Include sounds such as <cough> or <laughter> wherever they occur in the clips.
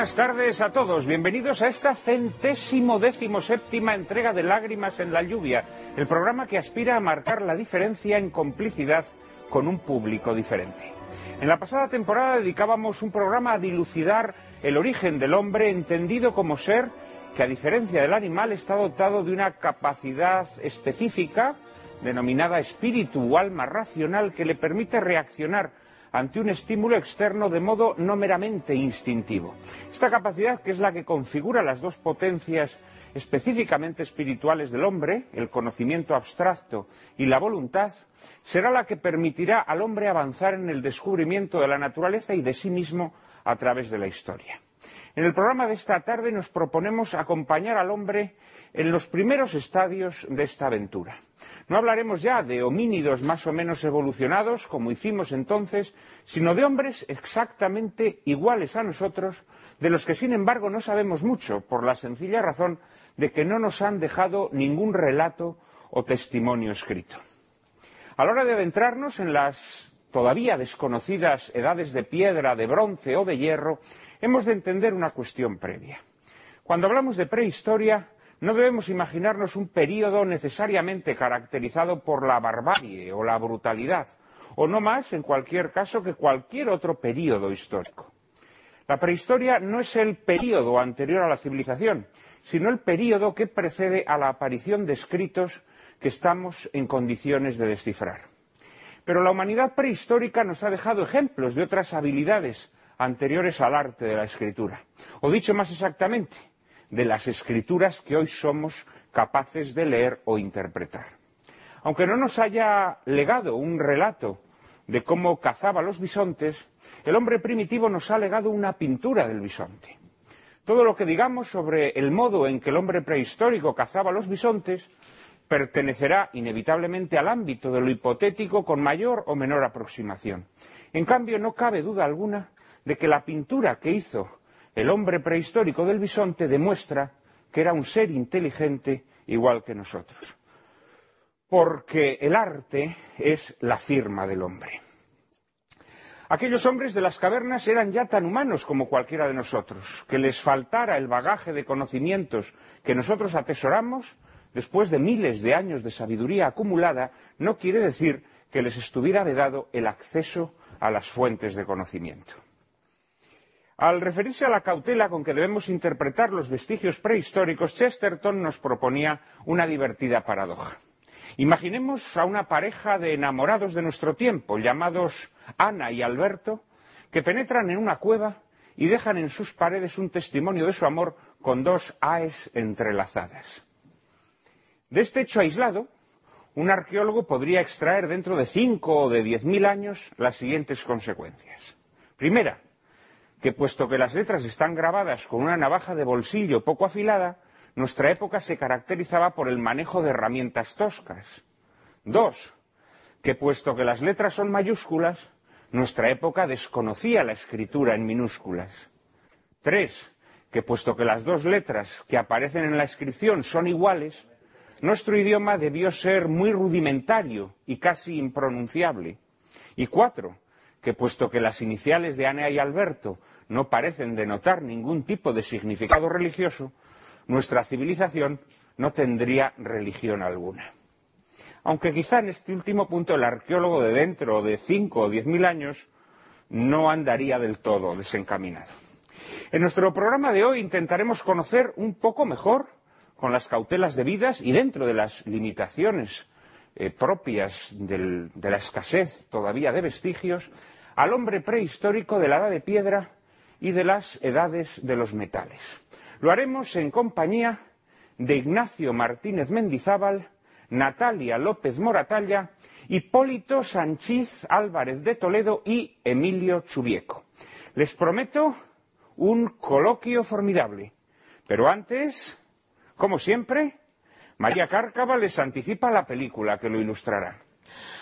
Buenas tardes a todos. Bienvenidos a esta centésimo décimo séptima entrega de Lágrimas en la lluvia, el programa que aspira a marcar la diferencia en complicidad con un público diferente. En la pasada temporada dedicábamos un programa a dilucidar el origen del hombre entendido como ser que a diferencia del animal está dotado de una capacidad específica denominada espíritu o alma racional que le permite reaccionar ante un estímulo externo de modo no meramente instintivo. Esta capacidad, que es la que configura las dos potencias específicamente espirituales del hombre, el conocimiento abstracto y la voluntad, será la que permitirá al hombre avanzar en el descubrimiento de la naturaleza y de sí mismo a través de la historia. En el programa de esta tarde nos proponemos acompañar al hombre en los primeros estadios de esta aventura. No hablaremos ya de homínidos más o menos evolucionados, como hicimos entonces, sino de hombres exactamente iguales a nosotros, de los que sin embargo no sabemos mucho, por la sencilla razón de que no nos han dejado ningún relato o testimonio escrito. A la hora de adentrarnos en las todavía desconocidas edades de piedra, de bronce o de hierro, hemos de entender una cuestión previa. Cuando hablamos de prehistoria, no debemos imaginarnos un período necesariamente caracterizado por la barbarie o la brutalidad, o no más, en cualquier caso, que cualquier otro período histórico. La prehistoria no es el período anterior a la civilización, sino el período que precede a la aparición de escritos que estamos en condiciones de descifrar. Pero la humanidad prehistórica nos ha dejado ejemplos de otras habilidades anteriores al arte de la escritura. O dicho más exactamente, de las escrituras que hoy somos capaces de leer o interpretar. Aunque no nos haya legado un relato de cómo cazaba los bisontes, el hombre primitivo nos ha legado una pintura del bisonte. Todo lo que digamos sobre el modo en que el hombre prehistórico cazaba los bisontes pertenecerá inevitablemente al ámbito de lo hipotético con mayor o menor aproximación. En cambio, no cabe duda alguna de que la pintura que hizo el hombre prehistórico del bisonte demuestra que era un ser inteligente igual que nosotros. Porque el arte es la firma del hombre. Aquellos hombres de las cavernas eran ya tan humanos como cualquiera de nosotros. Que les faltara el bagaje de conocimientos que nosotros atesoramos, después de miles de años de sabiduría acumulada, no quiere decir que les estuviera vedado el acceso a las fuentes de conocimiento. Al referirse a la cautela con que debemos interpretar los vestigios prehistóricos, Chesterton nos proponía una divertida paradoja. Imaginemos a una pareja de enamorados de nuestro tiempo, llamados Ana y Alberto, que penetran en una cueva y dejan en sus paredes un testimonio de su amor con dos AES entrelazadas. De este hecho aislado, un arqueólogo podría extraer dentro de cinco o de diez mil años las siguientes consecuencias. Primera, que puesto que las letras están grabadas con una navaja de bolsillo poco afilada, nuestra época se caracterizaba por el manejo de herramientas toscas. Dos, que puesto que las letras son mayúsculas, nuestra época desconocía la escritura en minúsculas. Tres, que puesto que las dos letras que aparecen en la inscripción son iguales, nuestro idioma debió ser muy rudimentario y casi impronunciable. Y cuatro, que puesto que las iniciales de Ana y Alberto no parecen denotar ningún tipo de significado religioso, nuestra civilización no tendría religión alguna. Aunque quizá en este último punto el arqueólogo de dentro de cinco o diez mil años no andaría del todo desencaminado. En nuestro programa de hoy intentaremos conocer un poco mejor, con las cautelas debidas y dentro de las limitaciones eh, propias del, de la escasez todavía de vestigios, al hombre prehistórico de la edad de piedra y de las edades de los metales. Lo haremos en compañía de Ignacio Martínez Mendizábal, Natalia López Moratalla, Hipólito Sanchiz Álvarez de Toledo y Emilio Chubieco. Les prometo un coloquio formidable. Pero antes, como siempre, María Cárcava les anticipa la película que lo ilustrará.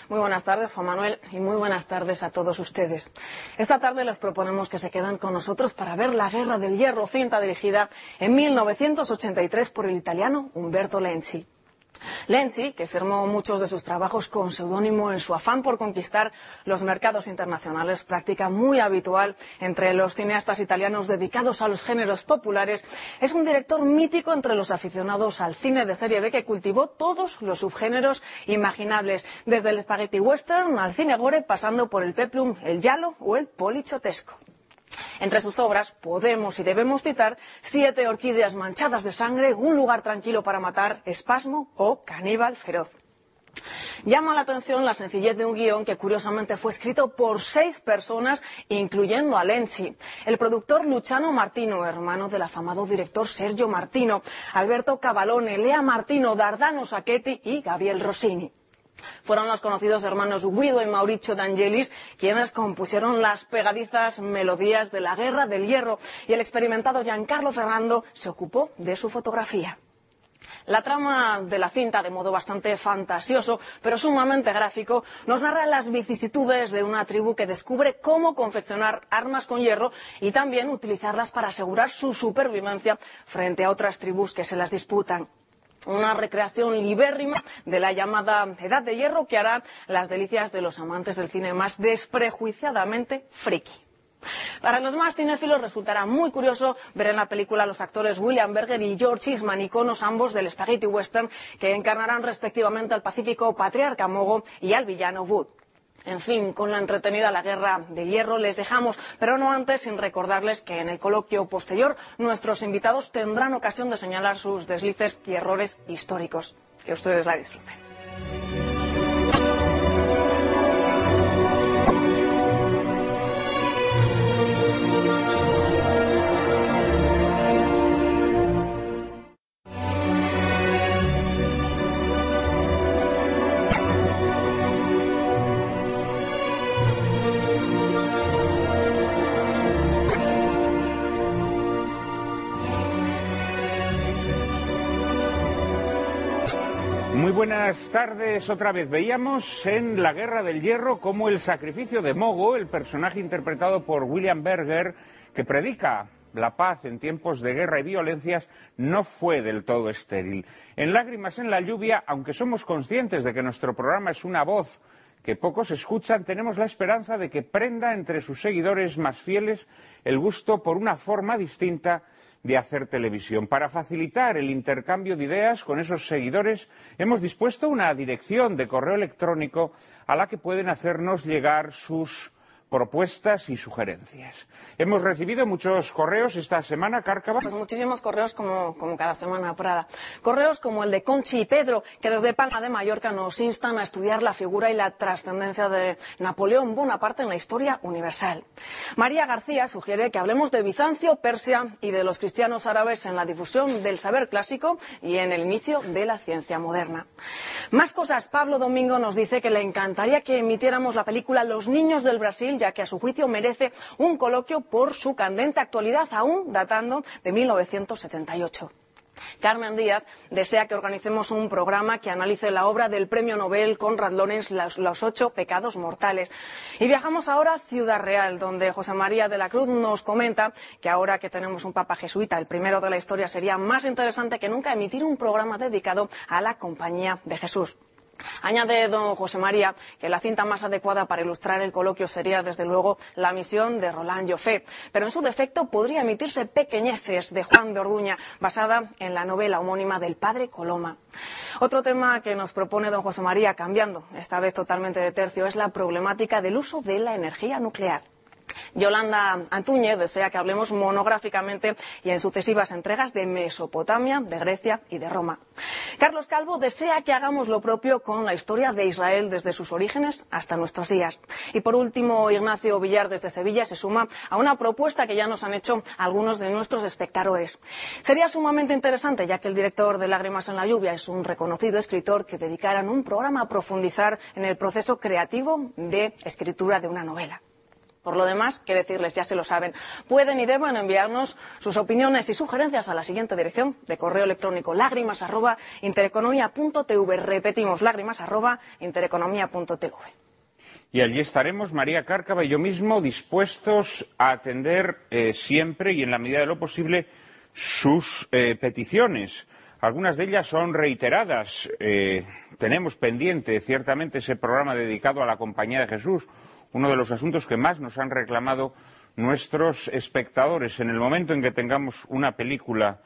Muy buenas tardes, Juan Manuel, y muy buenas tardes a todos ustedes. Esta tarde les proponemos que se quedan con nosotros para ver La Guerra del Hierro, cinta dirigida en 1983 por el italiano Umberto Lenzi. Lenzi, que firmó muchos de sus trabajos con seudónimo en su afán por conquistar los mercados internacionales, práctica muy habitual entre los cineastas italianos dedicados a los géneros populares, es un director mítico entre los aficionados al cine de serie B que cultivó todos los subgéneros imaginables, desde el spaghetti western al cine gore, pasando por el peplum, el giallo o el polichotesco. Entre sus obras podemos y debemos citar Siete orquídeas manchadas de sangre, Un lugar tranquilo para matar, Espasmo o Caníbal feroz. Llama la atención la sencillez de un guion que curiosamente fue escrito por seis personas, incluyendo a Lenzi, el productor Luciano Martino, hermano del afamado director Sergio Martino, Alberto Cavalone, Lea Martino, Dardano Sacchetti y Gabriel Rossini. Fueron los conocidos hermanos Guido y Mauricio D'Angelis quienes compusieron las pegadizas melodías de la Guerra del Hierro y el experimentado Giancarlo Ferrando se ocupó de su fotografía. La trama de la cinta, de modo bastante fantasioso, pero sumamente gráfico, nos narra las vicisitudes de una tribu que descubre cómo confeccionar armas con hierro y también utilizarlas para asegurar su supervivencia frente a otras tribus que se las disputan una recreación libérrima de la llamada Edad de Hierro que hará las delicias de los amantes del cine más desprejuiciadamente friki. Para los más cinéfilos resultará muy curioso ver en la película a los actores William Berger y George Eastman, iconos ambos del spaghetti western, que encarnarán respectivamente al pacífico patriarca Mogo y al villano Wood. En fin, con la entretenida La Guerra de Hierro les dejamos, pero no antes sin recordarles que en el coloquio posterior nuestros invitados tendrán ocasión de señalar sus deslices y errores históricos. Que ustedes la disfruten. Buenas tardes otra vez. Veíamos en La Guerra del Hierro cómo el sacrificio de Mogo, el personaje interpretado por William Berger, que predica la paz en tiempos de guerra y violencias, no fue del todo estéril. En Lágrimas en la lluvia, aunque somos conscientes de que nuestro programa es una voz que pocos escuchan, tenemos la esperanza de que prenda entre sus seguidores más fieles el gusto por una forma distinta de hacer televisión. Para facilitar el intercambio de ideas con esos seguidores, hemos dispuesto una dirección de correo electrónico a la que pueden hacernos llegar sus propuestas y sugerencias. Hemos recibido muchos correos esta semana, Cárcava. Pues muchísimos correos como, cada semana, Prada. Correos como el de Conchi y Pedro, que desde Palma de Mallorca nos instan a estudiar la figura y la trascendencia de Napoleón Bonaparte en la historia universal. María García sugiere que hablemos de Bizancio, Persia y de los cristianos árabes en la difusión del saber clásico y en el inicio de la ciencia moderna. Más cosas, Pablo Domingo nos dice que le encantaría que emitiéramos la película Los niños del Brasil ya que a su juicio merece un coloquio por su candente actualidad, aún datando de 1978. Carmen Díaz desea que organicemos un programa que analice la obra del premio Nobel Conrad Lorenz, los, ocho pecados mortales. Y viajamos ahora a Ciudad Real, donde José María de la Cruz nos comenta que ahora que tenemos un papa jesuita, el primero de la historia, sería más interesante que nunca emitir un programa dedicado a la compañía de Jesús. Añade don José María que la cinta más adecuada para ilustrar el coloquio sería, desde luego, la misión de Roland Joffé, pero en su defecto podría emitirse Pequeñeces de Juan de Orduña, basada en la novela homónima del padre Coloma. Otro tema que nos propone don José María, cambiando esta vez totalmente de tercio, es la problemática del uso de la energía nuclear. Yolanda Antúñez desea que hablemos monográficamente y en sucesivas entregas de Mesopotamia, de Grecia y de Roma. Carlos Calvo desea que hagamos lo propio con la historia de Israel desde sus orígenes hasta nuestros días. Y por último, Ignacio Villar desde Sevilla se suma a una propuesta que ya nos han hecho algunos de nuestros espectadores. Sería sumamente interesante, ya que el director de Lágrimas en la Lluvia es un reconocido escritor, que dedicaran un programa a profundizar en el proceso creativo de escritura de una novela. Por lo demás, qué decirles, ya se lo saben. Pueden y deben enviarnos sus opiniones y sugerencias a la siguiente dirección de correo electrónico lágrimas Repetimos, lágrimas Y allí estaremos, María Cárcava y yo mismo, dispuestos a atender eh, siempre y en la medida de lo posible sus eh, peticiones Algunas de ellas son reiteradas. Eh, tenemos pendiente, ciertamente, ese programa dedicado a la Compañía de Jesús, uno de los asuntos que más nos han reclamado nuestros espectadores. En el momento en que tengamos una película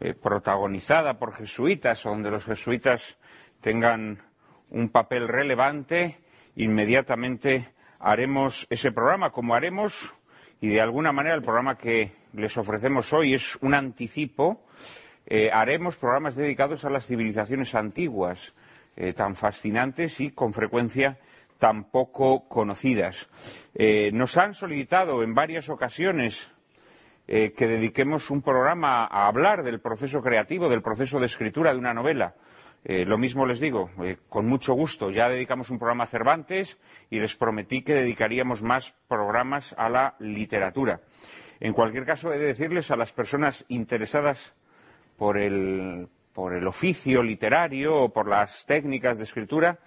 eh, protagonizada por jesuitas, donde los jesuitas tengan un papel relevante, inmediatamente haremos ese programa, como haremos, y de alguna manera el programa que les ofrecemos hoy es un anticipo eh, haremos programas dedicados a las civilizaciones antiguas, eh, tan fascinantes y con frecuencia tan poco conocidas. Eh, nos han solicitado en varias ocasiones que dediquemos un programa a hablar del proceso creativo, del proceso de escritura de una novela. lo mismo les digo, con mucho gusto. Ya dedicamos un programa a Cervantes y les prometí que dedicaríamos más programas a la literatura. En cualquier caso, he de decirles a las personas interesadas por el, oficio literario o por las técnicas de escritura,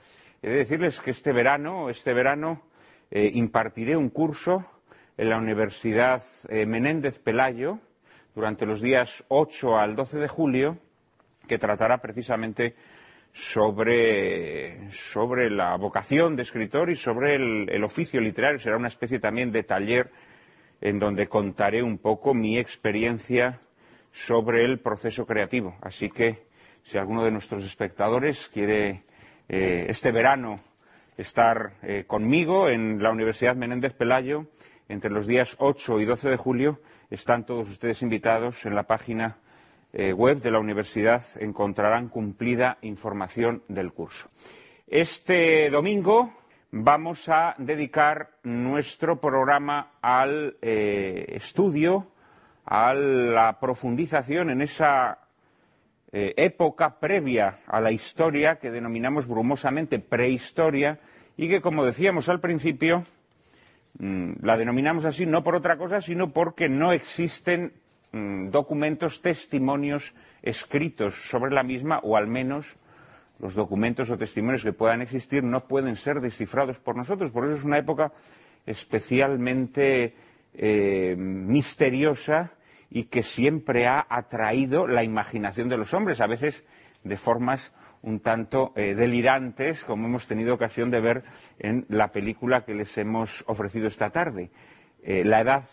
he de decirles que este verano, este verano eh, impartiré un curso en la Universidad eh, Menéndez Pelayo durante los días 8 al 12 de julio, que tratará precisamente sobre, la vocación de escritor y sobre el oficio literario. Será una especie también de taller en donde contaré un poco mi experiencia sobre el proceso creativo. Así que si alguno de nuestros espectadores quiere eh, este verano estar eh, conmigo en la Universidad Menéndez Pelayo, entre los días 8 y 12 de julio, están todos ustedes invitados en la página eh, web de la universidad. Encontrarán cumplida información del curso. Este domingo vamos a dedicar nuestro programa al estudio a la profundización en esa eh, época previa a la historia que denominamos brumosamente prehistoria y que, como decíamos al principio, mm, la denominamos así no por otra cosa, sino porque no existen mm, documentos, testimonios escritos sobre la misma, o al menos los documentos o testimonios que puedan existir no pueden ser descifrados por nosotros. Por eso es una época especialmente eh, misteriosa y que siempre ha atraído la imaginación de los hombres, a veces de formas un tanto eh, delirantes, como hemos tenido ocasión de ver en la película que les hemos ofrecido esta tarde, eh, la edad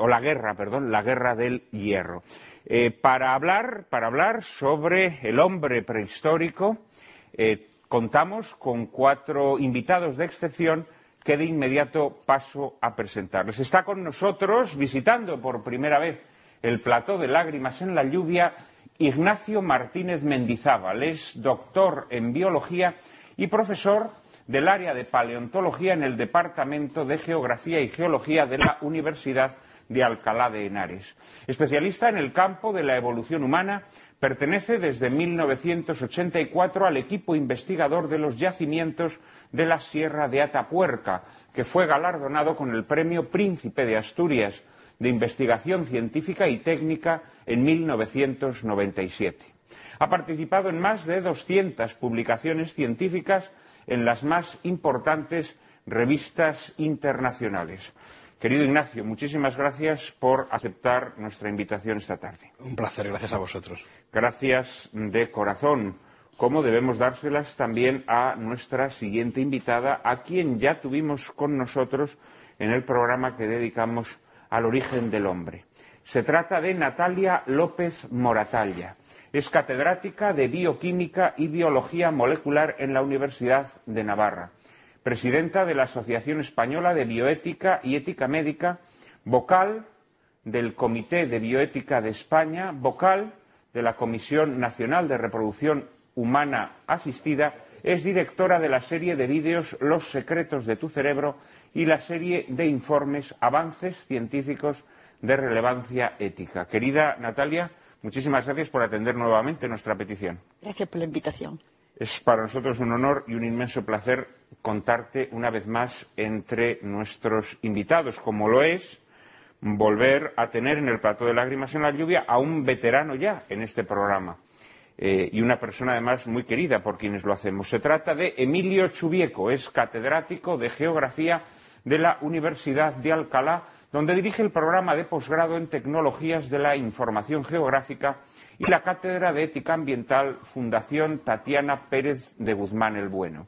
o la guerra, perdón, la guerra del hierro. para hablar, para hablar sobre el hombre prehistórico, contamos con cuatro invitados de excepción que de inmediato paso a presentarles. Está con nosotros, visitando por primera vez el plató de lágrimas en la lluvia, Ignacio Martínez Mendizábal. Es doctor en biología y profesor del área de paleontología en el Departamento de Geografía y Geología de la Universidad de Alcalá de Henares. Especialista en el campo de la evolución humana, pertenece desde 1984 al equipo investigador de los yacimientos de la Sierra de Atapuerca, que fue galardonado con el Premio Príncipe de Asturias de Investigación Científica y Técnica en 1997. Ha participado en más de 200 publicaciones científicas en las más importantes revistas internacionales. Querido Ignacio, muchísimas gracias por aceptar nuestra invitación esta tarde. Un placer, gracias a vosotros. Gracias de corazón, como debemos dárselas también a nuestra siguiente invitada, a quien ya tuvimos con nosotros en el programa que dedicamos al origen del hombre. Se trata de Natalia López Moratalla. Es catedrática de Bioquímica y Biología Molecular en la Universidad de Navarra presidenta de la Asociación Española de Bioética y Ética Médica, vocal del Comité de Bioética de España, vocal de la Comisión Nacional de Reproducción Humana Asistida, es directora de la serie de vídeos Los secretos de tu cerebro y la serie de informes Avances científicos de relevancia ética. Querida Natalia, muchísimas gracias por atender nuevamente nuestra petición. Gracias por la invitación. Es para nosotros un honor y un inmenso placer contarte una vez más entre nuestros invitados, como lo es volver a tener en el plato de lágrimas en la lluvia a un veterano ya en este programa eh, y una persona además muy querida por quienes lo hacemos. Se trata de Emilio Chubieco, es catedrático de Geografía de la Universidad de Alcalá donde dirige el programa de posgrado en Tecnologías de la Información Geográfica y la Cátedra de Ética Ambiental Fundación Tatiana Pérez de Guzmán el Bueno.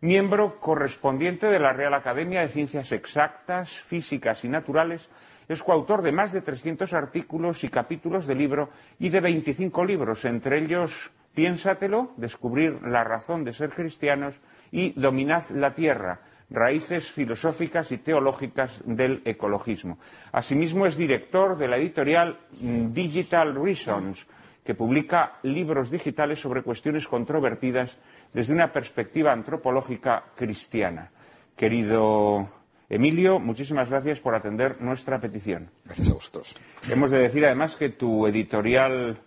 Miembro correspondiente de la Real Academia de Ciencias Exactas, Físicas y Naturales, es coautor de más de 300 artículos y capítulos de libro y de 25 libros, entre ellos Piénsatelo, Descubrir la razón de ser cristianos y Dominad la tierra, raíces filosóficas y teológicas del ecologismo. Asimismo, es director de la editorial Digital Reasons, que publica libros digitales sobre cuestiones controvertidas desde una perspectiva antropológica cristiana. Querido Emilio, muchísimas gracias por atender nuestra petición. Gracias a vosotros. Hemos de decir además que tu editorial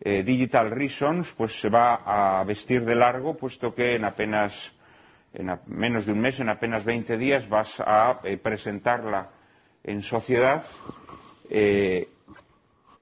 eh, Digital Reasons pues se va a vestir de largo, puesto que en apenas en menos de un mes, en apenas 20 días, vas a eh, presentarla en sociedad. Eh,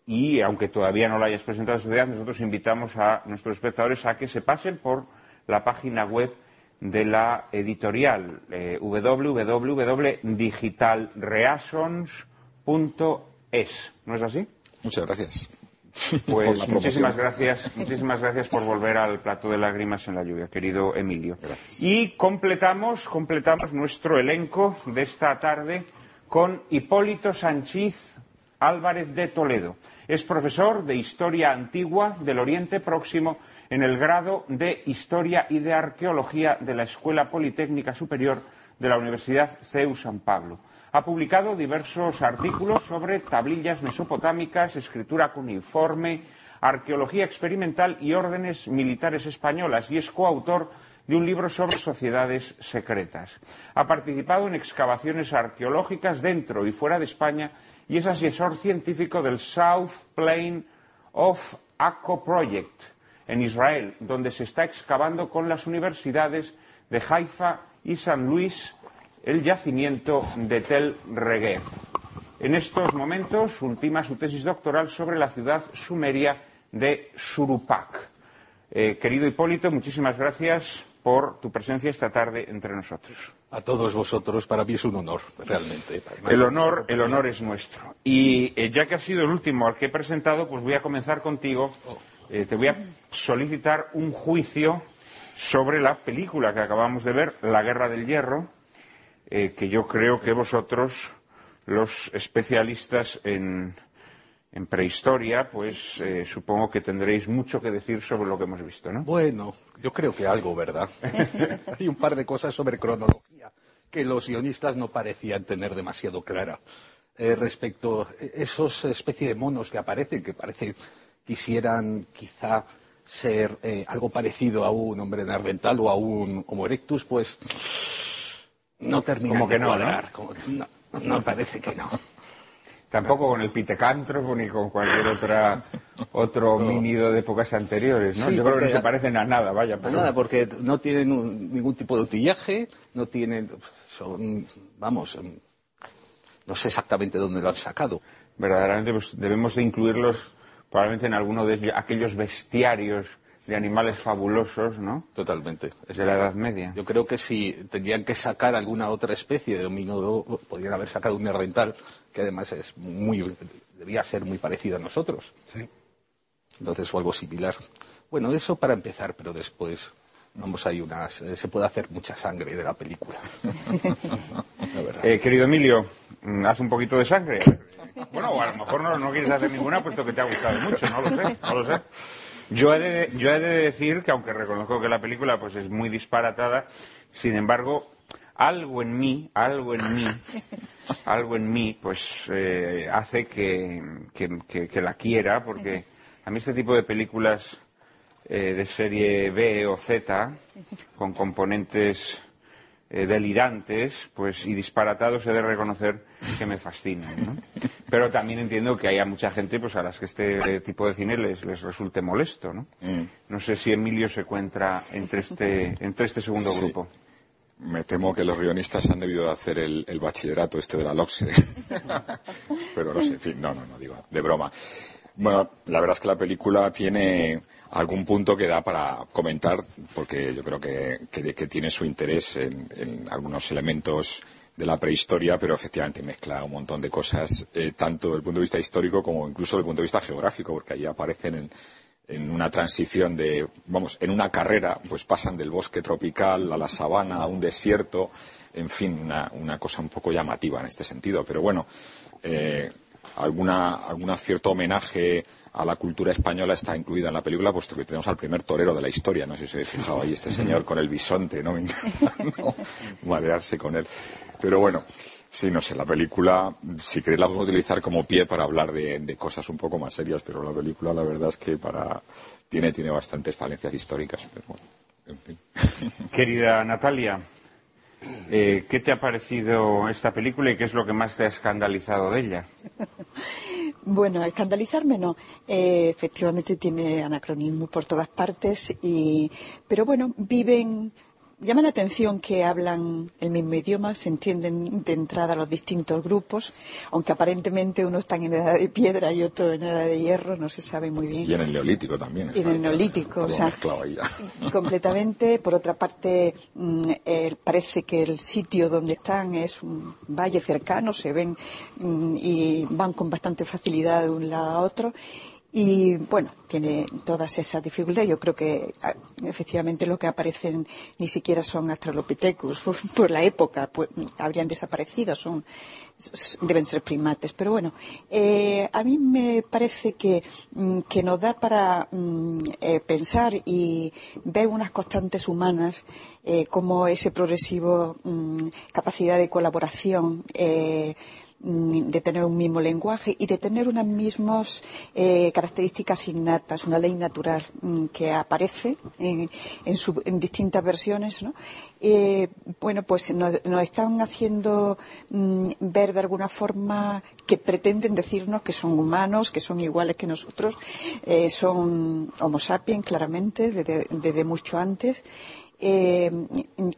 y aunque todavía no la hayas presentado en sociedad, nosotros invitamos a nuestros espectadores a que se pasen por la página web de la editorial eh, www.digitalreasons.es. ¿No es así? Muchas gracias. <laughs> Pues muchísimas gracias, muchísimas gracias por volver al plato de lágrimas en la lluvia, querido Emilio. Y completamos, completamos nuestro elenco de esta tarde con Hipólito Sanchiz Álvarez de Toledo. Es profesor de Historia Antigua del Oriente Próximo en el grado de Historia y de Arqueología de la Escuela Politécnica Superior de la Universidad CEU San Pablo. Ha publicado diversos artículos sobre tablillas mesopotámicas, escritura cuneiforme, arqueología experimental y órdenes militares españolas y es coautor de un libro sobre sociedades secretas. Ha participado en excavaciones arqueológicas dentro y fuera de España y es asesor científico del South Plain of Akko Project en Israel, donde se está excavando con las universidades de Haifa y San Luis el yacimiento de Tel Regev. En estos momentos ultima su tesis doctoral sobre la ciudad sumeria de Surupak. Eh, querido Hipólito, muchísimas gracias por tu presencia esta tarde entre nosotros. A todos vosotros, para mí es un honor, realmente. el honor, el honor es nuestro. Y eh, ya que has sido el último al que he presentado, pues voy a comenzar contigo. Eh, te voy a solicitar un juicio sobre la película que acabamos de ver, La Guerra del Hierro, eh, que yo creo que vosotros, los especialistas en, en prehistoria, pues eh, supongo que tendréis mucho que decir sobre lo que hemos visto, ¿no? Bueno, yo creo que algo, ¿verdad? <laughs> Hay un par de cosas sobre cronología que los guionistas no parecían tener demasiado clara. Eh, respecto a esos especie de monos que aparecen, que parece quisieran quizá ser algo parecido a un hombre nardental o a un Homo erectus, pues no termina como que de no, cuadrar. No, no, parece que no. Tampoco con el pitecántropo ni con cualquier otra otro mínido de épocas anteriores, ¿no? Sí, Yo creo que no se parecen a nada, vaya. Pero... Nada, porque no tienen un- ningún tipo de utillaje, no tienen, son, vamos, no sé exactamente dónde lo han sacado. verdaderamente pues, debemos de incluirlos probablemente en alguno de ellos- aquellos bestiarios de animales fabulosos, ¿no? Totalmente. Es De la Edad Media. Yo creo que si tendrían que sacar alguna otra especie de dominó, podrían haber sacado un neandertal, que además es muy, debía ser muy parecido a nosotros. Entonces, o algo similar. Bueno, eso para empezar, pero después, vamos, hay unas, eh, se puede hacer mucha sangre de la película. <laughs> La. Eh, querido Emilio, haz un poquito de sangre. Bueno, o a lo mejor no, no quieres hacer ninguna, puesto que te ha gustado mucho, no lo sé, no lo sé. Yo he, de, yo he de decir que, aunque reconozco que la película pues es muy disparatada, sin embargo, algo en mí, algo en mí, <laughs> algo en mí, pues eh, hace que, que- que- que la quiera, porque a mí este tipo de películas eh, de serie B o Z, con componentes eh, delirantes pues y disparatados he de reconocer que me fascinan ¿no? pero también entiendo que haya mucha gente pues a las que este tipo de cine les, les resulte molesto ¿no? no sé si Emilio se encuentra entre este entre este segundo Sí. grupo Me temo que los guionistas han debido de hacer el, el bachillerato este de la LOXE. <laughs> Pero no sé, en fin, no, no, no digo, de broma. Bueno, la verdad es que la película tiene algún punto que da para comentar, porque yo creo que, que- que tiene su interés en, en algunos elementos de la prehistoria, pero efectivamente mezcla un montón de cosas, eh, tanto desde el punto de vista histórico como incluso desde el punto de vista geográfico, porque ahí aparecen en, una transición de, vamos, en una carrera, pues pasan del bosque tropical a la sabana, a un desierto, en fin, una, una cosa un poco llamativa en este sentido. Pero bueno, eh, alguna, algún cierto homenaje a la cultura española está incluida en la película, puesto que tenemos al primer torero de la historia. No sé si os habéis fijado ahí, este señor con el bisonte, ¿no? <laughs> Intentando marearse con él. Pero bueno, sí, no sé, la película, si queréis la podemos utilizar como pie para hablar de, de cosas un poco más serias, pero la película la verdad es que para tiene, tiene bastantes falencias históricas. Pero bueno, en fin. <laughs> Querida Natalia, eh, ¿qué te ha parecido esta película y qué es lo que más te ha escandalizado de ella? <laughs> Bueno, escandalizarme no. Eh, efectivamente tiene anacronismo por todas partes, y, pero bueno, viven. Llama la atención que hablan el mismo idioma, se entienden de entrada los distintos grupos, aunque aparentemente uno está en edad de piedra y otro en edad de hierro, no se sabe muy bien. Y en el neolítico también. Y en el neolítico, o sea, <laughs> completamente. Por otra parte, mm, eh, parece que el sitio donde están es un valle cercano, se ven mm, y van con bastante facilidad de un lado a otro. Y bueno, tiene todas esas dificultades. Yo creo que ah, efectivamente lo que aparecen ni siquiera son Australopithecus. <laughs> Por, la época pues, habrían desaparecido, son, deben ser primates. Pero bueno, eh, a mí me parece que, mm, que nos da para mm, eh, pensar y ver unas constantes humanas eh, como ese progresivo mm, capacidad de colaboración. eh, de tener un mismo lenguaje y de tener unas mismas eh, características innatas, una ley natural mm, que aparece en, en su- en distintas versiones. ¿no? Eh, bueno, pues nos, están haciendo mm, ver de alguna forma que pretenden decirnos que son humanos, que son iguales que nosotros, eh, son Homo sapiens claramente desde mucho antes eh,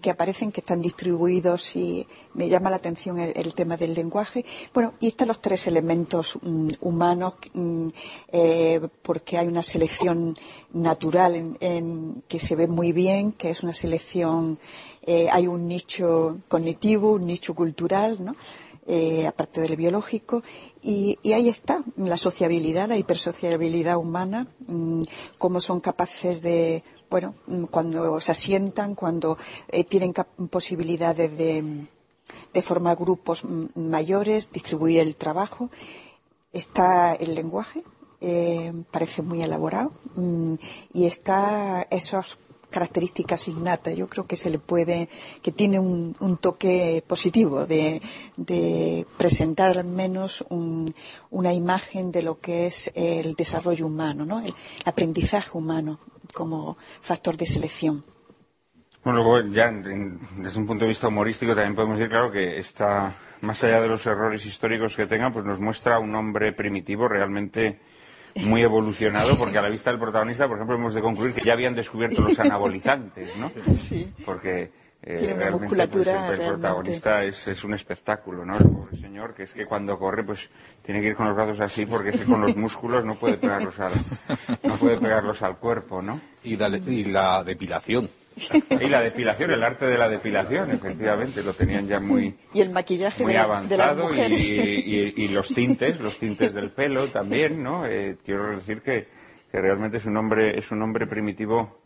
que aparecen, que están distribuidos y me llama la atención el, el tema del lenguaje. Bueno, y están los tres elementos mm, humanos, mm, eh, porque hay una selección natural en- que se ve muy bien, que es una selección, eh, hay un nicho cognitivo, un nicho cultural, ¿no? aparte del biológico, y, ahí está la sociabilidad, la hipersociabilidad humana, mm, cómo son capaces de, bueno, cuando se asientan, cuando eh, tienen posibilidades de, formar grupos mayores, distribuir el trabajo. Está el lenguaje, eh, parece muy elaborado, mm, y está esas características innatas. Yo creo que se le puede, que tiene un, un toque positivo de, de presentar al menos un- una imagen de lo que es el desarrollo humano, ¿no? el aprendizaje humano como factor de selección. Bueno, luego ya desde un punto de vista humorístico también podemos decir, claro, que está, más allá de los errores históricos que tenga, pues nos muestra un hombre primitivo realmente muy evolucionado, porque a la vista del protagonista, por ejemplo, hemos de concluir que ya habían descubierto los <laughs> anabolizantes, ¿no? Sí. Porque eh, Tiene una realmente musculatura pues, el, el realmente- protagonista es, es un espectáculo, ¿no? El pobre señor, que es que cuando corre, pues tiene que ir con los brazos así, porque es que con los músculos no puede pegarlos al, no puede pegarlos al cuerpo, ¿no? Y la, y la depilación. Y la depilación, el arte de la depilación, efectivamente, lo tenían ya muy, Y el maquillaje muy de, la- de las avanzado y, mujeres. y- y los tintes, los tintes del pelo también, ¿no? Eh, quiero decir que, que realmente es un hombre, es un hombre primitivo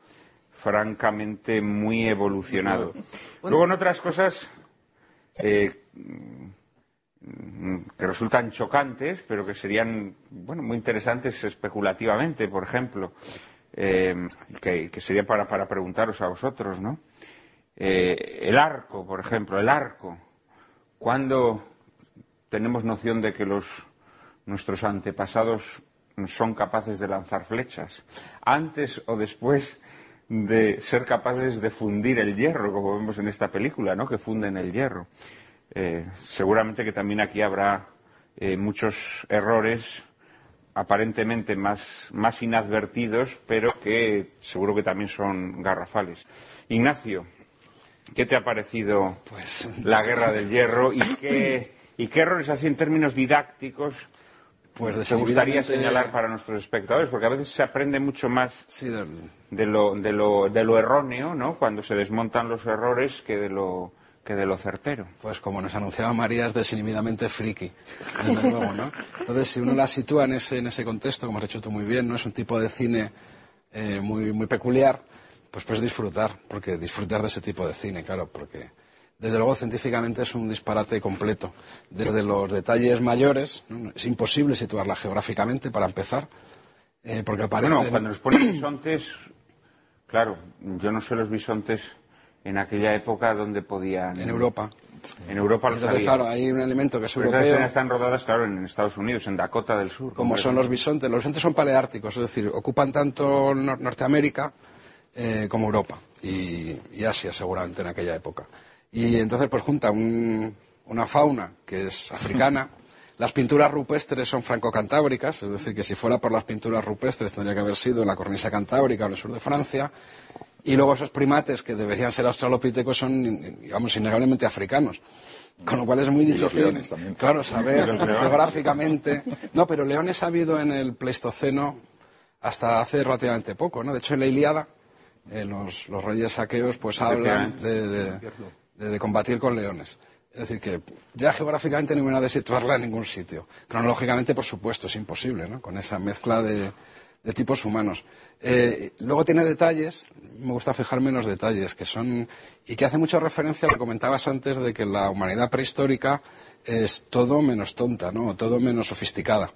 francamente muy evolucionado. Luego en otras cosas eh, mm, que resultan chocantes, pero que serían, bueno, muy interesantes especulativamente, por ejemplo, eh, que, que sería para, para preguntaros a vosotros, ¿no? Eh, el arco, por ejemplo, el arco. ¿Cuándo tenemos noción de que los, nuestros antepasados son capaces de lanzar flechas? ¿Antes o después de ser capaces de fundir el hierro, como vemos en esta película, ¿no? que funden el hierro? Eh, seguramente que también aquí habrá eh, muchos errores aparentemente más, más inadvertidos, pero que seguro que también son garrafales. Ignacio, ¿qué te ha parecido Pues, la <laughs> guerra del hierro y qué, y qué errores así en términos didácticos Pues te gustaría señalar para nuestros espectadores? Porque a veces se aprende mucho más Sí, de lo, de lo, de lo erróneo, ¿no? Cuando se desmontan los errores que de lo, que de lo certero. Pues como nos anunciaba María, es desinhibidamente friki, desde <laughs> luego, ¿no? Entonces, si uno la sitúa en ese, en ese contexto, como has dicho tú muy bien, ¿no? Es un tipo de cine eh, muy, muy peculiar, pues puedes disfrutar, porque disfrutar de ese tipo de cine, claro, porque desde luego científicamente es un disparate completo. Desde los detalles mayores, ¿no? es imposible situarla geográficamente para empezar, eh, porque aparece... Bueno, cuando nos ponen bisontes, claro, yo no sé los bisontes en aquella época donde podían... En Europa. En Europa lo Entonces, claro, hay un elemento que es Pero esas europeo. escenas están rodadas, claro, en Estados Unidos, en Dakota del Sur. como son los bisontes. Los bisontes son paleárticos, es decir, ocupan tanto Nor- Norteamérica eh, como Europa y, y Asia seguramente en aquella época. Y entonces pues junta un- una fauna que es africana. <laughs> Las pinturas rupestres son franco-cantábricas, es decir, que si fuera por las pinturas rupestres tendría que haber sido en la cornisa cantábrica o en el sur de Francia. Y luego esos primates que deberían ser australopitecos son, digamos, innegablemente africanos. Con lo cual es muy difícil, claro, saber <laughs> geográficamente. No, pero leones ha habido en el Pleistoceno hasta hace relativamente poco, ¿no? De hecho, en la Ilíada, eh, los, los reyes saqueos pues hablan de, de- de- combatir con leones. Es decir, que ya geográficamente no hay manera de situarla en ningún sitio. Cronológicamente, por supuesto, es imposible, ¿no? Con esa mezcla de, tipos humanos. Eh, luego tiene detalles, me gusta fijarme en los detalles, que son, y que hace mucha referencia a lo que comentabas antes de que la humanidad prehistórica es todo menos tonta, ¿no? Todo menos sofisticada.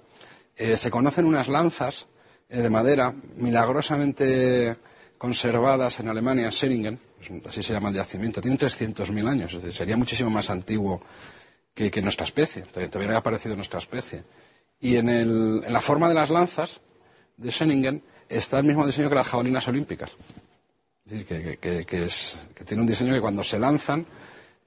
Eh, se conocen unas lanzas eh, de madera milagrosamente conservadas en Alemania, en Seringen, así se llama el yacimiento, tienen 300.000 años, es decir, sería muchísimo más antiguo que, nuestra especie, todavía todavía no había aparecido nuestra especie. Y en, el- en la forma de las lanzas de Seringen está el mismo diseño que las jabalinas olímpicas. Es decir, que es- que tiene un diseño que cuando se lanzan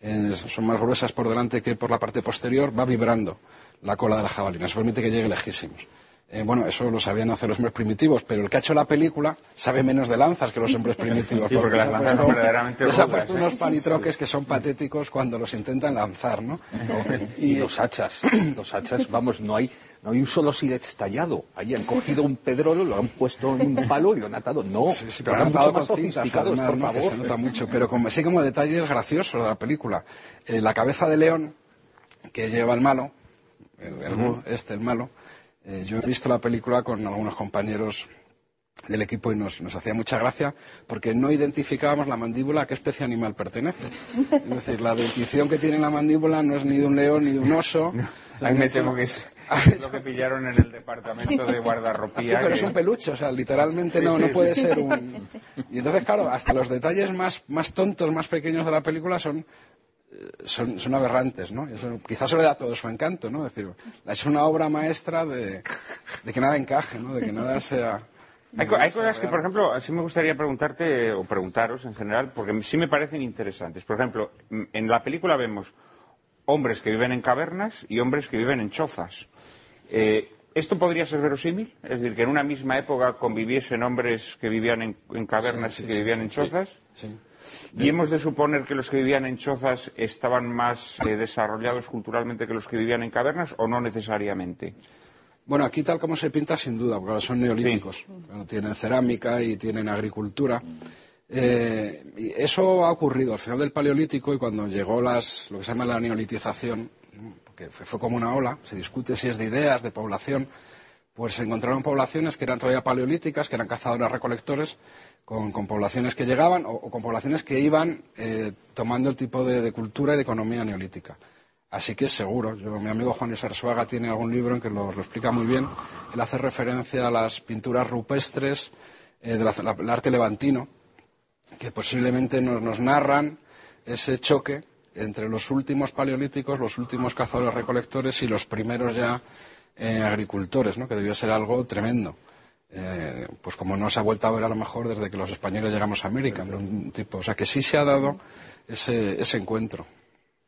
eh, son más gruesas por delante que por la parte posterior, va vibrando la cola de la jabalina. Eso permite que llegue lejísimos. Eh, bueno, eso lo sabían hacer los hombres primitivos, pero el que ha hecho la película sabe menos de lanzas que los hombres primitivos. Sí, porque les las ha puesto- verdaderamente les ha rudas, puesto ¿eh? unos palitroques que son patéticos cuando los intentan lanzar, ¿no? Y los hachas, los hachas, vamos, no hay, no hay un solo silex tallado. Ahí han cogido un pedrolo, lo han puesto en un palo y lo han atado. No, Sí, sí, pero han más con cintas, se nota mucho. Pero como, sí como detalles graciosos de la película. Eh, la cabeza de león que lleva el malo, el, el este, el malo, eh, yo he visto la película con algunos compañeros del equipo y nos, nos hacía mucha gracia porque no identificábamos la mandíbula a qué especie animal pertenece. Es decir, la dentición que tiene la mandíbula no es ni de un león ni de un oso. Ahí me temo que <laughs> es lo que pillaron en el departamento de guardarropía. Sí, pero que- es un peluche, o sea, literalmente no, no puede ser <laughs> un... Y entonces, claro, hasta los detalles más, más tontos, más pequeños de la película son, son, son aberrantes, ¿no? Eso quizás eso le da todo su encanto, ¿no? Es decir, es una obra maestra de, de que nada encaje, ¿no? De que nada sea... Hay, co- hay cosas que, por ejemplo, sí me gustaría preguntarte o preguntaros en general, porque sí me parecen interesantes. Por ejemplo, en la película vemos hombres que viven en cavernas y hombres que viven en chozas. Eh, ¿Esto podría ser verosímil? Es decir, que en una misma época conviviesen hombres que vivían en, en cavernas Sí, y que sí, vivían sí, en sí. chozas. Sí. ¿Y hemos de suponer que los que vivían en chozas estaban más eh, desarrollados culturalmente que los que vivían en cavernas o no necesariamente? Bueno, aquí tal como se pinta, sin duda, porque ahora son neolíticos. Bueno, tienen cerámica y tienen agricultura. Eh, y eso ha ocurrido al final del Paleolítico y cuando llegó las, lo que se llama la neolitización, que fue como una ola, se discute si es de ideas, de población, pues se encontraron poblaciones que eran todavía paleolíticas, que eran cazadores recolectores, con, poblaciones que llegaban o, con poblaciones que iban eh, tomando el tipo de, cultura y de economía neolítica. Así que seguro. Mi amigo Juan Arzuaga tiene algún libro en que lo, lo explica muy bien. Él hace referencia a las pinturas rupestres eh, del arte levantino, que posiblemente nos, nos narran ese choque entre los últimos paleolíticos, los últimos cazadores recolectores y los primeros ya eh, agricultores, ¿no? que debió ser algo tremendo. Eh, pues como no se ha vuelto a ver a lo mejor desde que los españoles llegamos a América, ¿no? Un tipo, o sea que sí se ha dado ese, ese encuentro.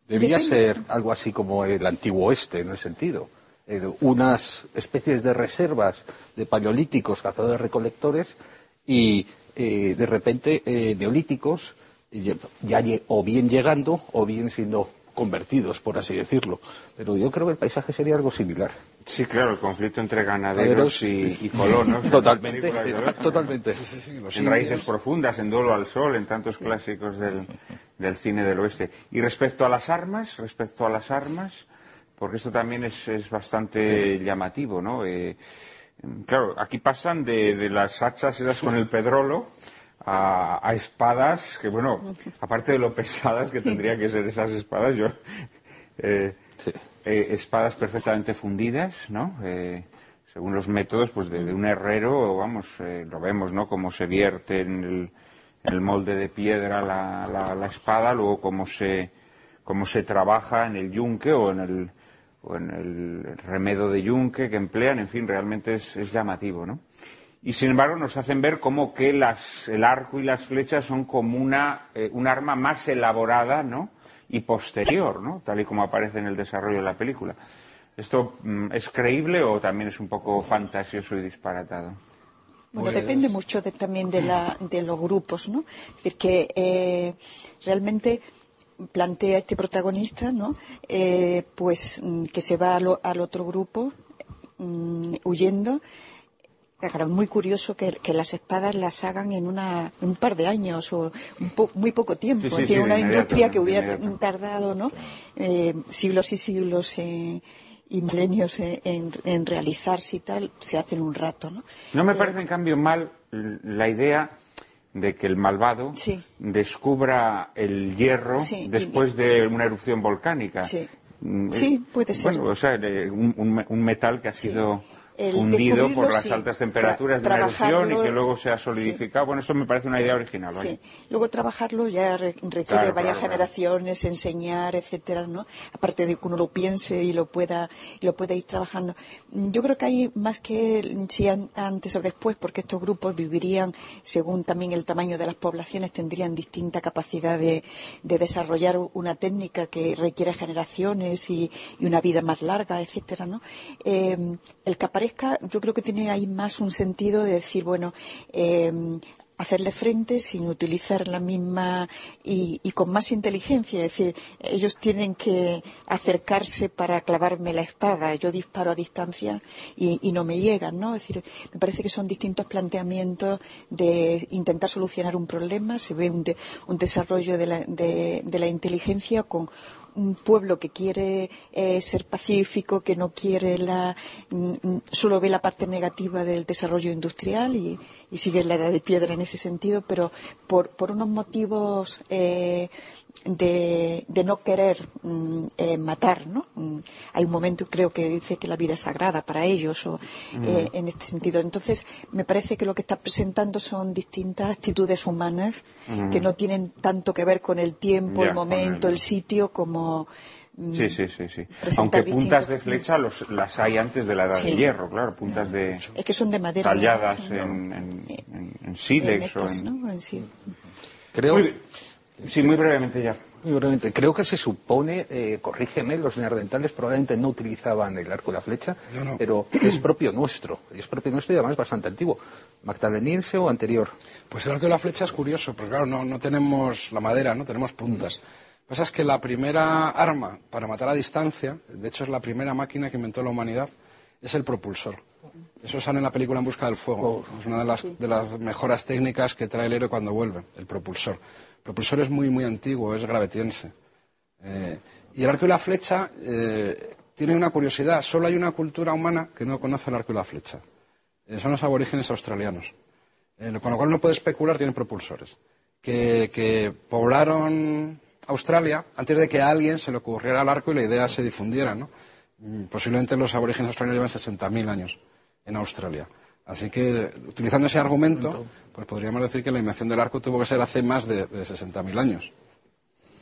Debía ser algo así como el antiguo oeste, en el sentido. Eh, unas especies de reservas de paleolíticos, cazadores recolectores, y eh, de repente eh, neolíticos, ya o bien llegando o bien siendo convertidos, por así decirlo. Pero yo creo que el paisaje sería algo similar. Sí, claro, el conflicto entre ganaderos y, colonos. <laughs> totalmente, <laughs> totalmente. en raíces profundas, en Duelo al Sol, en tantos clásicos del, del, cine del oeste. Y respecto a las armas, respecto a las armas, porque esto también es, es bastante llamativo, ¿no? Eh, claro, aquí pasan de, de las hachas esas con el pedrolo a, espadas que, bueno, aparte de lo pesadas que tendrían que ser esas espadas, yo. Eh, eh, espadas perfectamente fundidas, ¿no? Eh, según los métodos, pues de, un herrero, vamos, lo vemos, ¿no? Cómo se vierte en el, molde de piedra la, la, espada, luego cómo se, cómo se trabaja en el yunque o en el, o en el remedo de yunque que emplean, en fin, realmente es, es llamativo, ¿no? Y sin embargo nos hacen ver como que el arco y las flechas son como una, eh, un arma más elaborada ¿no? y posterior, ¿no? tal y como aparece en el desarrollo de la película. ¿Esto mm, es creíble o también es un poco fantasioso y disparatado? Bueno, pues depende mucho también de, la, de, los grupos, ¿no? Es decir, que eh, realmente plantea este protagonista, ¿no? Eh, pues mm, que se va al, al otro grupo mm, huyendo Claro, muy curioso que, las espadas las hagan en un par de años o muy poco tiempo. Tiene una industria que hubiera tardado ¿no? Eh, siglos y siglos eh, y milenios en, realizarse y tal, se hace en un rato. No, no me parece, en cambio, mal la idea de que el malvado descubra el hierro después de una erupción volcánica. Sí, mm, puede ser. Bueno, o sea, un, un metal que ha sido fundido por las altas temperaturas de la erupción y que luego se ha solidificado. Bueno, eso me parece una idea original. Sí. Luego trabajarlo ya requiere varias generaciones, enseñar, etcétera, ¿no? Aparte de que uno lo piense y lo pueda, lo pueda ir trabajando. Yo creo que hay más que si antes o después, porque estos grupos vivirían, según también el tamaño de las poblaciones, tendrían distinta capacidad de, desarrollar una técnica que requiere generaciones y, una vida más larga, etcétera, ¿no? Eh, el yo creo que tiene ahí más un sentido de decir, bueno, eh, hacerle frente sin utilizar la misma y, con más inteligencia. Es decir, ellos tienen que acercarse para clavarme la espada. Yo disparo a distancia y, no me llegan, ¿no? Es decir, me parece que son distintos planteamientos de intentar solucionar un problema. Se ve un, desarrollo de la inteligencia con un pueblo que quiere eh, ser pacífico, que no quiere la, mm, mm, solo ve la parte negativa del desarrollo industrial y, sigue la edad de piedra en ese sentido, pero por, unos motivos eh, de, no querer mm, eh, matar, ¿no? hay un momento, creo que dice que la vida es sagrada para ellos, o, en este sentido. Entonces, me parece que lo que está presentando son distintas actitudes humanas que no tienen tanto que ver con el tiempo, el momento, el... sitio, como Mm, sí, sí, sí, sí. Aunque puntas de flecha los, las hay antes de la edad de hierro, claro, puntas de... Es que son de madera. Talladas en, en, en, sílex o en... Creo... sí, muy brevemente ya. Muy brevemente. Creo que se supone, eh, corrígeme, los neandertales probablemente no utilizaban el arco y la flecha, pero es propio nuestro. Es propio nuestro y además bastante antiguo. ¿Magdaleniense o anterior? Pues el arco y la flecha es curioso, porque claro, no, no tenemos la madera, no tenemos puntas. Lo que pasa es que la primera arma para matar a distancia, de hecho es la primera máquina que inventó la humanidad, es el propulsor. Eso sale en la película En busca del fuego. Es una de las, de las mejores técnicas que trae el héroe cuando vuelve, el propulsor. El propulsor es muy, muy antiguo, es gravetiense. Eh, y el arco y la flecha eh, tiene una curiosidad. Solo hay una cultura humana que no conoce el arco y la flecha. Eh, son los aborígenes australianos. con lo cual no puede especular, tienen propulsores. que poblaron Australia antes de que a alguien se le ocurriera el arco y la idea se difundiera. ¿no? Mm, posiblemente los aborígenes australianos llevan 60.000 años en Australia. Así que, utilizando ese argumento, pues podríamos decir que la invención del arco tuvo que ser hace más de, de 60.000 años.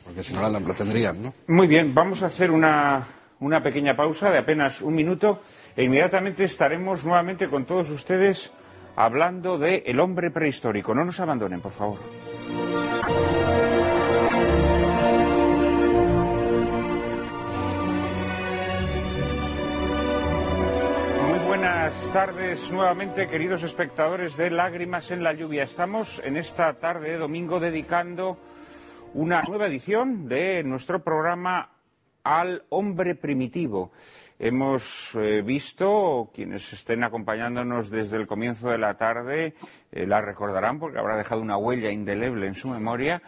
Porque si no, la, la tendrían, ¿no? Muy bien, vamos a hacer una, una pequeña pausa de apenas un minuto e inmediatamente estaremos nuevamente con todos ustedes hablando de el hombre prehistórico. No nos abandonen, por favor. Buenas tardes nuevamente, queridos espectadores de Lágrimas en la Lluvia. Estamos en esta tarde de domingo dedicando una nueva edición de nuestro programa al hombre primitivo. Hemos eh, visto, quienes estén acompañándonos desde el comienzo de la tarde, eh, la recordarán porque habrá dejado una huella indeleble en su memoria,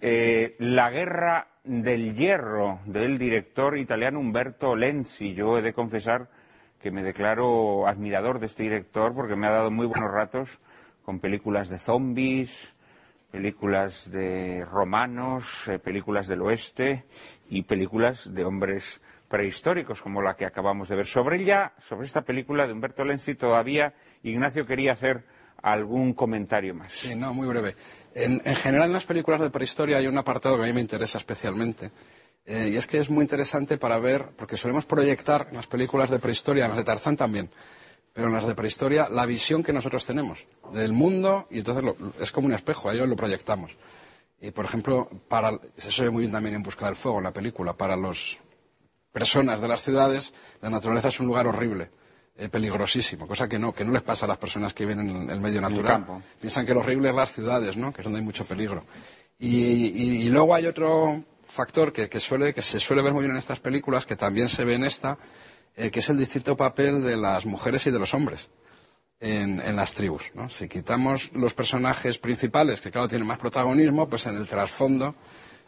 eh, la guerra del hierro del director italiano Umberto Lenzi. Yo he de confesar que me declaro admirador de este director porque me ha dado muy buenos ratos con películas de zombies, películas de romanos, películas del oeste y películas de hombres prehistóricos como la que acabamos de ver. Sobre ella, sobre esta película de Humberto Lenzi, todavía Ignacio quería hacer algún comentario más. Sí, no, muy breve. En, general, en las películas de prehistoria hay un apartado que a mí me interesa especialmente. Eh, y es que es muy interesante para ver, porque solemos proyectar en las películas de prehistoria, en las de Tarzán también, pero en las de prehistoria, la visión que nosotros tenemos del mundo, y entonces es como un espejo, a ellos lo proyectamos. Y, por ejemplo, para, se ve muy bien también en Busca del Fuego, en la película, para los, personas de las ciudades, la naturaleza es un lugar horrible, eh, peligrosísimo, cosa que no, que no les pasa a las personas que viven en el medio natural. Piensan que lo horrible es las ciudades, ¿no? que es donde hay mucho peligro. Y, luego hay otro factor que, suele, que se suele ver muy bien en estas películas, que también se ve en esta, eh, que es el distinto papel de las mujeres y de los hombres. En, las tribus. ¿no? Si quitamos los personajes principales, que claro tienen más protagonismo, pues en el trasfondo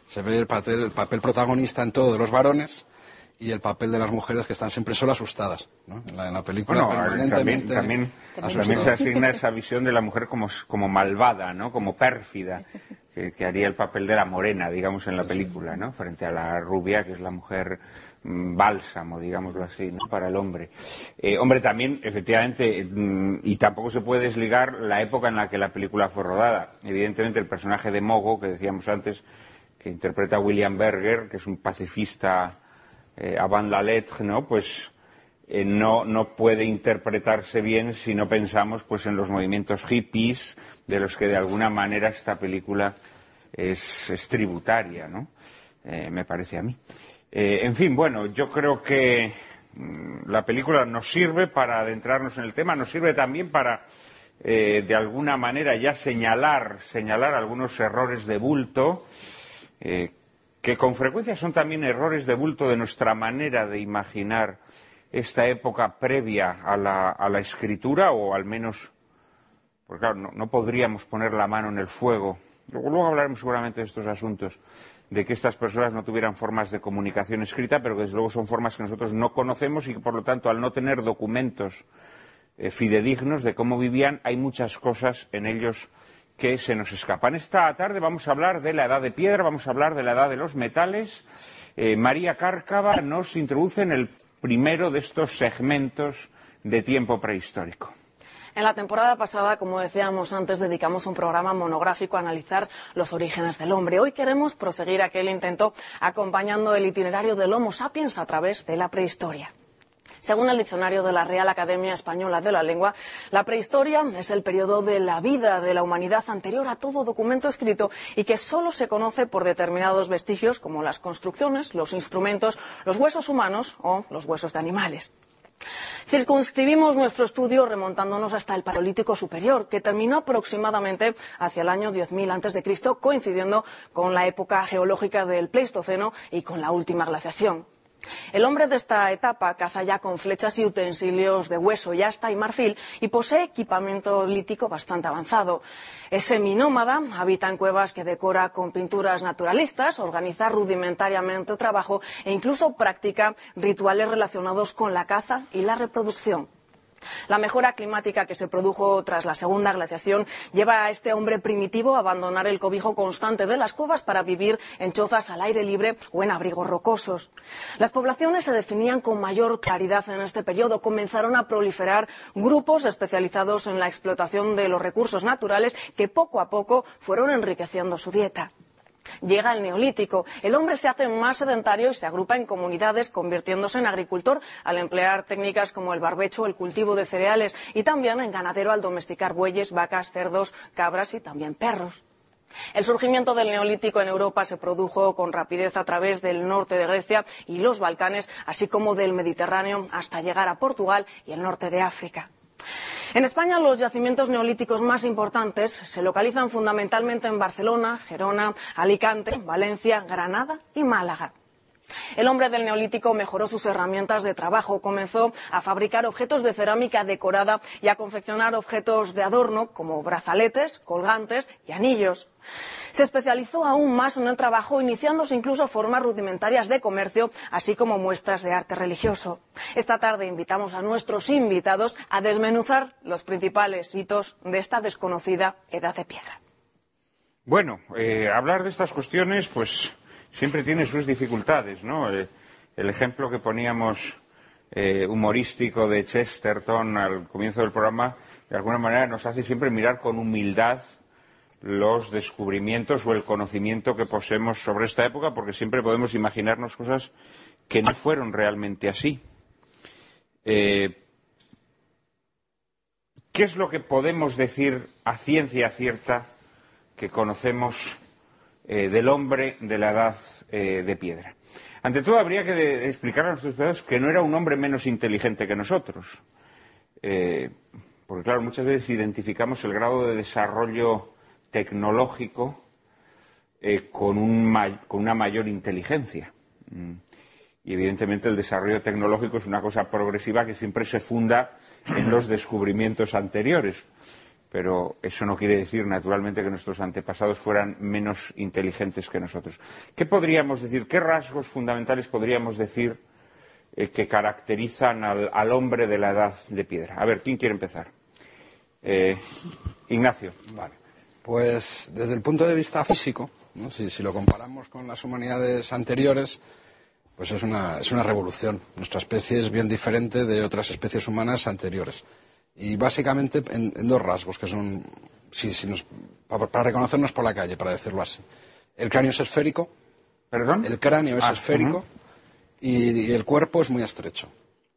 se ve el papel, el papel protagonista en todo de los varones y el papel de las mujeres que están siempre solo asustadas. ¿no? En, la, película permanentemente también, también, se asigna esa visión de la mujer como, como malvada, ¿no? como pérfida, que, haría el papel de la morena, digamos, en la película, ¿no? frente a la rubia, que es la mujer mm, bálsamo, digámoslo así, ¿no? para el hombre. Eh, hombre, también, efectivamente, mm, y tampoco se puede desligar la época en la que la película fue rodada. Evidentemente, el personaje de Mogo, que decíamos antes, que interpreta William Berger, que es un pacifista eh, avant la lettre, ¿no? Pues eh, no, no, puede interpretarse bien si no pensamos pues en los movimientos hippies de los que de alguna manera esta película es, tributaria, ¿no? Eh, me parece a mí. en fin, bueno, yo creo que mm, la película nos sirve para adentrarnos en el tema, nos sirve también para de alguna manera ya señalar, señalar algunos errores de bulto que con frecuencia son también errores de bulto de nuestra manera de imaginar esta época previa a la, escritura, o al menos, porque claro, no, podríamos poner la mano en el fuego. Luego, hablaremos seguramente de estos asuntos, de que estas personas no tuvieran formas de comunicación escrita, pero que desde luego son formas que nosotros no conocemos y que por lo tanto, al no tener documentos eh, fidedignos de cómo vivían, hay muchas cosas en ellos que se nos escapan. Esta tarde vamos a hablar de la edad de piedra, vamos a hablar de la edad de los metales. Eh, María Cárcava nos introduce en el primero de estos segmentos de tiempo prehistórico. En la temporada pasada, como decíamos antes, dedicamos un programa monográfico a analizar los orígenes del hombre. Hoy queremos proseguir aquel intento acompañando el itinerario del Homo sapiens a través de la prehistoria. Según el diccionario de la Real Academia Española de la Lengua, la prehistoria es el periodo de la vida de la humanidad anterior a todo documento escrito y que solo se conoce por determinados vestigios como las construcciones, los instrumentos, los huesos humanos o los huesos de animales. Circunscribimos nuestro estudio remontándonos hasta el Paleolítico Superior, que terminó aproximadamente hacia el año 10.000 a.C., coincidiendo con la época geológica del Pleistoceno y con la última glaciación. El hombre de esta etapa caza ya con flechas y utensilios de hueso y asta y marfil y posee equipamiento lítico bastante avanzado. Es seminómada, habita en cuevas que decora con pinturas naturalistas, organiza rudimentariamente el trabajo e incluso practica rituales relacionados con la caza y la reproducción. La mejora climática que se produjo tras la segunda glaciación lleva a este hombre primitivo a abandonar el cobijo constante de las cuevas para vivir en chozas al aire libre o en abrigos rocosos. Las poblaciones se definían con mayor claridad en este periodo. Comenzaron a proliferar grupos especializados en la explotación de los recursos naturales que poco a poco fueron enriqueciendo su dieta. Llega el neolítico. El hombre se hace más sedentario y se agrupa en comunidades, convirtiéndose en agricultor al emplear técnicas como el barbecho, el cultivo de cereales y también en ganadero al domesticar bueyes, vacas, cerdos, cabras y también perros. El surgimiento del neolítico en Europa se produjo con rapidez a través del norte de Grecia y los Balcanes, así como del Mediterráneo hasta llegar a Portugal y el norte de África. En España los yacimientos neolíticos más importantes se localizan fundamentalmente en Barcelona, Gerona, Alicante, Valencia, Granada y Málaga. El hombre del neolítico mejoró sus herramientas de trabajo, comenzó a fabricar objetos de cerámica decorada y a confeccionar objetos de adorno como brazaletes, colgantes y anillos. Se especializó aún más en el trabajo, iniciándose incluso formas rudimentarias de comercio, así como muestras de arte religioso. Esta tarde invitamos a nuestros invitados a desmenuzar los principales hitos de esta desconocida edad de piedra. Bueno, eh, hablar de estas cuestiones, pues siempre tiene sus dificultades, ¿no? Eh, el ejemplo que poníamos eh, humorístico de Chesterton al comienzo del programa, de alguna manera nos hace siempre mirar con humildad los descubrimientos o el conocimiento que poseemos sobre esta época, porque siempre podemos imaginarnos cosas que no fueron realmente así. Eh, ¿Qué es lo que podemos decir a ciencia cierta que conocemos eh, del hombre de la edad eh, de piedra? Ante todo, habría que explicar a nuestros espectadores que no era un hombre menos inteligente que nosotros. porque, claro, muchas veces identificamos el grado de desarrollo tecnológico eh, con, una mayor inteligencia. Mm. Y evidentemente el desarrollo tecnológico es una cosa progresiva que siempre se funda en los descubrimientos anteriores. Pero eso no quiere decir, naturalmente, que nuestros antepasados fueran menos inteligentes que nosotros. ¿Qué podríamos decir? ¿Qué rasgos fundamentales podríamos decir eh, que caracterizan al, hombre de la edad de piedra? A ver, ¿quién quiere empezar? Eh, Ignacio. Vale. Pues desde el punto de vista físico, si, lo comparamos con las humanidades anteriores, pues es una, es una revolución. Nuestra especie es bien diferente de otras especies humanas anteriores. Y básicamente en, dos rasgos, que son, si, nos, para, reconocernos por la calle, para decirlo así. El cráneo es esférico. ¿Perdón? El cráneo es ah, esférico y, el cuerpo es muy estrecho.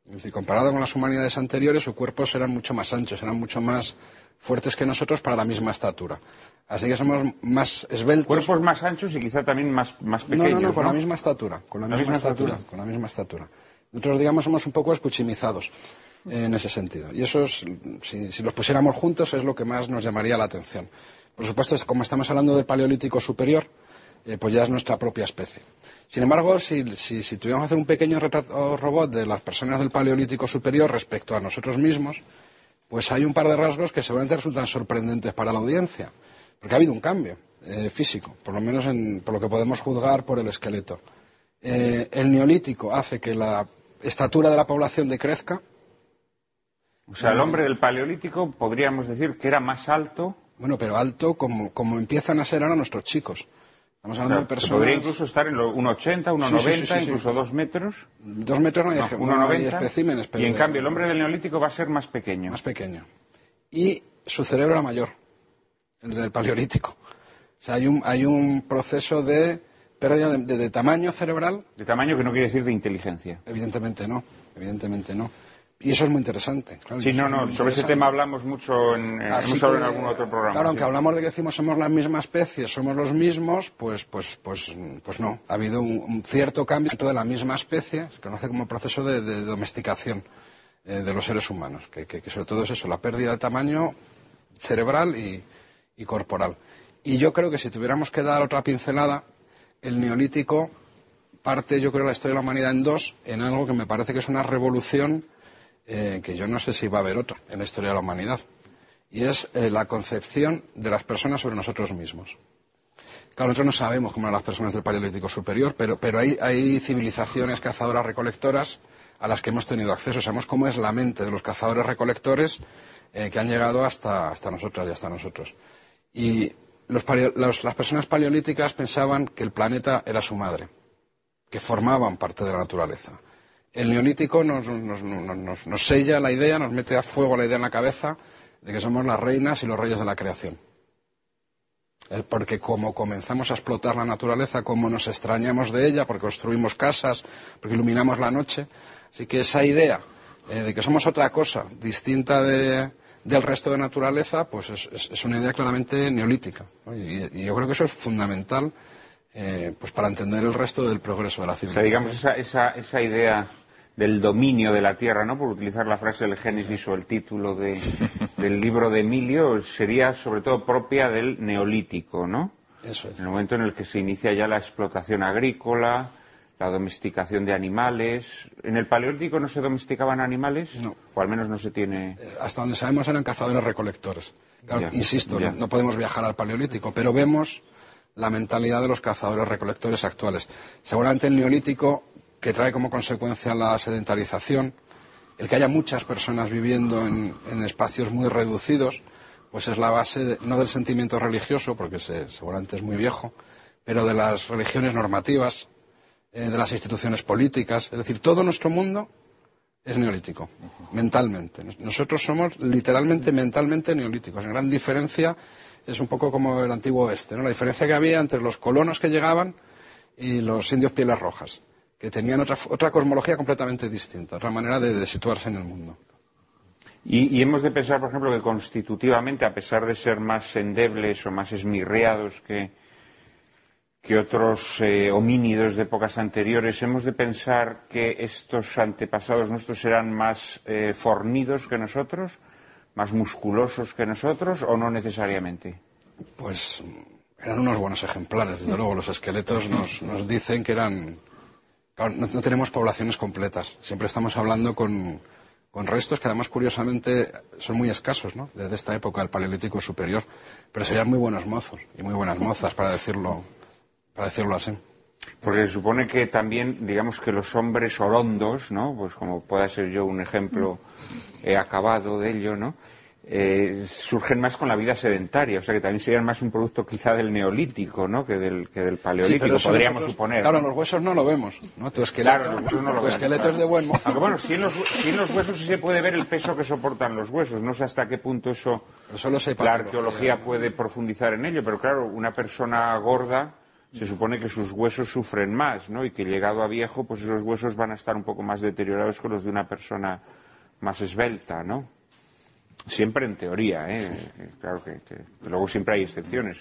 Es decir, comparado con las humanidades anteriores, su cuerpo serán mucho más anchos, serán mucho más fuertes que nosotros para la misma estatura. Así que somos más esbeltos. Cuerpos más anchos y quizá también más, más pequeños. No, no, no, con la misma estatura. Con la, misma, estatura, Con la misma estatura. Nosotros, digamos, somos un poco escuchimizados en ese sentido. Y eso, si, los pusiéramos juntos, es lo que más nos llamaría la atención. Por supuesto, como estamos hablando del paleolítico superior, eh, pues ya es nuestra propia especie. Sin embargo, si, si, tuviéramos que hacer un pequeño retrato robot de las personas del paleolítico superior respecto a nosotros mismos, pues hay un par de rasgos que seguramente resultan sorprendentes para la audiencia, porque ha habido un cambio eh, físico, por lo menos por lo que podemos juzgar por el esqueleto. Eh, el neolítico hace que la estatura de la población decrezca. O sea, el hombre del paleolítico podríamos decir que era más alto. Bueno, pero alto como, como empiezan a ser ahora nuestros chicos. Estamos hablando de personas... Podría incluso estar en los 1,80, 1,90, incluso 2 metros. 2 metros no hay, no, especímenes. Pero y en cambio el hombre del neolítico va a ser más pequeño. Más pequeño. Y su cerebro era mayor, el del paleolítico. O sea, hay un, hay un proceso de pérdida de tamaño cerebral. De tamaño que no quiere decir de inteligencia. Evidentemente no, evidentemente no. Y eso es muy interesante. sí, no, no, sobre ese tema hablamos mucho en, en algún otro programa. Claro, aunque hablamos de que decimos somos la misma especie, somos los mismos, pues, pues, pues, pues no. Ha habido un, cierto cambio dentro de la misma especie, se conoce como proceso de, domesticación eh, de los seres humanos, que, sobre todo es eso, la pérdida de tamaño cerebral y, y corporal. Y yo creo que si tuviéramos que dar otra pincelada, el neolítico parte, yo creo, la historia de la humanidad en dos, en algo que me parece que es una revolución eh, que yo no sé si va a haber otra en la historia de la humanidad, y es eh, la concepción de las personas sobre nosotros mismos. Claro, nosotros no sabemos cómo eran las personas del Paleolítico Superior, pero, pero hay, civilizaciones cazadoras recolectoras a las que hemos tenido acceso. Sabemos cómo es la mente de los cazadores recolectores eh, que han llegado hasta, hasta nosotras y hasta nosotros. Y las personas paleolíticas pensaban que el planeta era su madre, que formaban parte de la naturaleza el neolítico nos, sella la idea, nos mete a fuego la idea en la cabeza de que somos las reinas y los reyes de la creación. Porque como comenzamos a explotar la naturaleza, como nos extrañamos de ella, porque construimos casas, porque iluminamos la noche. Así que esa idea eh, de que somos otra cosa distinta del resto de naturaleza, pues es, una idea claramente neolítica. Y, yo creo que eso es fundamental eh, pues para entender el resto del progreso de la civilización. O sea, digamos, esa idea del dominio de la tierra, ¿no? Por utilizar la frase del Génesis o el título <laughs> del libro de Emilio, sería sobre todo propia del neolítico, ¿no? Eso es. En el momento en el que se inicia ya la explotación agrícola, la domesticación de animales. ¿En el Paleolítico no se domesticaban animales? No. O al menos no se tiene. Eh, hasta donde sabemos eran cazadores recolectores. Claro, insisto, ya. no, no podemos viajar al Paleolítico, pero vemos la mentalidad de los cazadores recolectores actuales. Seguramente el Neolítico, que trae como consecuencia la sedentarización, el que haya muchas personas viviendo en, espacios muy reducidos, pues es la base de- no del sentimiento religioso, porque se- seguramente es muy viejo, pero de las religiones normativas, eh, de las instituciones políticas. Es decir, todo nuestro mundo es neolítico, mentalmente. Nos- Nosotros somos literalmente, mentalmente neolíticos. La gran diferencia es un poco como el antiguo oeste, ¿no? La diferencia que había entre los colonos que llegaban y los indios pieles rojas, que tenían otra, otra cosmología completamente distinta, otra manera de, de situarse en el mundo. Y, y hemos de pensar, por ejemplo, que constitutivamente, a pesar de ser más endebles o más esmirreados que, que otros eh, homínidos de épocas anteriores, hemos de pensar que estos antepasados nuestros eran más eh, fornidos que nosotros, más musculosos que nosotros, o no necesariamente. Pues eran unos buenos ejemplares, desde luego. Los esqueletos nos, nos dicen que eran. No, no tenemos poblaciones completas. Siempre estamos hablando con, con restos que, además, curiosamente, son muy escasos, ¿no? Desde esta época del Paleolítico Superior. Pero serían muy buenos mozos y muy buenas <laughs> mozas, para decirlo, para decirlo así. Porque se supone que también, digamos que los hombres orondos, ¿no? Pues como pueda ser yo un ejemplo eh, acabado de ello, ¿no? Eh, surgen más con la vida sedentaria, o sea que también serían más un producto quizá del neolítico, ¿no? Que del, que del paleolítico, podríamos nosotros- suponer. Claro, en los huesos no lo vemos, ¿no? Tu esqueleto, Claro, los huesos no lo tu vemos, esqueleto claro. es de buen mozo. Aunque bueno, sí en, los, sí en los huesos sí se puede ver el peso que soportan los huesos. No sé hasta qué punto eso solo la arqueología puede profundizar en ello, pero claro, una persona gorda se supone que sus huesos sufren más, ¿no? Y que llegado a viejo, pues esos huesos van a estar un poco más deteriorados que los de una persona más esbelta, ¿no? Siempre en teoría, ¿eh? Que Claro que, que- que luego siempre hay excepciones.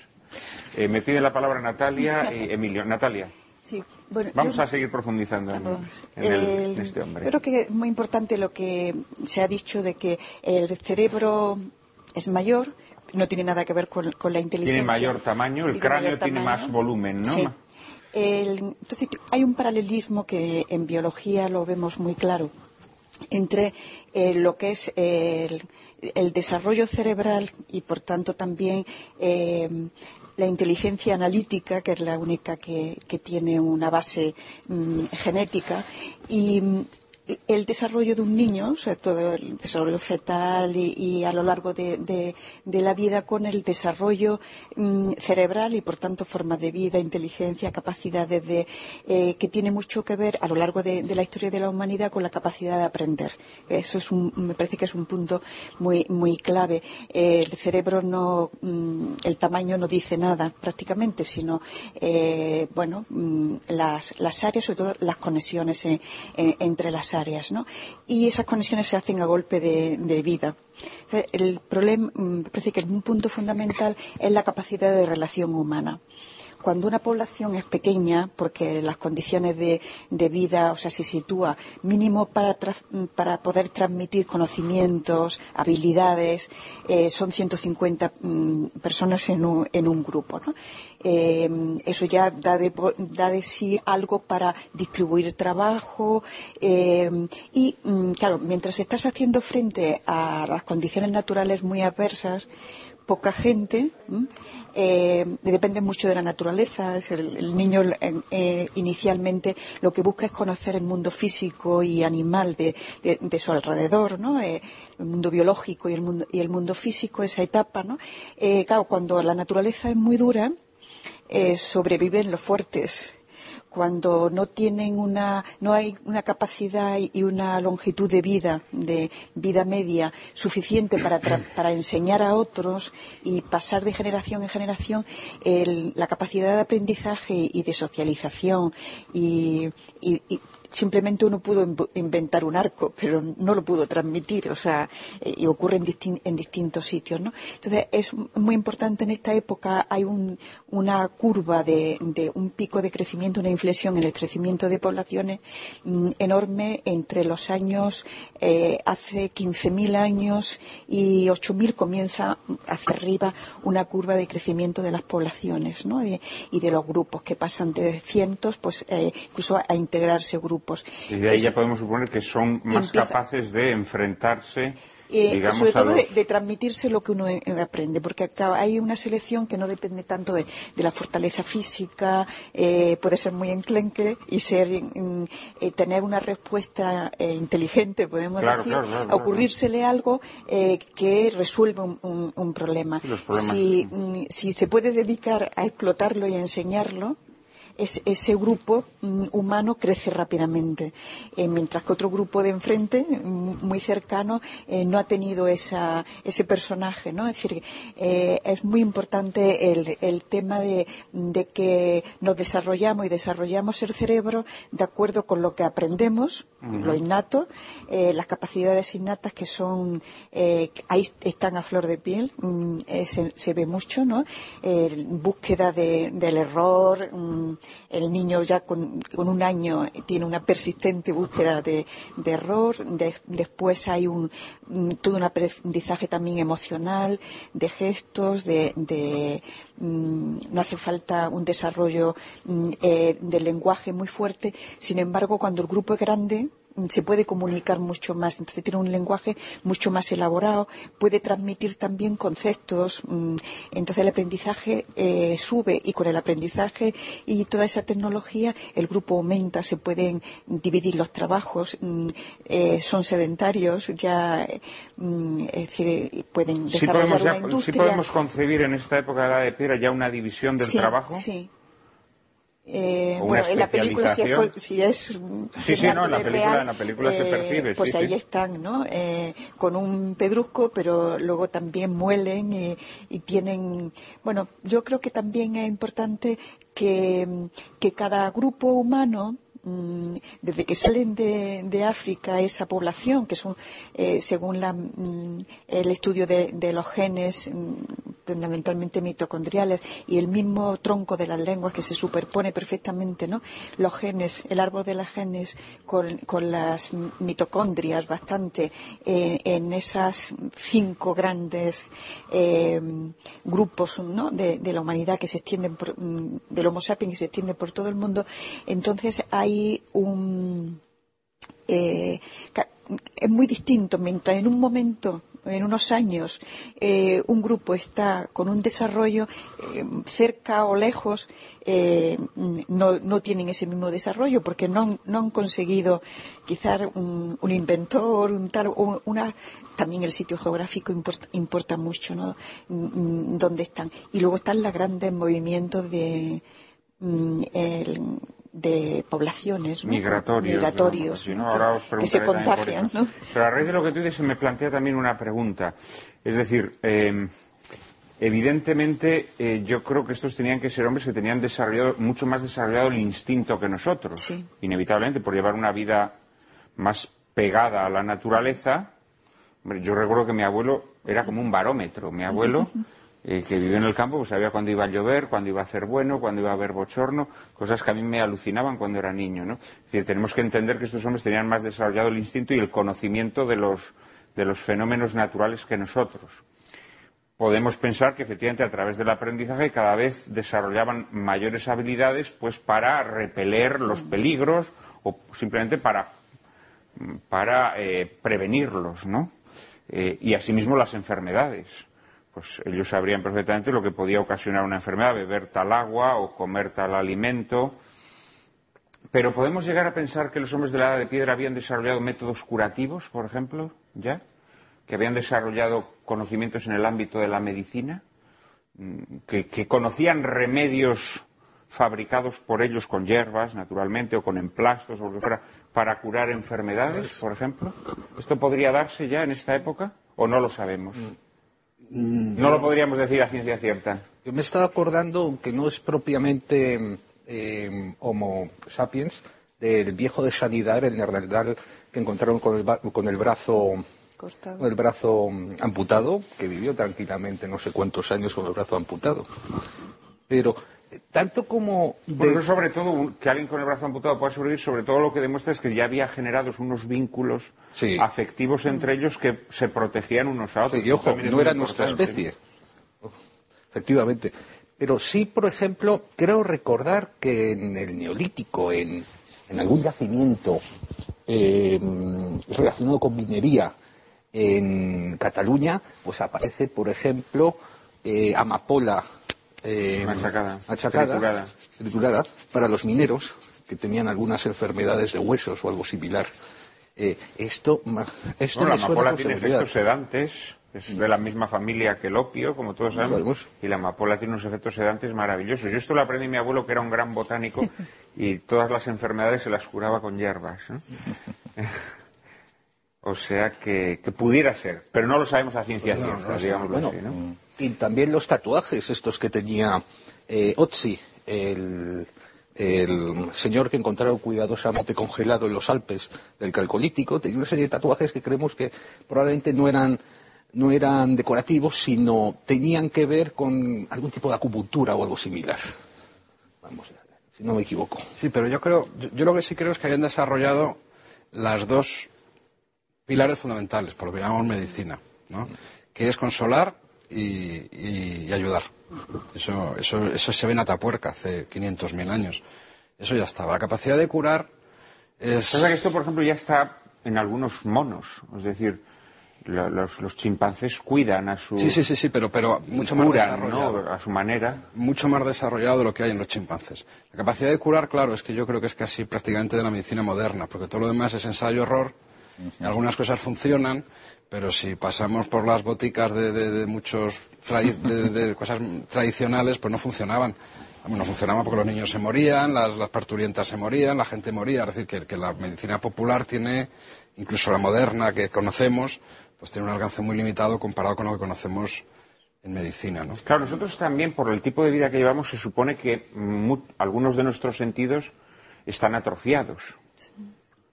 Eh, me pide la palabra Natalia y Emilio. Natalia, Sí, bueno, vamos yo- a seguir profundizando en, Vamos. en el- El- en este hombre. Creo que es muy importante lo que se ha dicho de que el cerebro es mayor, no tiene nada que ver con, con la inteligencia. Tiene mayor tamaño, el Tiene cráneo tiene más volumen, ¿no? Sí. El- entonces, hay un paralelismo que en biología lo vemos muy claro entre eh, lo que es el, desarrollo cerebral y, por tanto, también eh, la inteligencia analítica, que es la única que, tiene una base mm, genética, y el desarrollo de un niño, o todo el desarrollo fetal y, a lo largo de, de- la vida con el desarrollo mm, cerebral y, por tanto, forma de vida, inteligencia, capacidades de, eh, que tiene mucho que ver a lo largo de, la historia de la humanidad con la capacidad de aprender. Eso es un, me parece que es un punto muy, muy clave. Eh, el cerebro no, mm, el tamaño no dice nada prácticamente, sino, eh, bueno, mm, las, las áreas, sobre todo las conexiones en- entre las áreas, ¿no? Y esas conexiones se hacen a golpe de, de vida. El problema, mm, parece que un punto fundamental es la capacidad de relación humana cuando una población es pequeña, porque las condiciones de, de vida, o sea, se sitúa mínimo para, para poder transmitir conocimientos, habilidades, eh, son 150 mm, personas en un, en un grupo, ¿no? Eh, eso ya da de, da de sí algo para distribuir trabajo eh, y, mm, claro, mientras estás haciendo frente a las condiciones naturales muy adversas, poca gente, eh, depende mucho de la naturaleza. Es el, niño eh, inicialmente lo que busca es conocer el mundo físico y animal de, de- su alrededor, ¿no? Eh, el mundo biológico y el mundo, y el mundo físico, esa etapa, ¿no? Claro, cuando la naturaleza es muy dura, sobreviven los fuertes cuando no tienen una no hay una capacidad y una longitud de vida de vida media suficiente para tra- <clears throat> para enseñar a otros y pasar de generación en generación el- la capacidad de aprendizaje y de socialización y, y- y simplemente uno pudo inventar un arco, pero no lo pudo transmitir, o sea, y ocurre en, distintos sitios, ¿no? Entonces, es muy importante en esta época, hay una curva de, un pico de crecimiento, una inflexión en el crecimiento de poblaciones mm, enorme entre los años, eh, hace 15.000 años y 8.000 comienza hacia arriba una curva de crecimiento de las poblaciones, ¿no? y de los grupos que pasan de cientos, pues eh, incluso a integrarse grupos. Y de ahí ya podemos suponer que son más capaces de enfrentarse eh, sobre todo de, transmitirse lo que uno eh, aprende, porque acá hay una selección que no depende tanto de, la fortaleza física, eh, puede ser muy enclenque y ser, mm, tener una respuesta inteligente, podemos decir, ocurrírsele algo que resuelva un, problema. Mm, si se puede dedicar a explotarlo y a enseñarlo, ese grupo mm, humano crece rápidamente, eh, mientras que otro grupo de enfrente, mm, muy cercano, eh, no ha tenido ese personaje, ¿no? Es decir, eh, es muy importante el, tema de, que nos desarrollamos y desarrollamos el cerebro de acuerdo con lo que aprendemos, lo innato, las capacidades innatas que son, ahí están a flor de piel, mm, se, ve mucho, ¿no? búsqueda del error, el niño ya con, un año tiene una persistente búsqueda de, error, después hay un, todo un aprendizaje también emocional, de gestos, de, mm, no hace falta un desarrollo mm, eh, del lenguaje muy fuerte. Sin embargo, cuando el grupo es grande, se puede comunicar mucho más, entonces tiene un lenguaje mucho más elaborado, puede transmitir también conceptos, mm, entonces el aprendizaje eh, sube y con el aprendizaje y toda esa tecnología el grupo aumenta, se pueden dividir los trabajos, mm, eh, son sedentarios, ya mm, es decir, pueden desarrollar una industria. ¿Sí podemos concebir en esta época de la de piedra ya una división del trabajo? Sí, eh, bueno, en la película si es, si es sí, sí, no, en la película, en la película se eh, percibe. Pues ahí están, ¿no? Eh, con un pedrusco, pero luego también muelen y, y, tienen. Bueno, yo creo que también es importante que, que cada grupo humano desde que salen de, África esa población, que son, eh, según mm, el estudio de, los genes, mm, fundamentalmente mitocondriales, y el mismo tronco de las lenguas que se superpone perfectamente, ¿no? Los genes, el árbol de los genes con, las mitocondrias bastante en esas cinco grandes eh, grupos de, la humanidad que se extienden, por, del Homo sapiens que se extienden por todo el mundo, entonces hay un... Eh, es muy distinto, mientras en un momento en unos años eh, un grupo está con un desarrollo eh, cerca o lejos, no, tienen ese mismo desarrollo porque no han, conseguido quizás un, inventor, un tal, una, también el sitio geográfico importa, mucho, ¿no? Mm, dónde están. Y luego están los grandes movimientos de mm, de poblaciones migratorios, que se contagian. Pero a raíz de lo que tú dices, me plantea también una pregunta. Es decir, em, evidentemente eh, yo creo que estos tenían que ser hombres que tenían desarrollado, mucho más desarrollado el instinto que nosotros. Inevitablemente, por llevar una vida más pegada a la naturaleza. Yo recuerdo que mi abuelo era como un barómetro. Mi abuelo. <laughs> Eh, que vivió en el campo, pues sabía cuándo iba a llover, cuándo iba a hacer bueno, cuándo iba a haber bochorno, cosas que a mí me alucinaban cuando era niño, ¿no? Es decir, tenemos que entender que estos hombres tenían más desarrollado el instinto y el conocimiento de los, de los fenómenos naturales que nosotros. Podemos pensar que efectivamente a través del aprendizaje cada vez desarrollaban mayores habilidades pues para repeler los peligros o simplemente para, para eh, prevenirlos, ¿no? Eh, y asimismo las enfermedades pues ellos sabrían perfectamente lo que podía ocasionar una enfermedad, beber tal agua o comer tal alimento. Pero podemos llegar a pensar que los hombres de la edad de piedra habían desarrollado métodos curativos, por ejemplo, ya, que habían desarrollado conocimientos en el ámbito de la medicina, mm, que, conocían remedios fabricados por ellos con hierbas, naturalmente, o con emplastos o lo que fuera, para curar enfermedades, por ejemplo. ¿Esto podría darse ya en esta época o no lo sabemos? No lo podríamos decir a ciencia cierta. Yo me estaba acordando que no es propiamente eh, Homo sapiens, del viejo de Sanidad, el neandertal que encontraron con el, con el brazo con el brazo amputado, que vivió tranquilamente no sé cuántos años con el brazo amputado. Pero tanto como... De... sobre todo, que alguien con el brazo amputado pueda sobrevivir, sobre todo lo que demuestra es que ya había generado unos vínculos afectivos entre ellos que se protegían unos a otros. y ojo, no era nuestra especie. Efectivamente. Pero sí, por ejemplo, creo recordar que en el Neolítico, en, algún yacimiento eh, relacionado con minería en Cataluña, pues aparece, por ejemplo, eh, amapola eh, machacada, triturada. para los mineros que tenían algunas enfermedades de huesos o algo similar. Eh, esto, esto la amapola tiene efectos sedantes, es de la misma familia que el opio, como todos sabemos, y la amapola tiene unos efectos sedantes maravillosos. Yo esto lo aprendí mi abuelo, que era un gran botánico, y todas las enfermedades se las curaba con hierbas. <laughs> o sea que, pudiera ser, pero no lo sabemos a ciencia cierta, digámoslo así, ¿no? Y también los tatuajes, estos que tenía eh, Otzi, el, señor que encontraron cuidadosamente congelado en los Alpes del Calcolítico, tenía una serie de tatuajes que creemos que probablemente no eran, no eran decorativos, sino tenían que ver con algún tipo de acupuntura o algo similar. Vamos, si no me equivoco. Sí, pero yo creo, yo, lo que sí creo es que hayan desarrollado las dos pilares fundamentales, por lo que llamamos medicina, ¿no? que es consolar y, ayudar. Eso, eso, eso se ve en Atapuerca hace 500.000 años. Eso ya estaba. La capacidad de curar es... que esto, por ejemplo, ya está en algunos monos. Es decir, los, chimpancés cuidan a su... Sí, sí, sí, sí pero, pero mucho más desarrollado. A su manera. Mucho más desarrollado de lo que hay en los chimpancés. La capacidad de curar, claro, es que yo creo que es casi prácticamente de la medicina moderna, porque todo lo demás es ensayo-error. Algunas cosas funcionan, pero si pasamos por las boticas de, de, muchos de, cosas tradicionales, pues no funcionaban. No funcionaban porque los niños se morían, las, las parturientas se morían, la gente moría. Es decir, que, que, la medicina popular tiene, incluso la moderna que conocemos, pues tiene un alcance muy limitado comparado con lo que conocemos en medicina, ¿no? Claro, nosotros también, por el tipo de vida que llevamos, se supone que algunos de nuestros sentidos están atrofiados.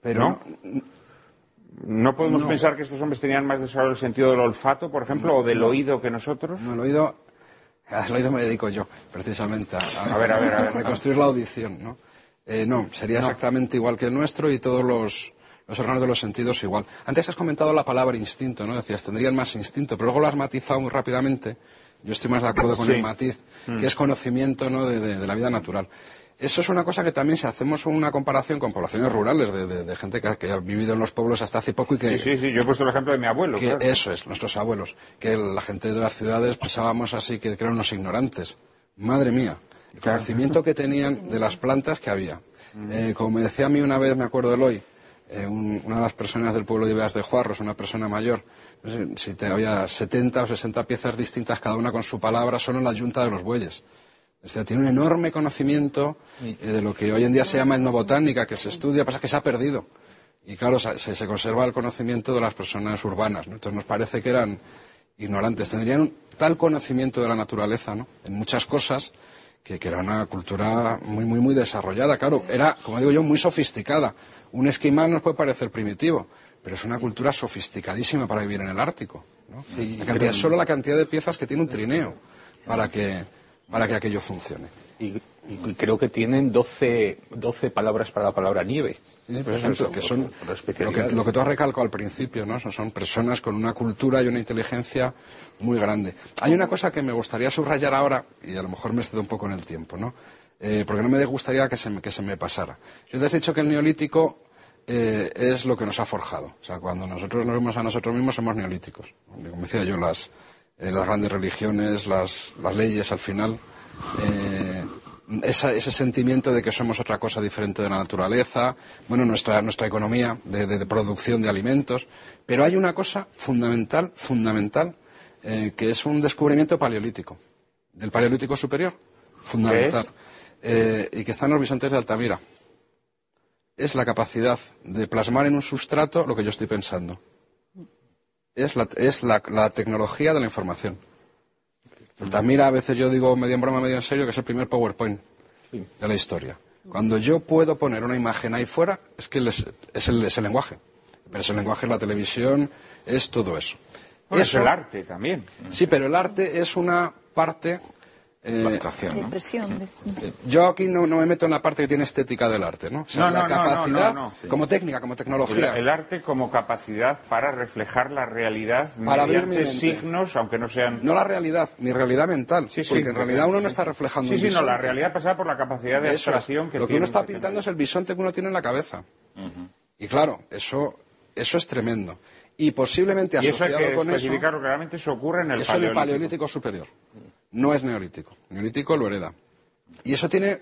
Pero ¿No? ¿No podemos pensar que estos hombres tenían más desarrollado el sentido del olfato, por ejemplo, o del oído que nosotros? No, el oído, al oído me dedico yo, precisamente, a, ver, a, ver, a, reconstruir la audición, ¿no? Eh, no, sería exactamente igual que el nuestro y todos los, los órganos de los sentidos igual. Antes has comentado la palabra instinto, ¿no? Decías, tendrían más instinto, pero luego lo has matizado muy rápidamente. Yo estoy más de acuerdo con el matiz, que mm. es conocimiento ¿no? de, la vida natural. Eso es una cosa que también, si hacemos una comparación con poblaciones rurales, de, gente que, ha vivido en los pueblos hasta hace poco y que... Sí, sí, sí, yo he puesto el ejemplo de mi abuelo. Eso es, nuestros abuelos. Que la gente de las ciudades pensábamos así, que eran unos ignorantes. Madre mía, el conocimiento que tenían de las plantas que había. Mm. Eh, como me decía a mí una vez, me acuerdo de hoy, eh, una de las personas del pueblo de Ibeas de Juarros, una persona mayor, si te había 70 o 60 piezas distintas, cada una con su palabra, solo en la yunta de los bueyes tiene un enorme conocimiento eh, de lo que hoy en día se llama etnobotánica, que se estudia, pasa que se ha perdido. Y claro, se, conserva el conocimiento de las personas urbanas. Entonces nos parece que eran ignorantes. Tendrían un tal conocimiento de la naturaleza, ¿no? En muchas cosas, que, era una cultura muy, muy, muy desarrollada. Claro, era, como digo yo, muy sofisticada. Un esquimal nos puede parecer primitivo, pero es una cultura sofisticadísima para vivir en el Ártico. ¿no? la solo la cantidad de piezas que tiene un trineo para que para que aquello funcione. Y, creo que tienen 12, 12, palabras para la palabra nieve. Sí, por ejemplo, que son lo que, lo que tú has recalcado al principio, ¿no? Son personas con una cultura y una inteligencia muy grande. Hay una cosa que me gustaría subrayar ahora, y a lo mejor me excedo un poco en el tiempo, ¿no? Eh, porque no me gustaría que se me, que se me pasara. Yo te he dicho que el neolítico eh, es lo que nos ha forjado. O sea, cuando nosotros nos vemos a nosotros mismos somos neolíticos. Como decía yo, las, eh, las grandes religiones, las, las leyes al final, eh, ese sentimiento de que somos otra cosa diferente de la naturaleza, bueno, nuestra, nuestra economía de, de, producción de alimentos, pero hay una cosa fundamental, fundamental, eh, que es un descubrimiento paleolítico, del paleolítico superior, fundamental, y que está en los bisontes de Altamira. Es la capacidad de plasmar en un sustrato lo que yo estoy pensando es la, es la, tecnología de la información. Mira, a veces yo digo medio en broma, medio en serio, que es el primer PowerPoint de la historia. Cuando yo puedo poner una imagen ahí fuera, es que es, el, es el lenguaje. Pero ese lenguaje en la televisión es todo eso. es el arte también. Sí, pero el arte es una parte eh, la abstracción, ¿no? Eh, yo aquí no, me meto en la parte que tiene estética del arte, ¿no? no, la capacidad como técnica, como tecnología. El, arte como capacidad para reflejar la realidad para mediante signos, aunque no sean... No la realidad, mi realidad mental, sí, porque en realidad uno no está reflejando Sí, sí, no, la realidad pasada por la capacidad de abstracción que Lo que uno está pintando es el bisonte que uno tiene en la cabeza. Y claro, eso, eso es tremendo. Y posiblemente asociado y eso hay que con especificarlo claramente, eso ocurre en el eso paleolítico. el paleolítico superior no es neolítico. Neolítico lo hereda. Y eso tiene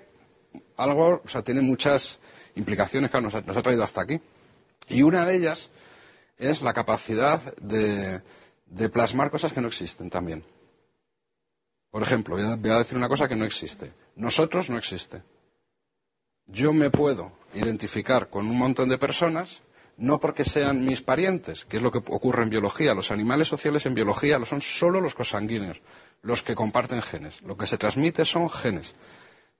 algo, o sea, tiene muchas implicaciones que nos ha, traído hasta aquí. Y una de ellas es la capacidad de, plasmar cosas que no existen también. Por ejemplo, voy a, decir una cosa que no existe. Nosotros no existe. Yo me puedo identificar con un montón de personas no porque sean mis parientes, que es lo que ocurre en biología. Los animales sociales en biología lo son solo los cosanguíneos los que comparten genes. Lo que se transmite son genes.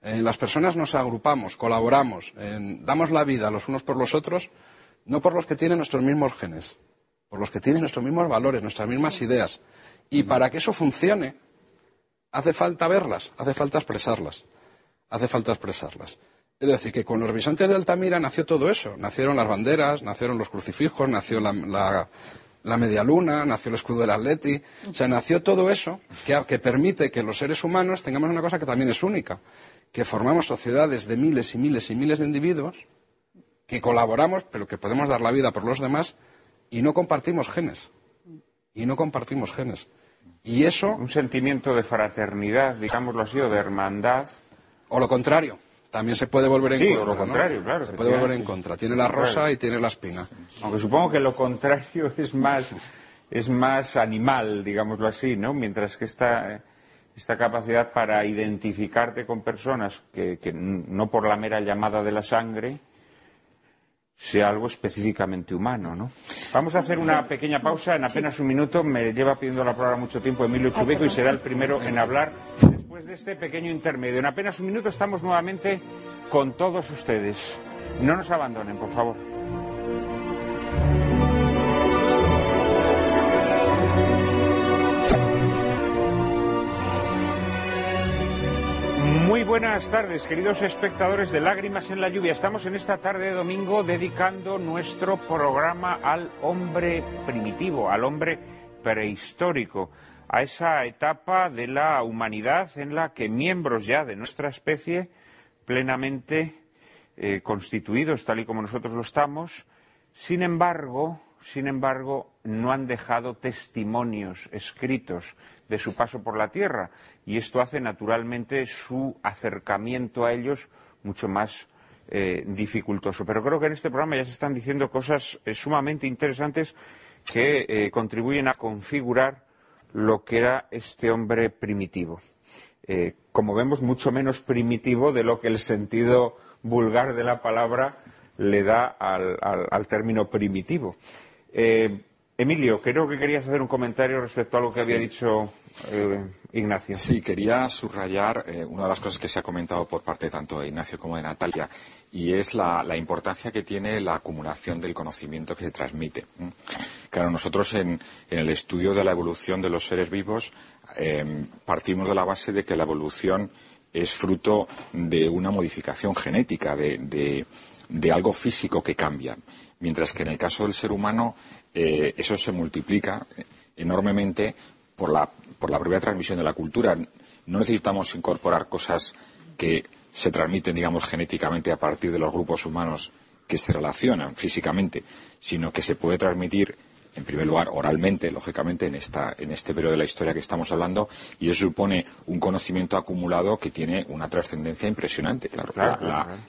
Eh, las personas nos agrupamos, colaboramos, damos la vida los unos por los otros, no por los que tienen nuestros mismos genes, por los que tienen nuestros mismos valores, nuestras mismas ideas. Y para que eso funcione, hace falta verlas, hace falta expresarlas, hace falta expresarlas. Es decir, que con los bisontes de Altamira nació todo eso. Nacieron las banderas, nacieron los crucifijos, nació la, la media luna, nació el escudo del Atleti, o sea, nació todo eso que, permite que los seres humanos tengamos una cosa que también es única, que formamos sociedades de miles y miles y miles de individuos que colaboramos, pero que podemos dar la vida por los demás y no compartimos genes. Y no compartimos genes. Y eso. Un sentimiento de fraternidad, digámoslo así, o de hermandad. O lo contrario también se puede volver en contra. lo contrario, claro. Se puede volver en contra. Tiene la rosa y tiene la espina. Aunque supongo que lo contrario <laughs> es más, es más animal, digámoslo así, ¿no? Mientras que esta, esta capacidad para identificarte con personas que, que no por la mera llamada de la sangre sea algo específicamente humano, ¿no? Vamos a hacer una pequeña pausa en apenas un minuto. Me lleva pidiendo la palabra mucho tiempo Emilio Chubeco y será el primero en hablar después de este pequeño intermedio. En apenas un minuto estamos nuevamente con todos ustedes. No nos abandonen, por favor. Muy buenas tardes, queridos espectadores de Lágrimas en la Lluvia. Estamos en esta tarde de domingo dedicando nuestro programa al hombre primitivo, al hombre prehistórico a esa etapa de la humanidad en la que miembros ya de nuestra especie, plenamente eh, constituidos tal y como nosotros lo estamos, sin embargo, sin embargo, no han dejado testimonios escritos de su paso por la Tierra y esto hace naturalmente su acercamiento a ellos mucho más eh, dificultoso. Pero creo que en este programa ya se están diciendo cosas eh, sumamente interesantes que contribuyen a configurar lo que era este hombre primitivo. Eh, como vemos, mucho menos primitivo de lo que el sentido vulgar de la palabra le da al, término primitivo. Eh, Emilio, creo que querías hacer un comentario respecto a lo que había dicho eh, Ignacio. Sí, quería subrayar eh, una de las cosas que se ha comentado por parte tanto de Ignacio como de Natalia, y es la, importancia que tiene la acumulación del conocimiento que se transmite. Claro, nosotros en, el estudio de la evolución de los seres vivos em, partimos de la base de que la evolución es fruto de una modificación genética, de algo físico que cambia mientras que en el caso del ser humano eh, eso se multiplica enormemente por la, por la propia transmisión de la cultura. No necesitamos incorporar cosas que se transmiten, digamos, genéticamente a partir de los grupos humanos que se relacionan físicamente, sino que se puede transmitir en primer lugar, oralmente, lógicamente, en, esta, en este periodo de la historia que estamos hablando, y eso supone un conocimiento acumulado que tiene una trascendencia impresionante. Claro,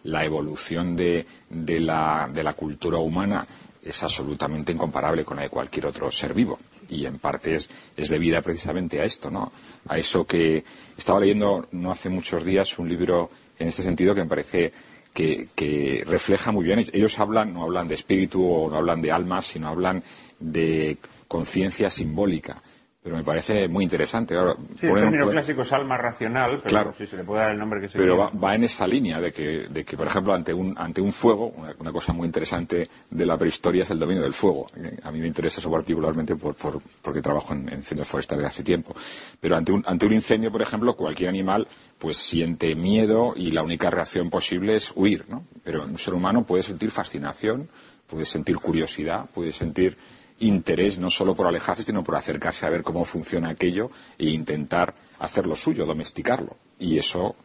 la, evolución de, de, la, de la cultura humana es absolutamente incomparable con la de cualquier otro ser vivo. Y en parte es, es, debida precisamente a esto, ¿no? A eso que estaba leyendo no hace muchos días un libro en este sentido que me parece que, refleja muy bien. Ellos hablan, no hablan de espíritu o no hablan de alma, sino hablan de conciencia simbólica. Pero me parece muy interesante. Sí, el término clásico es alma racional, pero claro, sí se le puede dar el nombre que se Pero va, en esa línea de que, de que, por ejemplo, ante un, ante un fuego, una, cosa muy interesante de la prehistoria es el dominio del fuego. A mí me interesa eso particularmente por, por, porque trabajo en, en incendios forestales hace tiempo. Pero ante un, ante un incendio, por ejemplo, cualquier animal pues siente miedo y la única reacción posible es huir, ¿no? Pero un ser humano puede sentir fascinación, puede sentir curiosidad, puede sentir interés no solo por alejarse, sino por acercarse a ver cómo funciona aquello e intentar hacerlo suyo, domesticarlo. Y eso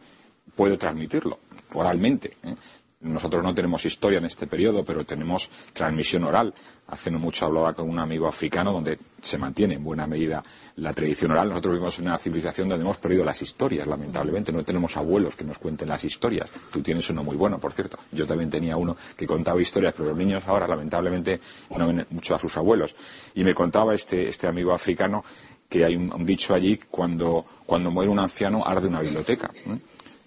puede transmitirlo oralmente. ¿eh? Nosotros no tenemos historia en este periodo, pero tenemos transmisión oral. Hace no mucho hablaba con un amigo africano donde se mantiene en buena medida la tradición oral. Nosotros vivimos en una civilización donde hemos perdido las historias, lamentablemente. No tenemos abuelos que nos cuenten las historias. Tú tienes uno muy bueno, por cierto. Yo también tenía uno que contaba historias, pero los niños ahora, lamentablemente, no ven mucho a sus abuelos. Y me contaba este, este amigo africano que hay un, dicho allí, cuando, cuando muere un anciano arde una biblioteca.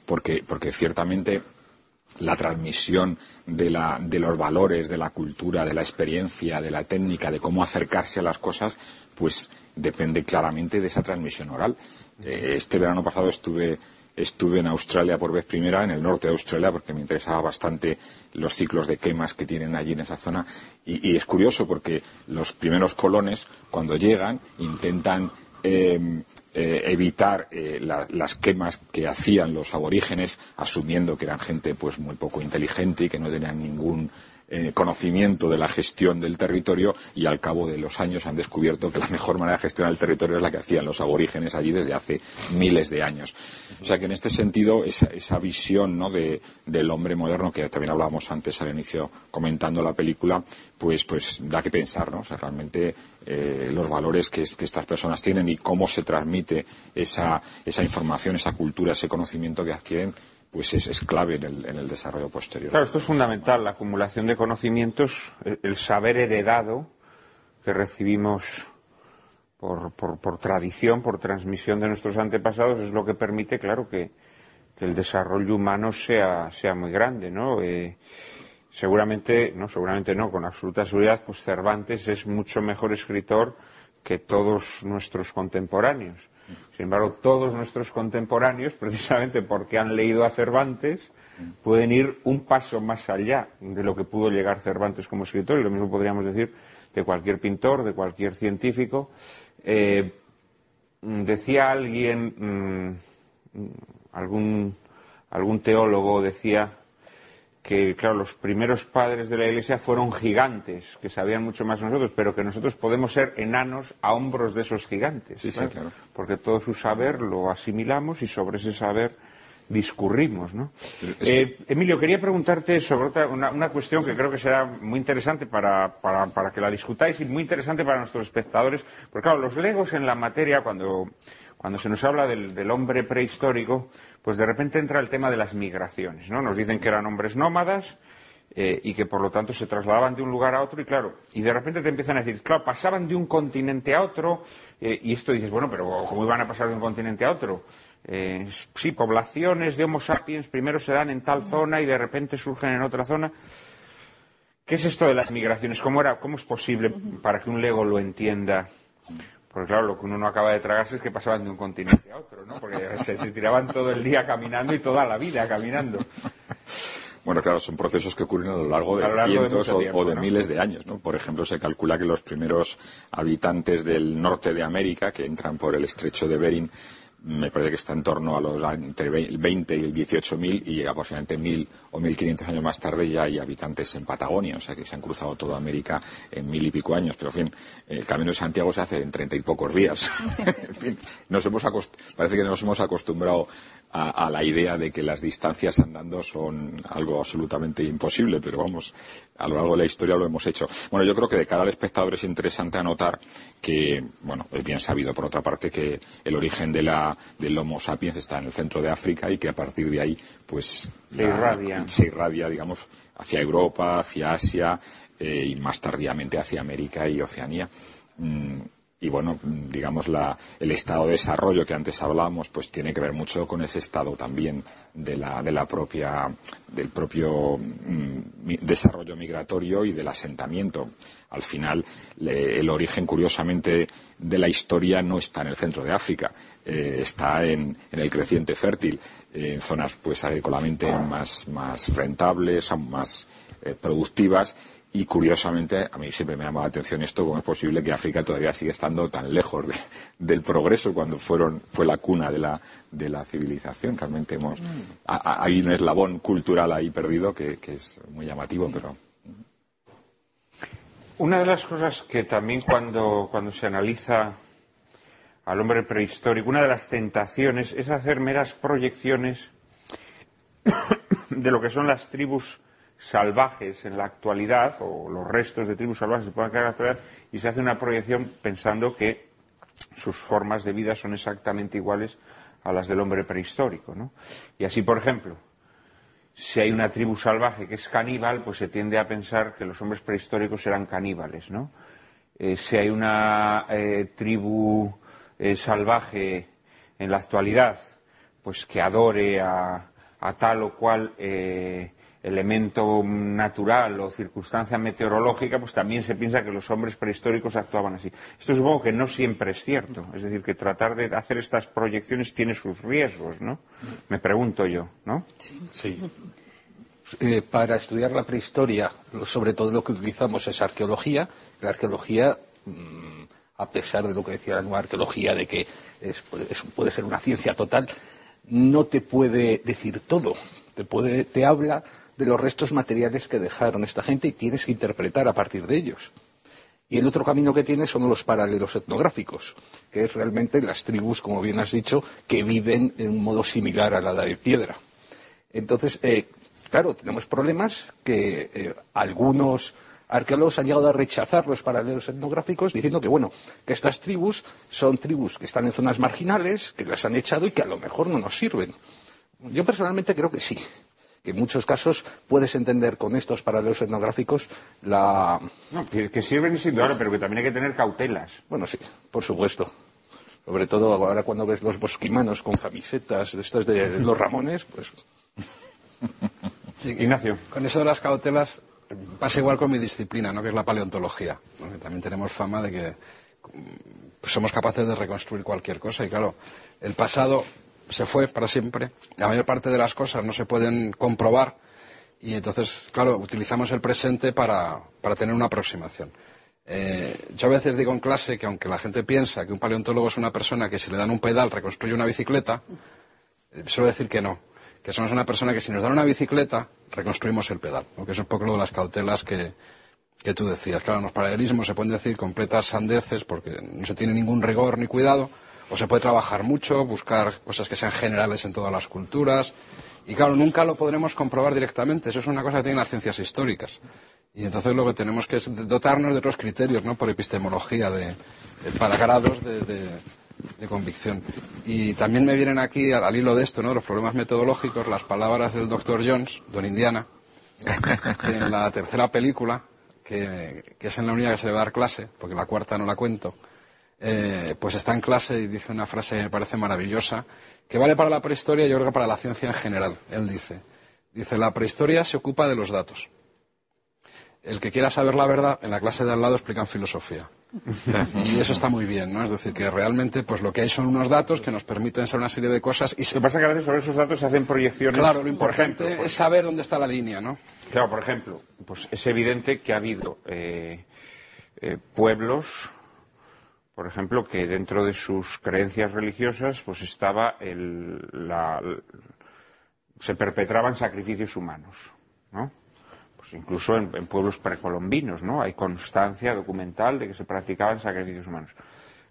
Porque, porque ciertamente la transmisión de, los valores, de la cultura, de la experiencia, de la técnica, de cómo acercarse a las cosas, pues depende claramente de esa transmisión oral. Eh, este verano pasado estuve, en Australia por vez primera, en el norte de Australia, porque me interesaba bastante los ciclos de quemas que tienen allí en esa zona. Y, es curioso porque los primeros colones, cuando llegan, intentan eh, eh, evitar eh, las quemas que hacían los aborígenes, asumiendo que eran gente pues muy poco inteligente y que no tenían ningún eh, conocimiento de la gestión del territorio y al cabo de los años han descubierto que la mejor manera de gestionar el territorio es la que hacían los aborígenes allí desde hace miles de años. O sea que en este sentido esa, visión del hombre moderno que también hablábamos antes al inicio comentando la película, pues, pues da que pensar, ¿no? O sea, realmente eh, los valores que, estas personas tienen y cómo se transmite esa información, esa cultura, ese conocimiento que adquieren pues es, clave en el, desarrollo posterior. Claro, esto es fundamental, la acumulación de conocimientos, el, saber heredado que recibimos por, tradición, por transmisión de nuestros antepasados, es lo que permite, claro, que, el desarrollo humano sea, muy grande, ¿no? Eh, seguramente, no, seguramente no, con absoluta seguridad, pues Cervantes es mucho mejor escritor que todos nuestros contemporáneos. Sin embargo, todos nuestros contemporáneos, precisamente porque han leído a Cervantes, pueden ir un paso más allá de lo que pudo llegar Cervantes como escritor, y lo mismo podríamos decir de cualquier pintor, de cualquier científico. Eh, decía alguien, mm, algún, algún teólogo decía que, claro, los primeros padres de la Iglesia fueron gigantes, que sabían mucho más nosotros, pero que nosotros podemos ser enanos a hombros de esos gigantes. Sí, sí, claro. Porque todo su saber lo asimilamos y sobre ese saber discurrimos, ¿no? Eh, Emilio, quería preguntarte sobre otra, una, cuestión que creo que será muy interesante para, para, que la discutáis y muy interesante para nuestros espectadores, porque claro, los legos en la materia, cuando cuando se nos habla del, hombre prehistórico, pues de repente entra el tema de las migraciones, ¿no? Nos dicen que eran hombres nómadas eh, y que por lo tanto se trasladaban de un lugar a otro y claro, y de repente te empiezan a decir, claro, pasaban de un continente a otro eh, y esto dices, bueno, pero ¿cómo iban a pasar de un continente a otro? Eh, sí, poblaciones de Homo sapiens primero se dan en tal zona y de repente surgen en otra zona. ¿Qué es esto de las migraciones? ¿Cómo, era, cómo es posible para que un lego lo entienda? Porque claro, lo que uno no acaba de tragarse es que pasaban de un continente a otro, ¿no? Porque <laughs> se, tiraban todo el día caminando y toda la vida caminando. Bueno, claro, son procesos que ocurren a lo largo de cientos o, de miles de años. ¿no? Por ejemplo, se calcula que los primeros habitantes del norte de América, que entran por el estrecho de Bering, me parece que está en torno a los entre el 20 y el 18.000 y aproximadamente 1.000 o 1.500 años más tarde ya hay habitantes en Patagonia, o sea que se han cruzado toda América en mil y pico años, pero en fin, el Camino de Santiago se hace en treinta y pocos días. <laughs> en fin, nos hemos parece que nos hemos acostumbrado a, la idea de que las distancias andando son algo absolutamente imposible, pero vamos, a lo largo de la historia lo hemos hecho. Bueno, yo creo que de cara al espectador es interesante anotar que, bueno, es bien sabido por otra parte que el origen de la, del Homo sapiens está en el centro de África y que a partir de ahí, pues, se irradia, se irradia digamos, hacia Europa, hacia Asia eh, y más tardíamente hacia América y Oceanía. Mm, y bueno, digamos, la, el estado de desarrollo que antes hablábamos, pues tiene que ver mucho con ese estado también de la, de la propia, del propio mm, desarrollo migratorio y del asentamiento. Al final, el origen, curiosamente, de la historia no está en el centro de África, eh, está en, el creciente fértil, en zonas pues agrícolamente más, más rentables, más eh, productivas y curiosamente, a mí siempre me llama la atención esto, cómo es posible que África todavía siga estando tan lejos del progreso cuando fueron, fue la cuna de la, de la civilización. Realmente hemos, hay un eslabón cultural ahí perdido que, es muy llamativo, pero. Una de las cosas que también cuando, cuando se analiza al hombre prehistórico, una de las tentaciones es hacer meras proyecciones <coughs> de lo que son las tribus salvajes en la actualidad, o los restos de tribus salvajes se pueden quedar en la actualidad, y se hace una proyección pensando que sus formas de vida son exactamente iguales a las del hombre prehistórico. ¿no? Y así, por ejemplo, si hay una tribu salvaje que es caníbal, pues se tiende a pensar que los hombres prehistóricos eran caníbales. ¿no? Eh, si hay una eh, tribu eh, salvaje en la actualidad, pues que adore a, a tal o cual elemento natural o circunstancia meteorológica, pues también se piensa que los hombres prehistóricos actuaban así. Esto supongo que no siempre es cierto. Es decir, que tratar de hacer estas proyecciones tiene sus riesgos, ¿no? Me pregunto yo, ¿no? Sí. Eh, para estudiar la prehistoria, sobre todo lo que utilizamos es arqueología. La arqueología, mm, a pesar de lo que decía la nueva arqueología, de que puede ser una ciencia total, no te puede decir todo. Te, puede, te habla de los restos materiales que dejaron esta gente y tienes que interpretar a partir de ellos. Y el otro camino que tienes son los paralelos etnográficos, que es realmente las tribus, como bien has dicho, que viven en un modo similar a la de piedra. Entonces, eh, claro, tenemos problemas que eh, algunos arqueólogos han llegado a rechazar los paralelos etnográficos diciendo que, bueno, que estas tribus son tribus que están en zonas marginales, que las han echado y que a lo mejor no nos sirven. Yo personalmente creo que sí en muchos casos puedes entender con estos paralelos etnográficos la... No, que, sirven y sin pero que también hay que tener cautelas. Bueno, sí, por supuesto. Sobre todo ahora cuando ves los bosquimanos con camisetas de estas de los Ramones, pues... <laughs> Ignacio. Con eso de las cautelas pasa igual con mi disciplina, ¿no? que es la paleontología. también tenemos fama de que pues, somos capaces de reconstruir cualquier cosa y claro, el pasado se fue para siempre. La mayor parte de las cosas no se pueden comprobar y entonces, claro, utilizamos el presente para, tener una aproximación. Eh, yo a veces digo en clase que aunque la gente piensa que un paleontólogo es una persona que si le dan un pedal reconstruye una bicicleta, eh, suelo decir que no, que somos una persona que si nos dan una bicicleta reconstruimos el pedal, porque es un poco lo de las cautelas que, que tú decías. Claro, en los paralelismos se pueden decir completas sandeces porque no se tiene ningún rigor ni cuidado, o se puede trabajar mucho, buscar cosas que sean generales en todas las culturas. Y claro, nunca lo podremos comprobar directamente. Eso es una cosa que tienen las ciencias históricas. Y entonces lo que tenemos que es dotarnos de otros criterios, ¿no? Por epistemología, de, para grados de, convicción. Y también me vienen aquí, al, hilo de esto, ¿no? Los problemas metodológicos, las palabras del doctor Jones, Don Indiana, en la tercera película, que, que es en la única que se le va a dar clase, porque la cuarta no la cuento, eh, pues está en clase y dice una frase que me parece maravillosa, que vale para la prehistoria y yo creo que para la ciencia en general. Él dice, dice, la prehistoria se ocupa de los datos. El que quiera saber la verdad, en la clase de al lado explican filosofía. <laughs> y eso está muy bien, ¿no? Es decir, que realmente pues lo que hay son unos datos que nos permiten saber una serie de cosas y se... Lo que pasa es que a veces sobre esos datos se hacen proyecciones. Claro, lo importante es saber dónde está la línea, ¿no? Claro, por ejemplo, pues es evidente que ha habido eh, eh, pueblos por ejemplo, que dentro de sus creencias religiosas, pues estaba el, la, se perpetraban sacrificios humanos, ¿no? Pues incluso en, pueblos precolombinos, ¿no? Hay constancia documental de que se practicaban sacrificios humanos.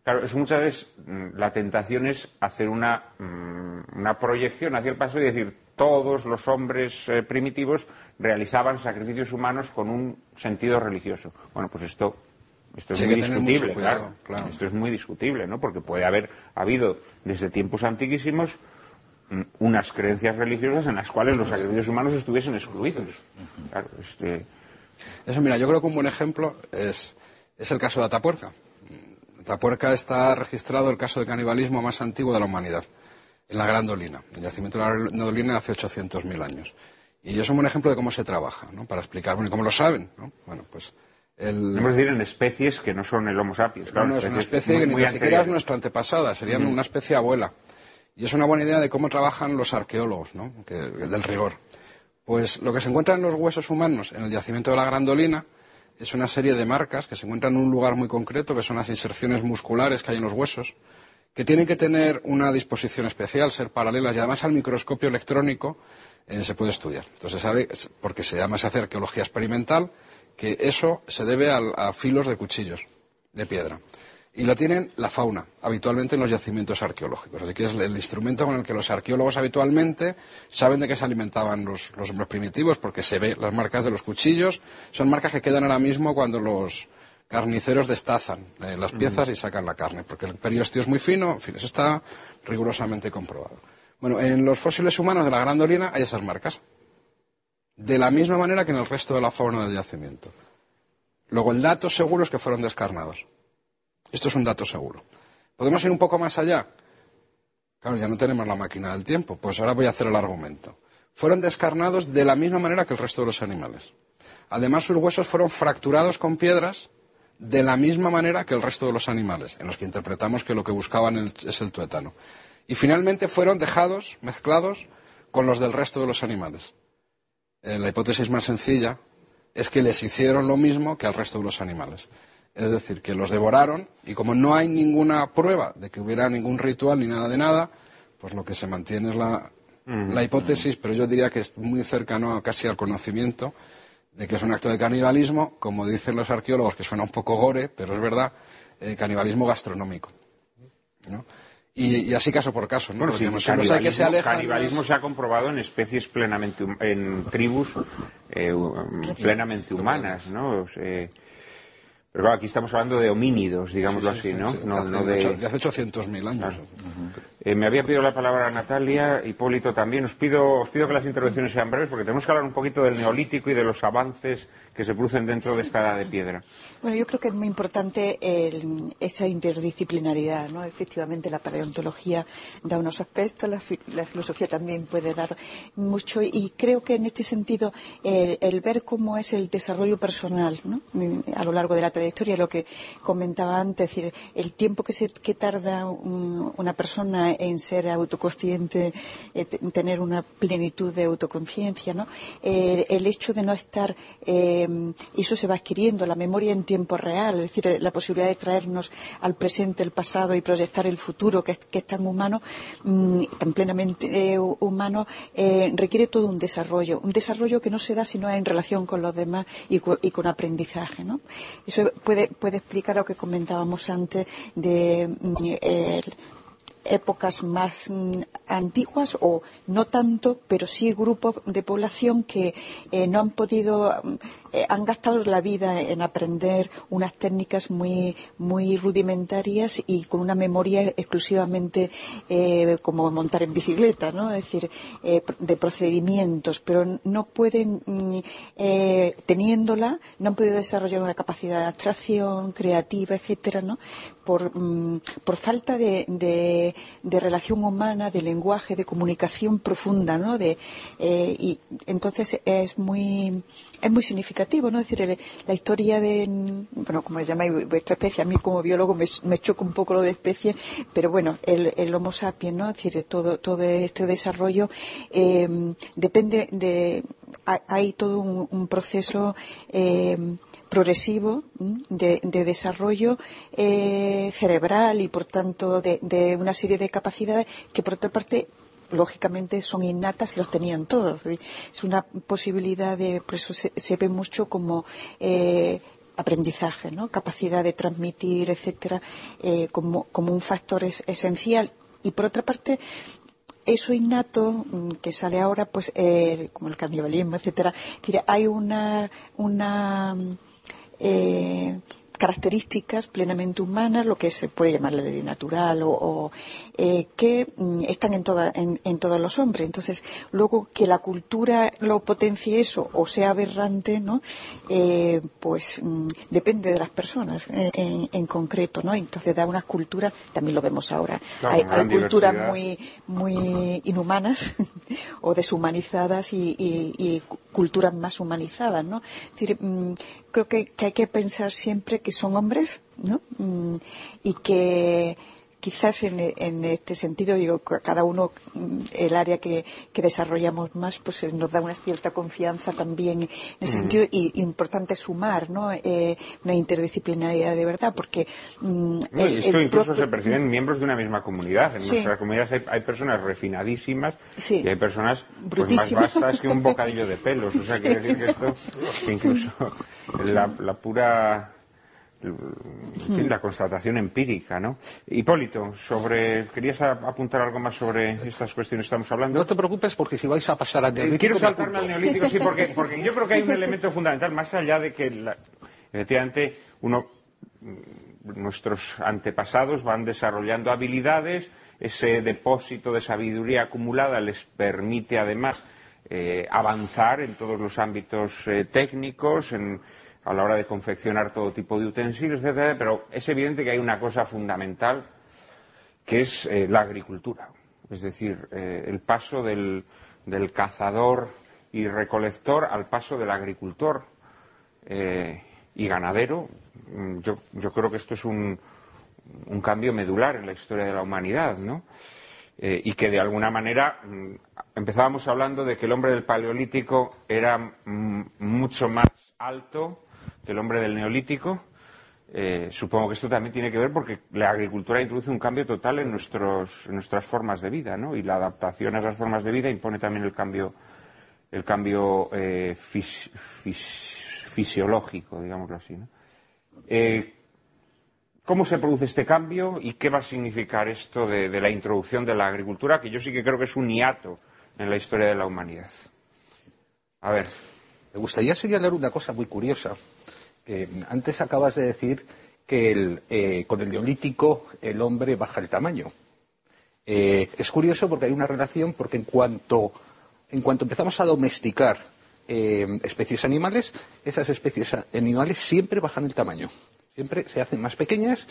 Claro, es muchas veces mm, la tentación es hacer una, mm, una proyección hacia el pasado y decir todos los hombres eh, primitivos realizaban sacrificios humanos con un sentido religioso. Bueno, pues esto esto es muy discutible, claro. Esto es muy discutible, ¿no? Porque puede haber habido desde tiempos antiquísimos mm, unas creencias religiosas en las cuales los sacrificios humanos estuviesen excluidos. Claro, este... Eso, mira, yo creo que un buen ejemplo es, es el caso de Atapuerca. Tapuerca está registrado el caso de canibalismo más antiguo de la humanidad, en la Gran Dolina. El yacimiento de la Gran Dolina hace 800.000 años. Y es un buen ejemplo de cómo se trabaja, ¿no? Para explicar, bueno, y cómo lo saben, ¿no? Bueno, pues el... decir en especies que no son el Homo sapiens. Claro, no, es una especie que ni siquiera es nuestra antepasada, serían una especie abuela. Y es una buena idea de cómo trabajan los arqueólogos, ¿no? Que, del rigor. Pues lo que se encuentra en los huesos humanos, en el yacimiento de la Grandolina, es una serie de marcas que se encuentran en un lugar muy concreto, que son las inserciones musculares que hay en los huesos, que tienen que tener una disposición especial, ser paralelas y además al microscopio electrónico eh, se puede estudiar. Entonces sabe, porque se llama, se hace arqueología experimental, que eso se debe a, filos de cuchillos de piedra. Y lo tienen la fauna, habitualmente en los yacimientos arqueológicos. Así que es el instrumento con el que los arqueólogos habitualmente saben de qué se alimentaban los, hombres primitivos, porque se ve las marcas de los cuchillos. Son marcas que quedan ahora mismo cuando los carniceros destazan eh, las piezas y sacan la carne, porque el periósteo es muy fino, en fin, eso está rigurosamente comprobado. Bueno, en los fósiles humanos de la Gran Dolina hay esas marcas de la misma manera que en el resto de la fauna del yacimiento. Luego, el dato seguro es que fueron descarnados. Esto es un dato seguro. ¿Podemos ir un poco más allá? Claro, ya no tenemos la máquina del tiempo, pues ahora voy a hacer el argumento. Fueron descarnados de la misma manera que el resto de los animales. Además, sus huesos fueron fracturados con piedras de la misma manera que el resto de los animales, en los que interpretamos que lo que buscaban es el tuétano. Y finalmente fueron dejados, mezclados, con los del resto de los animales. Eh, la hipótesis más sencilla es que les hicieron lo mismo que al resto de los animales. Es decir, que los devoraron y como no hay ninguna prueba de que hubiera ningún ritual ni nada de nada, pues lo que se mantiene es la, mm. hipótesis, pero yo diría que es muy cercano casi al conocimiento de que es un acto de canibalismo, como dicen los arqueólogos, que suena un poco gore, pero es verdad, eh, canibalismo gastronómico. ¿no? Y, así caso por caso, ¿no? Bueno, canibalismo, canibalismo se ha comprobado en especies plenamente, en tribus eh, plenamente humanas, ¿no? Pero aquí estamos hablando de homínidos, digámoslo así, ¿no? no, de... de hace 800.000 años. Eh, me había pedido la palabra Natalia, Hipólito también. Os pido, que las intervenciones sean breves porque tenemos que hablar un poquito del neolítico y de los avances que se producen dentro de esta edad de piedra. Bueno, yo creo que es muy importante esa interdisciplinaridad, ¿no? Efectivamente, la paleontología da unos aspectos, la, filosofía también puede dar mucho y creo que en este sentido el, ver cómo es el desarrollo personal a lo largo de la trayectoria, lo que comentaba antes, es decir, el tiempo que, se, que tarda una persona en ser autoconsciente, en eh, tener una plenitud de autoconciencia, ¿no? el hecho de no estar eh, eh, eso se va adquiriendo, la memoria en tiempo real, es decir, la posibilidad de traernos al presente el pasado y proyectar el futuro, que es, tan humano, mm, tan plenamente eh, humano, eh, requiere todo un desarrollo, un desarrollo que no se da sino en relación con los demás y, con aprendizaje. ¿no? Eso puede, puede explicar lo que comentábamos antes de mm, épocas más mm, antiguas o no tanto, pero sí grupos de población que no han podido eh, han gastado la vida en aprender unas técnicas muy, muy rudimentarias y con una memoria exclusivamente eh, como montar en bicicleta, ¿no? Es decir, eh, de procedimientos, pero no pueden, mm, teniéndola, no han podido desarrollar una capacidad de abstracción creativa, etcétera, ¿no? Por, mm, por falta de, de, relación humana, de lenguaje, de comunicación profunda, ¿no? De, y entonces es muy es muy significativo, ¿no? Es decir, la historia de, bueno, como llamáis vuestra especie, a mí como biólogo me, choca un poco lo de especie, pero bueno, el, Homo sapiens, ¿no? Es decir, todo, todo este desarrollo eh, depende de, hay todo un, proceso eh, progresivo de, desarrollo eh, cerebral y por tanto de, de, una serie de capacidades que por otra parte lógicamente son innatas y los tenían todos. Es una posibilidad de, por eso se, ve mucho como eh, aprendizaje, ¿no? capacidad de transmitir, etcétera, eh, como, un factor esencial. Y por otra parte, eso innato mm, que sale ahora, pues, eh, como el canibalismo, etcétera, hay una, una características plenamente humanas, lo que se puede llamar la ley natural, o, eh, que mm, están en, en, todos los hombres. Entonces, luego que la cultura lo potencie eso o sea aberrante, ¿no? Eh, pues mm, depende de las personas eh, en, concreto, ¿no? Entonces da unas culturas, también lo vemos ahora, hay, culturas muy, muy inhumanas <laughs> o deshumanizadas y, culturas más humanizadas, ¿no? Es decir, mm, creo que, hay que pensar siempre que son hombres, ¿no? Mm, y que quizás en, este sentido, digo, cada uno, mm, el área que, desarrollamos más, pues eh, nos da una cierta confianza también en ese sentido, y importante sumar, ¿no? Eh, una interdisciplinaridad de verdad, porque... Mm, esto incluso se perciben miembros de una misma comunidad. En nuestra comunidad hay, personas refinadísimas y hay personas pues, más vastas que un bocadillo de pelos. O sea, <laughs> quiere decir que esto, incluso la pura la constatación empírica, ¿no? Hipólito, sobre, ¿querías apuntar algo más sobre estas cuestiones que estamos hablando? No te preocupes porque si vais a pasar al eh, neolítico... quiero saltarme al neolítico, sí, porque, <laughs> porque yo creo que hay un elemento fundamental, más allá de que, efectivamente, uno, mm, nuestros antepasados van desarrollando habilidades, ese depósito de sabiduría acumulada les permite, además, eh, avanzar en todos los ámbitos eh, técnicos, en a la hora de confeccionar todo tipo de utensilios, etcétera, pero es evidente que hay una cosa fundamental que es eh, la agricultura. Es decir, eh, el paso del, cazador y recolector al paso del agricultor eh, y ganadero. Mm, yo, yo, creo que esto es un, un, cambio medular en la historia de la humanidad, ¿no? y que de alguna manera mm, empezábamos hablando de que el hombre del paleolítico era mm, mucho más alto del hombre del neolítico. Eh, supongo que esto también tiene que ver porque la agricultura introduce un cambio total en, nuestras formas de vida, ¿no? Y la adaptación a esas formas de vida impone también el cambio, el cambio eh, fisiológico, digámoslo así, eh, ¿Cómo se produce este cambio y qué va a significar esto de, de, la introducción de la agricultura, que yo sí que creo que es un hiato en la historia de la humanidad? A ver. Me gustaría señalar una cosa muy curiosa antes acabas de decir que eh, con el neolítico el hombre baja el tamaño. Eh, es curioso porque hay una relación, porque en cuanto, empezamos a domesticar eh, especies animales, esas especies animales siempre bajan el tamaño. Siempre se hacen más pequeñas,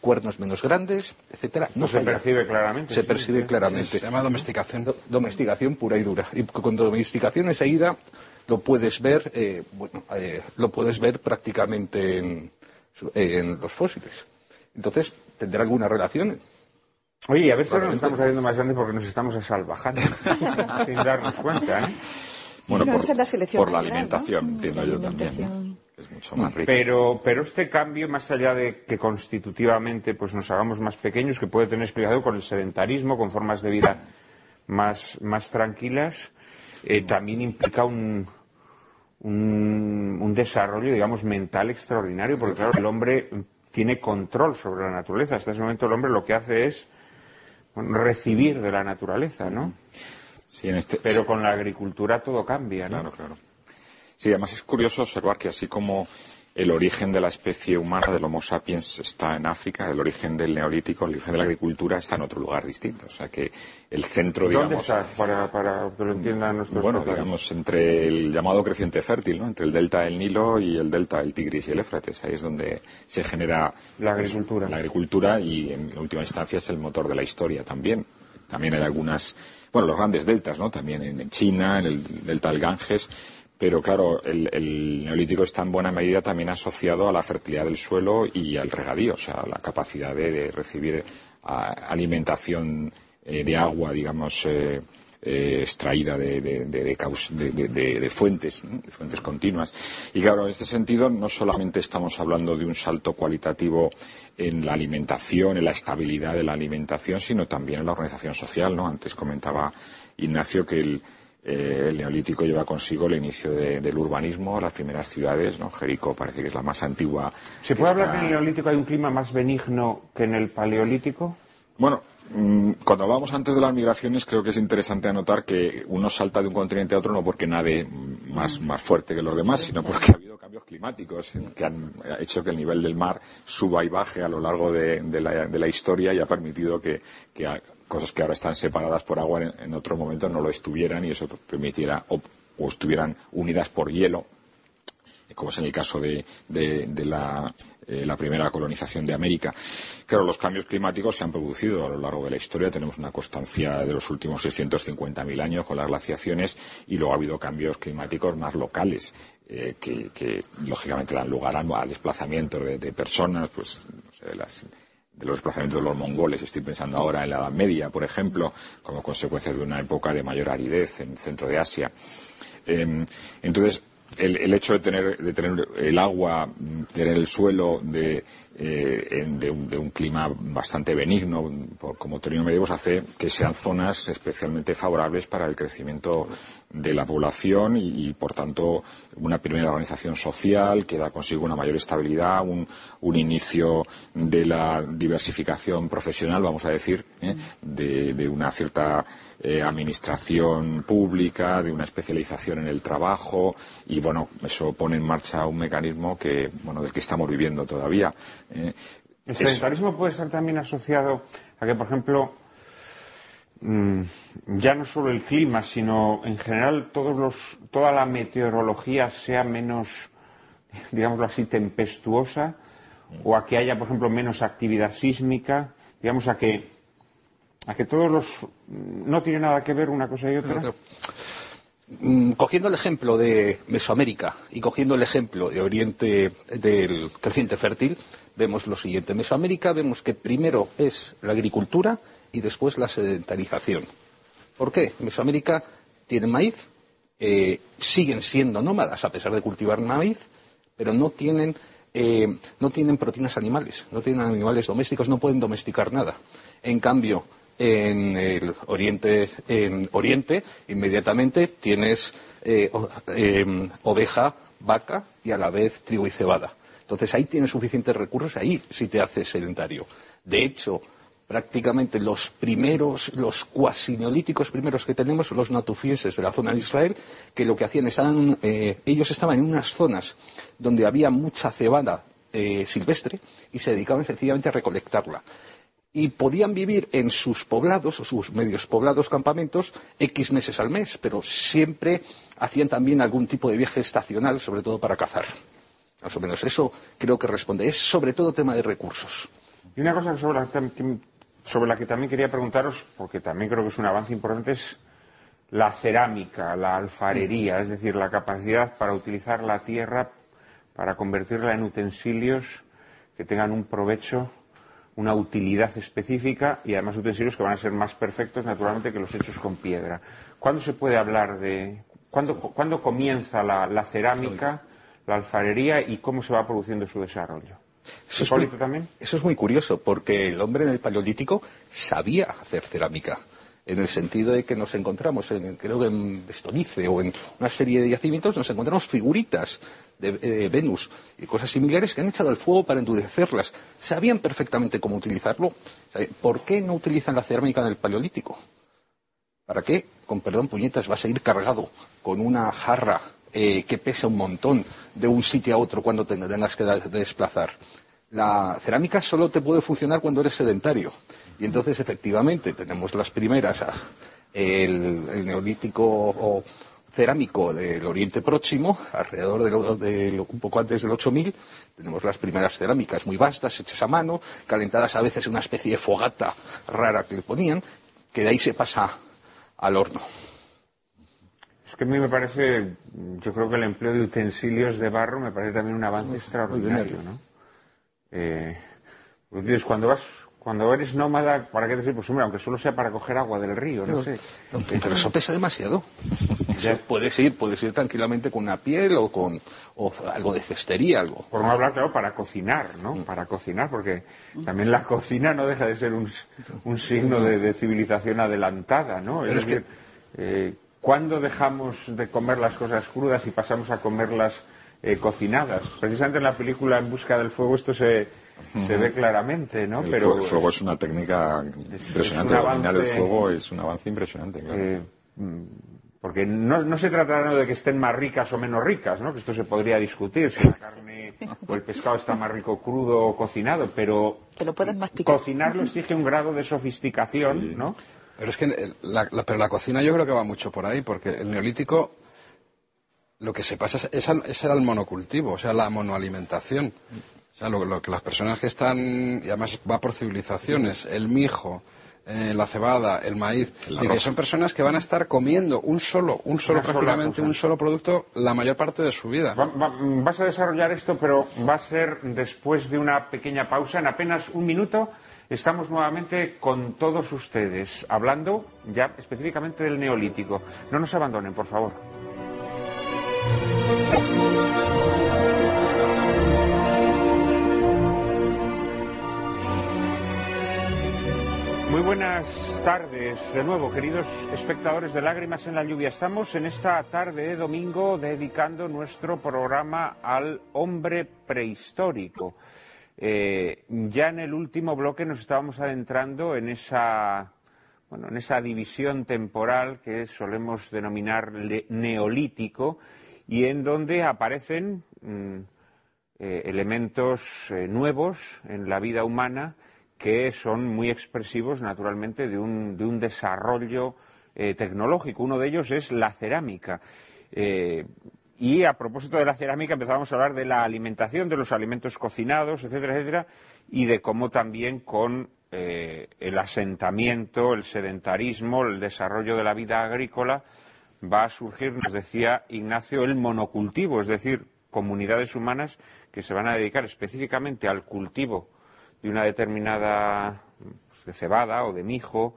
cuernos menos grandes, etcétera. No se percibe claramente. Se percibe claramente. Se llama domesticación. domesticación pura y dura. Y con domesticación enseguida lo puedes ver, eh, bueno, eh, lo puedes ver prácticamente en, los fósiles. Entonces, ¿tendrá alguna relación? Oye, a ver si nos estamos haciendo más grandes porque nos estamos asalvajando <laughs> sin darnos cuenta, ¿eh? Bueno, por, la alimentación, entiendo yo también. Es mucho más rico. Pero, pero este cambio, más allá de que constitutivamente pues nos hagamos más pequeños, que puede tener explicación con el sedentarismo, con formas de vida más, más tranquilas, eh, también implica un, un, desarrollo, digamos, mental extraordinario, porque claro, el hombre tiene control sobre la naturaleza. Hasta ese momento el hombre lo que hace es recibir de la naturaleza, ¿no? Sí, en este... Pero con la agricultura todo cambia, ¿no? Claro, claro. Sí, además es curioso observar que así como el origen de la especie humana del Homo sapiens está en África, el origen del neolítico, el origen de la agricultura está en otro lugar distinto. O sea que el centro, digamos. ¿Dónde está? Para, para que lo entiendan nuestros Bueno, digamos, entre el llamado creciente fértil, ¿no? Entre el delta del Nilo y el delta del Tigris y el Éfrates. Ahí es donde se genera. La agricultura. la agricultura y, en última instancia, es el motor de la historia también. También hay algunas. Bueno, los grandes deltas, ¿no? También en China, en el delta del Ganges pero claro, el, neolítico está en buena medida también asociado a la fertilidad del suelo y al regadío, o sea, la capacidad de, recibir alimentación eh, de agua, digamos, eh, eh, extraída de, de, fuentes, de fuentes continuas. Y claro, en este sentido, no solamente estamos hablando de un salto cualitativo en la alimentación, en la estabilidad de la alimentación, sino también en la organización social, ¿no? Antes comentaba Ignacio que el eh, el neolítico lleva consigo el inicio del urbanismo, las primeras ciudades, ¿no? Jericó parece que es la más antigua. ¿Se puede hablar que en el neolítico hay un clima más benigno que en el paleolítico? Bueno, Mm, cuando hablábamos antes de las migraciones, creo que es interesante anotar que uno salta de un continente a otro no porque nade más, más fuerte que los demás, sino porque ha habido cambios climáticos que han hecho que el nivel del mar suba y baje a lo largo de, la, historia y ha permitido que, cosas que ahora están separadas por agua en, otro momento no lo estuvieran y eso permitiera o, estuvieran unidas por hielo, como es en el caso de la eh, la primera colonización de América. Claro, los cambios climáticos se han producido a lo largo de la historia. Tenemos una constancia de los últimos 650.000 añños con las glaciaciones y luego ha habido cambios climáticos más locales eh, que, lógicamente dan lugar a, desplazamientos de, personas, pues, de, los desplazamientos de los mongoles. Estoy pensando ahora en la Edad Media, por ejemplo, como consecuencia de una época de mayor aridez en el centro de Asia. Em, entonces, el, hecho de tener, de tener el agua, tener el suelo de, eh, de, un, clima bastante benigno, como término medio, hace que sean zonas especialmente favorables para el crecimiento de la población y, por tanto, una primera organización social que da consigo una mayor estabilidad, un, inicio de la diversificación profesional, vamos a decir, ¿eh? de una cierta eh, administración pública, de una especialización en el trabajo y bueno, eso pone en marcha un mecanismo que, bueno, del que estamos viviendo todavía. Eh, ¿El sedentarismo puede estar también asociado a que, por ejemplo, mm, ya no solo el clima, sino en general todos los, toda la meteorología sea menos, <laughs> digámoslo así, tempestuosa, o a que haya, por ejemplo, menos actividad sísmica, digamos, a que a que todos los no tiene nada que ver una cosa y otra. Mm, cogiendo el ejemplo de Mesoamérica y cogiendo el ejemplo de Oriente del creciente fértil, vemos lo siguiente. En Mesoamérica vemos que primero es la agricultura y después la sedentarización. ¿Por qué? Mesoamérica tienen maíz, eh, siguen siendo nómadas a pesar de cultivar maíz, pero no tienen, eh, no tienen proteínas animales, no tienen animales domésticos, no pueden domesticar nada. En cambio, en el Oriente, en Oriente inmediatamente tienes eh, em, oveja, vaca y a la vez trigo y cebada. Entonces ahí tienes suficientes recursos, ahí sí te haces sedentario. De hecho, prácticamente los primeros, los cuasi neolíticos primeros que tenemos son los natufienses de la zona de Israel, que lo que hacían, estaban, eh, ellos estaban en unas zonas donde había mucha cebada eh, silvestre y se dedicaban sencillamente a recolectarla y podían vivir en sus poblados o sus medios poblados campamentos X meses al mes, pero siempre hacían también algún tipo de viaje estacional, sobre todo para cazar. Más o menos eso creo que responde. Es sobre todo tema de recursos. Y una cosa sobre la, que, sobre la que también quería preguntaros, porque también creo que es un avance importante, es la cerámica, la alfarería, es decir, la capacidad para utilizar la tierra para convertirla en utensilios que tengan un provecho una utilidad específica y además utensilios que van a ser más perfectos naturalmente que los hechos con piedra. ¿Cuándo se puede hablar de cuándo, cuándo comienza la, cerámica, la alfarería y cómo se va produciendo su desarrollo? Eso es, muy, también? eso es muy curioso porque el hombre en el paleolítico sabía hacer cerámica en el sentido de que nos encontramos, en, creo que en Bestonice o en una serie de yacimientos, nos encontramos figuritas de eh, Venus y cosas similares que han echado al fuego para endurecerlas. Sabían perfectamente cómo utilizarlo. ¿Por qué no utilizan la cerámica en el Paleolítico? ¿Para qué? Con perdón, puñetas, vas a ir cargado con una jarra eh, que pesa un montón de un sitio a otro cuando te tengas que desplazar. La cerámica solo te puede funcionar cuando eres sedentario. Y entonces, efectivamente, tenemos las primeras, ah, el, neolítico o cerámico del Oriente Próximo, alrededor de, un poco antes del 8000, tenemos las primeras cerámicas muy vastas, hechas a mano, calentadas a veces en una especie de fogata rara que le ponían, que de ahí se pasa al horno. Es que a mí me parece, yo creo que el empleo de utensilios de barro me parece también un avance extraordinario, ¿no? Eh, cuando vas cuando eres nómada, ¿para qué decir? Pues hombre, aunque solo sea para coger agua del río, no, sé. pero <laughs> eso pesa demasiado. puedes ir, puedes ir tranquilamente con una piel o con algo de cestería, algo. Por no hablar, claro, para cocinar, ¿no? Mm. Para cocinar, porque también la cocina no deja de ser un, signo de, civilización adelantada, ¿no? es, decir, eh, ¿cuándo dejamos de comer las cosas crudas y pasamos a comerlas eh, cocinadas? Precisamente en la película En busca del fuego esto se se ve claramente, ¿no? El Pero fuego, el fuego es una técnica impresionante. es un Dominar el fuego es un avance impresionante, claro. Eh, mm, porque no, no se trata de que estén más ricas o menos ricas, ¿no? que esto se podría discutir si la carne o el pescado está más rico crudo o cocinado, pero Que lo puedes masticar. cocinarlo exige un grado de sofisticación, ¿no? Pero es que eh, la, la- pero la cocina yo creo que va mucho por ahí, porque el neolítico lo que se pasa es, es al- es el monocultivo, o sea, la monoalimentación. O sea, lo, lo que las personas que están, y además va por civilizaciones, el mijo, eh, la cebada, el maíz, El y que arroz. son personas que van a estar comiendo un solo, un solo Una prácticamente, un solo producto la mayor parte de su vida. Va- va- vas a desarrollar esto, pero va a ser después de una pequeña pausa. En apenas un minuto estamos nuevamente con todos ustedes, hablando ya específicamente del neolítico. No nos abandonen, por favor. Muy buenas tardes de nuevo, queridos espectadores de Lágrimas en la Lluvia. Estamos en esta tarde de domingo dedicando nuestro programa al hombre prehistórico. Eh, ya en el último bloque nos estábamos adentrando en esa, bueno, en esa división temporal que solemos denominar neolítico y en donde aparecen mm, eh, elementos eh, nuevos en la vida humana que son muy expresivos, naturalmente, de un, de un desarrollo eh, tecnológico. Uno de ellos es la cerámica. Eh, y a propósito de la cerámica empezábamos a hablar de la alimentación, de los alimentos cocinados, etcétera, etcétera, y de cómo también con eh, el asentamiento, el sedentarismo, el desarrollo de la vida agrícola, va a surgir, nos decía Ignacio, el monocultivo, es decir, comunidades humanas que se van a dedicar específicamente al cultivo de una determinada pues, de cebada o de mijo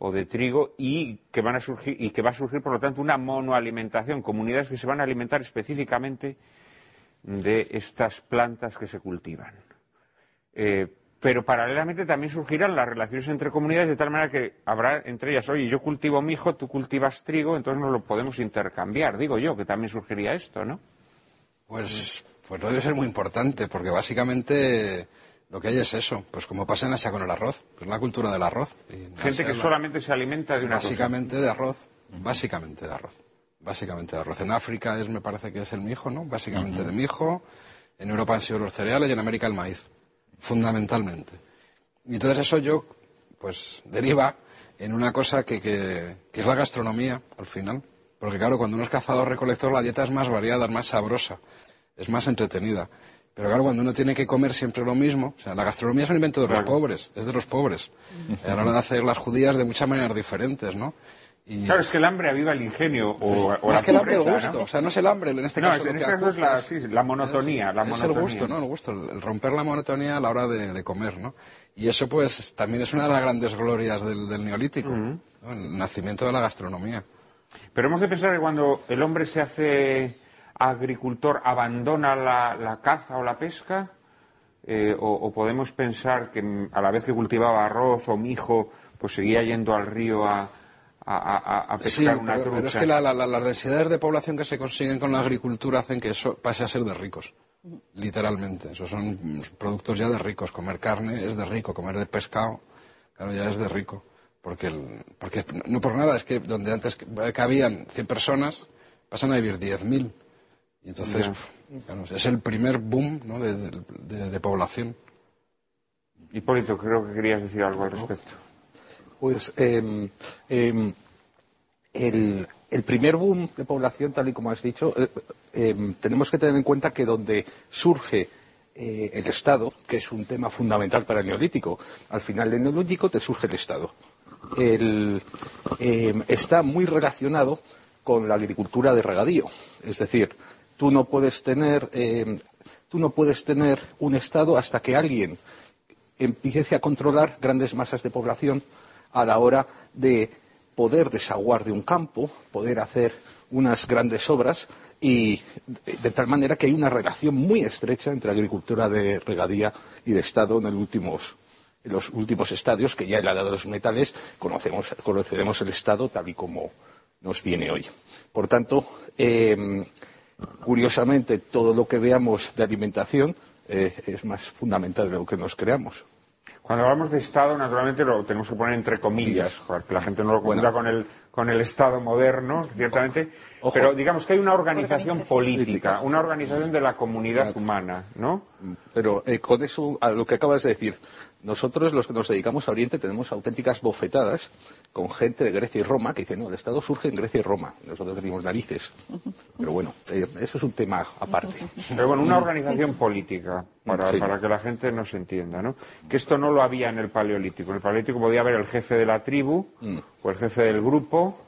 o de trigo y que van a surgir y que va a surgir por lo tanto una monoalimentación, comunidades que se van a alimentar específicamente de estas plantas que se cultivan. Eh, pero paralelamente también surgirán las relaciones entre comunidades de tal manera que habrá entre ellas, oye, yo cultivo mijo, tú cultivas trigo, entonces nos lo podemos intercambiar. Digo yo que también surgiría esto, ¿no? Pues, pues no debe ser muy importante, porque básicamente lo que hay es eso, pues como pasa en Asia con el arroz, pues la cultura del arroz. Y en Gente Asia que la- solamente se alimenta de una cosa. Básicamente de arroz, básicamente de arroz, básicamente de arroz. En África es, me parece que es el mijo, ¿no? Básicamente de mijo, en Europa han sido los cereales y en América el maíz, fundamentalmente. Y entonces eso yo, pues, deriva en una cosa que, que, que es la gastronomía, al final. Porque claro, cuando uno es cazador-recolector la dieta es más variada, es más sabrosa, es más entretenida. Pero claro, cuando uno tiene que comer siempre lo mismo, o sea, la gastronomía es un invento de los Claro. pobres, es de los pobres. A la hora de hacer las judías de muchas maneras diferentes, ¿no? Y Claro, es que el hambre aviva el ingenio o, o la que el hambre, el pobreza, gusto. ¿no? O sea, no es el hambre, en este No, caso. es- en este caso es la- acusa sí, la monotonía, la es el gusto, ¿no? El gusto, el, el romper la monotonía a la hora de, de comer, ¿no? Y eso, pues, también es una de las grandes glorias del, del neolítico, ¿no? el nacimiento de la gastronomía. Pero hemos de pensar que cuando el hombre se hace agricultor, abandona la, la caza o la pesca, Eh, o, o podemos pensar que mm, a la vez que cultivaba arroz o mijo, pues seguía yendo al río a, a, a- Sí, pescar una pero, trucha. pero es que la- la- la- las densidades de población que se consiguen con la agricultura hacen que eso pase a ser de ricos, literalmente. Esos son productos ya de ricos. Comer carne es de rico, comer de pescado, claro, ya es de rico. Porque, el- porque no por nada, es que donde antes cabían 100 personas, pasan a vivir 10.000. Y entonces, claro, es el primer boom ¿no? de, de- de- de población. Hipólito, creo que querías decir algo al respecto. Pues em, em, el, el primer boom de población, tal y como has dicho, eh, em, tenemos que tener en cuenta que donde surge eh, el Estado, que es un tema fundamental para el neolítico, al final del neolítico te surge el Estado. El, está muy relacionado con la agricultura de regadío. Es decir, tú no puedes tener, em, tú no puedes tener un Estado hasta que alguien empiece a controlar grandes masas de población a la hora de poder desaguar de un campo, poder hacer unas grandes obras y de, tal manera que hay una relación muy estrecha entre agricultura de regadía y de Estado en, los últimos estadios, que ya en la edad de los metales conoceremos el Estado tal y como nos viene hoy. Por tanto, em, curiosamente, todo lo que veamos de alimentación eh, es más fundamental de lo que nos creamos. Cuando hablamos de Estado, naturalmente lo tenemos que poner entre comillas, para que la gente no lo confunda con el con el Estado moderno, ciertamente, pero digamos que hay una organización política, una organización de la comunidad humana, ¿no? Pero eh, con eso, a lo que acabas de decir, nosotros, los que nos dedicamos a Oriente, tenemos auténticas bofetadas con gente de Grecia y Roma que dice, no, el Estado surge en Grecia y Roma. Nosotros decimos narices. Pero bueno, eh, eso es un tema aparte. Pero bueno, una organización política, para, que la gente nos entienda, ¿no? Que esto no lo había en el Paleolítico. En el Paleolítico podía haber el jefe de la tribu mm. o el jefe del grupo.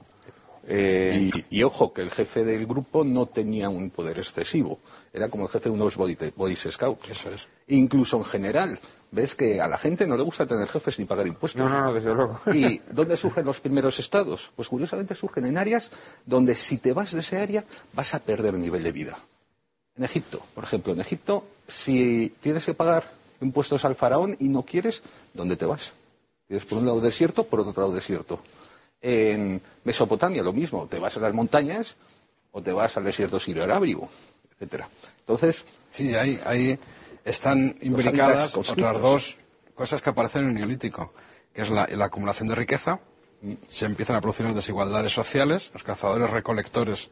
Eh, y, ojo, que el jefe del grupo no tenía un poder excesivo. Era como el jefe de unos Boy, Scouts. Eso es. Incluso en general ves que a la gente no le gusta tener jefes ni pagar impuestos. No, no, no, desde luego. ¿Y <laughs> dónde surgen los primeros estados? Pues curiosamente surgen en áreas donde si te vas de ese área vas a perder nivel de vida. En Egipto, por ejemplo, en Egipto, si tienes que pagar impuestos al faraón y no quieres, ¿dónde te vas? Tienes por un lado desierto, por otro lado desierto. En Mesopotamia lo mismo, te vas a las montañas o te vas al desierto sirio-arábigo, etcétera. Entonces, sí, hay, hay están imbricadas otras dos cosas que aparecen en el neolítico, que es la, acumulación de riqueza, se empiezan a producir las desigualdades sociales, los cazadores recolectores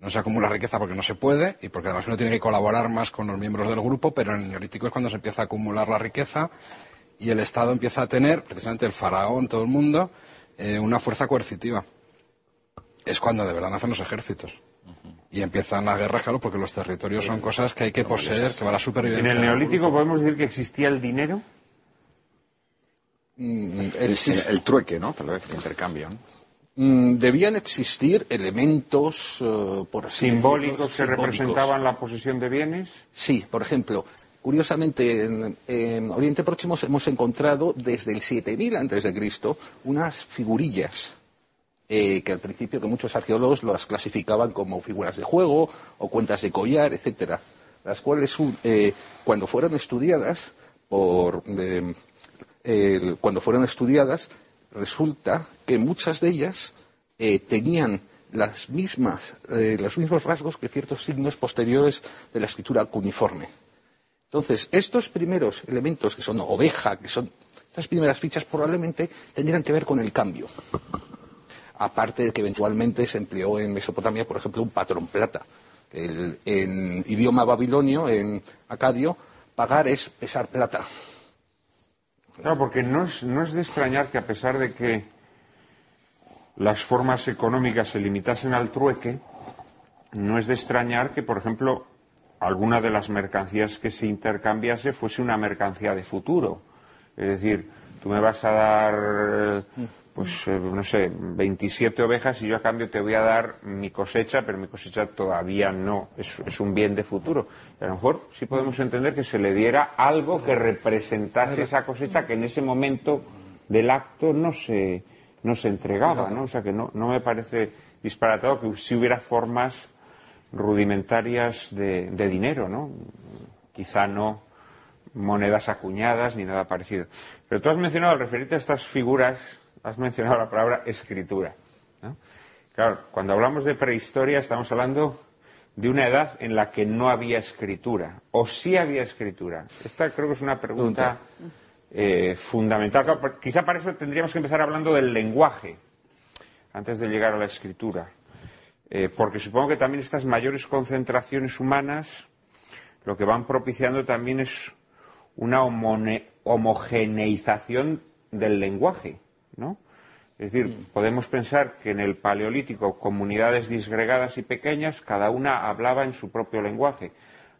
no se acumula riqueza porque no se puede y porque además uno tiene que colaborar más con los miembros del grupo, pero en el neolítico es cuando se empieza a acumular la riqueza y el Estado empieza a tener, precisamente el faraón, todo el mundo, eh, una fuerza coercitiva. Es cuando de verdad nacen los ejércitos y empiezan las guerras, claro, porque los territorios son cosas que hay que poseer, que va la supervivencia. ¿En el neolítico podemos decir que existía el dinero? Mm, el, trueque, ¿no? Tal vez el intercambio. Mm, debían existir elementos, eh, por simbólicos que representaban la posesión de bienes. Sí, por ejemplo, curiosamente en, Oriente Próximo hemos encontrado desde el 7000 antes de Cristo unas figurillas eh, que al principio que muchos arqueólogos las clasificaban como figuras de juego o cuentas de collar, etcétera, las cuales eh, cuando fueron estudiadas por cuando fueron estudiadas resulta que muchas de ellas eh, tenían las mismas, los mismos rasgos que ciertos signos posteriores de la escritura cuneiforme. Entonces, estos primeros elementos que son oveja, que son estas primeras fichas, probablemente tendrían que ver con el cambio aparte de que eventualmente se empleó en Mesopotamia, por ejemplo, un patrón plata. en idioma babilonio, en acadio, pagar es pesar plata. Claro, porque no es, no es de extrañar que a pesar de que las formas económicas se limitasen al trueque, no es de extrañar que, por ejemplo, alguna de las mercancías que se intercambiase fuese una mercancía de futuro. Es decir, tú me vas a dar pues eh, no sé, 27 ovejas y yo a cambio te voy a dar mi cosecha, pero mi cosecha todavía no, es, un bien de futuro. a lo mejor sí podemos entender que se le diera algo que representase esa cosecha que en ese momento del acto no se, no se entregaba, ¿no? O sea que no, no me parece disparatado que si hubiera formas rudimentarias de, de dinero, ¿no? Quizá no monedas acuñadas ni nada parecido. Pero tú has mencionado, al referirte a estas figuras has mencionado la palabra escritura. Claro, cuando hablamos de prehistoria estamos hablando de una edad en la que no había escritura, o sí había escritura. Esta creo que es una pregunta eh, fundamental. quizá para eso tendríamos que empezar hablando del lenguaje, antes de llegar a la escritura. Eh, porque supongo que también estas mayores concentraciones humanas lo que van propiciando también es una homogeneización del lenguaje. ¿No? Es decir, mm. podemos pensar que en el Paleolítico comunidades disgregadas y pequeñas, cada una hablaba en su propio lenguaje.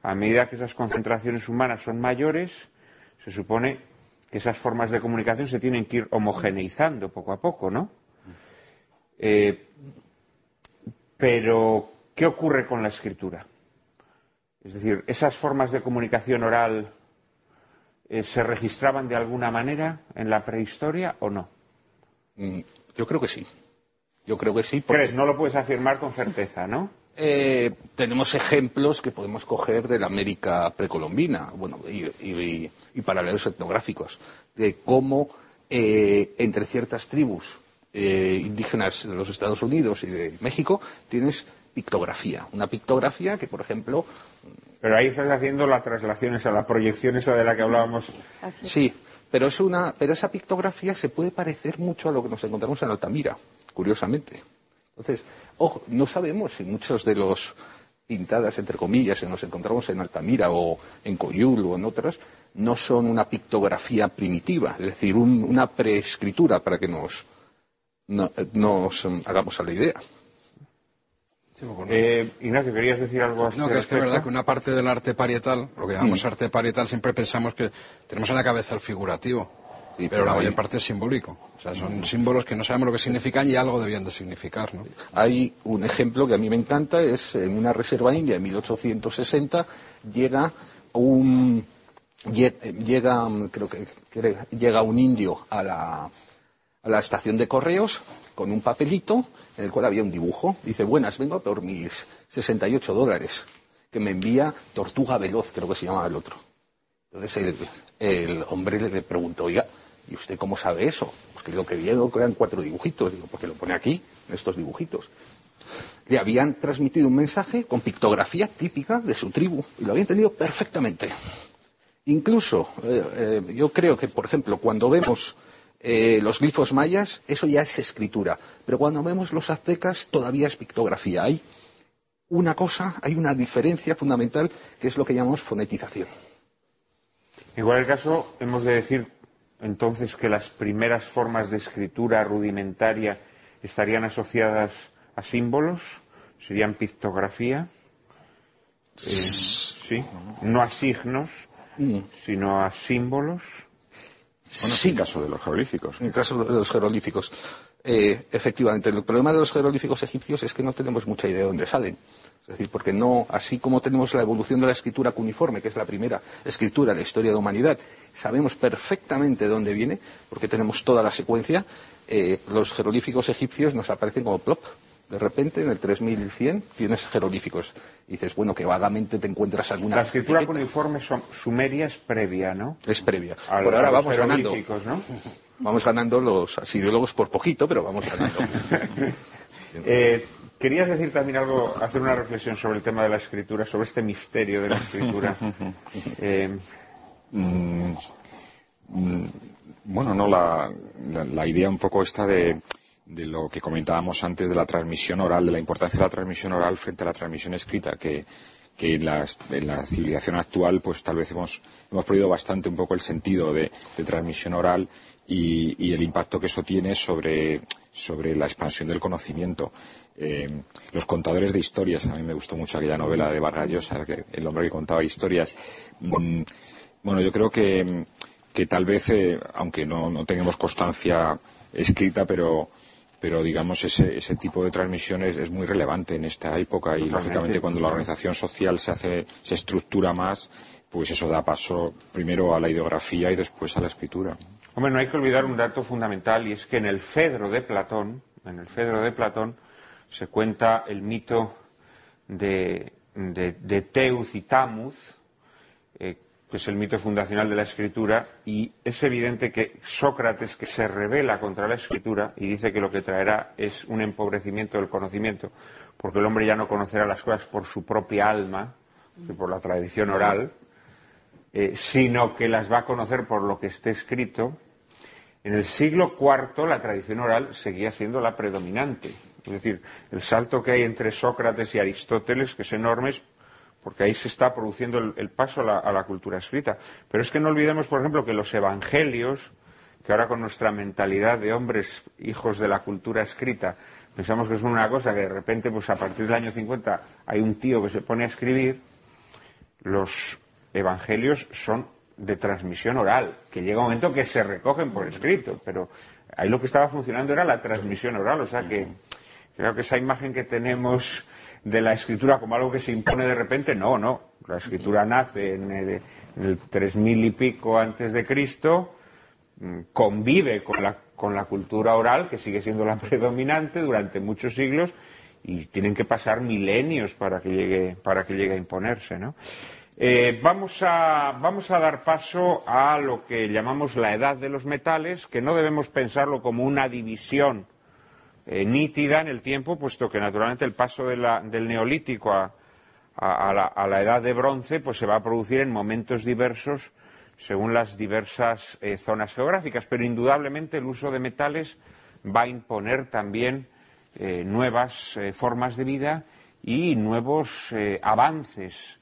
A medida que esas concentraciones humanas son mayores, se supone que esas formas de comunicación se tienen que ir homogeneizando poco a poco, ¿no? Eh, pero, ¿qué ocurre con la escritura? Es decir, ¿esas formas de comunicación oral eh, se registraban de alguna manera en la prehistoria o no? Mm, yo creo que sí. Yo creo que sí. ¿Crees? No lo puedes afirmar con certeza, ¿no? Eh, tenemos ejemplos que podemos coger de la América precolombina bueno, y, paralelos etnográficos de cómo eh, entre ciertas tribus eh, indígenas de los Estados Unidos y de México tienes pictografía. Una pictografía que, por ejemplo, Pero ahí estás haciendo la traslación esa, la proyección esa de la que hablábamos. Sí, pero, es una, pero esa pictografía se puede parecer mucho a lo que nos encontramos en Altamira, curiosamente. Entonces, ojo, no sabemos si muchos de los pintadas, entre comillas, que nos encontramos en Altamira o en Coyul o en otras, no son una pictografía primitiva, es decir, una preescritura para que nos, nos hagamos a la idea. Eh, Ignacio, ¿querías decir algo? no, que es que es verdad que una parte del arte parietal, lo que llamamos mm. arte parietal, siempre pensamos que tenemos en la cabeza el figurativo, pero, la mayor parte es simbólico. O sea, son símbolos que no sabemos lo que significan y algo debían de significar. ¿no? Hay un ejemplo que a mí me encanta, es en una reserva india en 1860 llega un llega creo que llega un indio a la, a la estación de correos con un papelito en el cual había un dibujo. Dice, buenas, vengo por mis 68 dólares, que me envía Tortuga Veloz, creo que se llamaba el otro. Entonces el, hombre le preguntó, oiga, ¿y usted cómo sabe eso? Porque lo que vieron eran cuatro dibujitos. Digo, porque lo pone aquí, en estos dibujitos. Le habían transmitido un mensaje con pictografía típica de su tribu y lo habían entendido perfectamente. Incluso, eh, eh, yo creo que, por ejemplo, cuando vemos eh, los glifos mayas, eso ya es escritura. Pero cuando vemos los aztecas, todavía es pictografía. Hay una cosa, hay una diferencia fundamental que es lo que llamamos fonetización. En cualquier caso, hemos de decir entonces que las primeras formas de escritura rudimentaria estarían asociadas a símbolos, serían pictografía, eh, sí, no a signos, mm. sino a símbolos. Bueno, sí. en el caso de los jeroglíficos. En el caso de los jeroglíficos. Eh, efectivamente, el problema de los jeroglíficos egipcios es que no tenemos mucha idea de dónde salen. Es decir, porque no, así como tenemos la evolución de la escritura cuneiforme, que es la primera escritura de la historia de la humanidad, sabemos perfectamente de dónde viene, porque tenemos toda la secuencia, eh, los jeroglíficos egipcios nos aparecen como plop, de repente en el 3100 tienes jeroglíficos. Y dices, bueno, que vagamente te encuentras alguna. La escritura con informe sumeria es previa, ¿no? Es previa. por ahora vamos ganando. ¿no? Vamos ganando los asideólogos por poquito, pero vamos ganando. <laughs> eh, Querías decir también algo, hacer una reflexión sobre el tema de la escritura, sobre este misterio de la escritura. <laughs> eh... mm, mm, bueno, no, la, la idea un poco esta de de lo que comentábamos antes de la transmisión oral, de la importancia de la transmisión oral frente a la transmisión escrita, que, en, la civilización actual pues tal vez hemos, hemos perdido bastante un poco el sentido de, transmisión oral y, el impacto que eso tiene sobre, la expansión del conocimiento. Eh, los contadores de historias, a mí me gustó mucho aquella novela de Vargas el hombre que contaba historias. Mm, bueno, yo creo que, tal vez, eh, aunque no, no tengamos constancia escrita, pero pero digamos ese, ese tipo de transmisiones es muy relevante en esta época y lógicamente cuando la organización social se hace se estructura más pues eso da paso primero a la ideografía y después a la escritura. Hombre no hay que olvidar un dato fundamental y es que en el Fedro de Platón en el Fedro de Platón se cuenta el mito de, de, Teuz y Tamuz eh, que es el mito fundacional de la escritura, y es evidente que Sócrates, que se revela contra la escritura y dice que lo que traerá es un empobrecimiento del conocimiento, porque el hombre ya no conocerá las cosas por su propia alma, por la tradición oral, eh, sino que las va a conocer por lo que esté escrito. En el siglo IV la tradición oral seguía siendo la predominante. Es decir, el salto que hay entre Sócrates y Aristóteles, que es enorme, porque ahí se está produciendo el, paso a la, cultura escrita. Pero es que no olvidemos, por ejemplo, que los evangelios, que ahora con nuestra mentalidad de hombres hijos de la cultura escrita, pensamos que son una cosa que de repente, pues a partir del año 50 hay un tío que se pone a escribir, los evangelios son de transmisión oral, que llega un momento que se recogen por escrito, pero ahí lo que estaba funcionando era la transmisión oral, o sea que creo que esa imagen que tenemos de la escritura como algo que se impone de repente. No, no. La escritura nace en el, tres mil y pico antes de Cristo, mm, convive con la, con la cultura oral, que sigue siendo la <laughs> predominante durante muchos siglos, y tienen que pasar milenios para que llegue, para que llegue a imponerse, ¿no? Eh, vamos, a, vamos a dar paso a lo que llamamos la edad de los metales, que no debemos pensarlo como una división eh, nítida en el tiempo, puesto que naturalmente el paso del neolítico a, la, edad de bronce, pues se va a producir en momentos diversos según las diversas eh, zonas geográficas, pero indudablemente el uso de metales va a imponer también eh, nuevas formas de vida y nuevos avances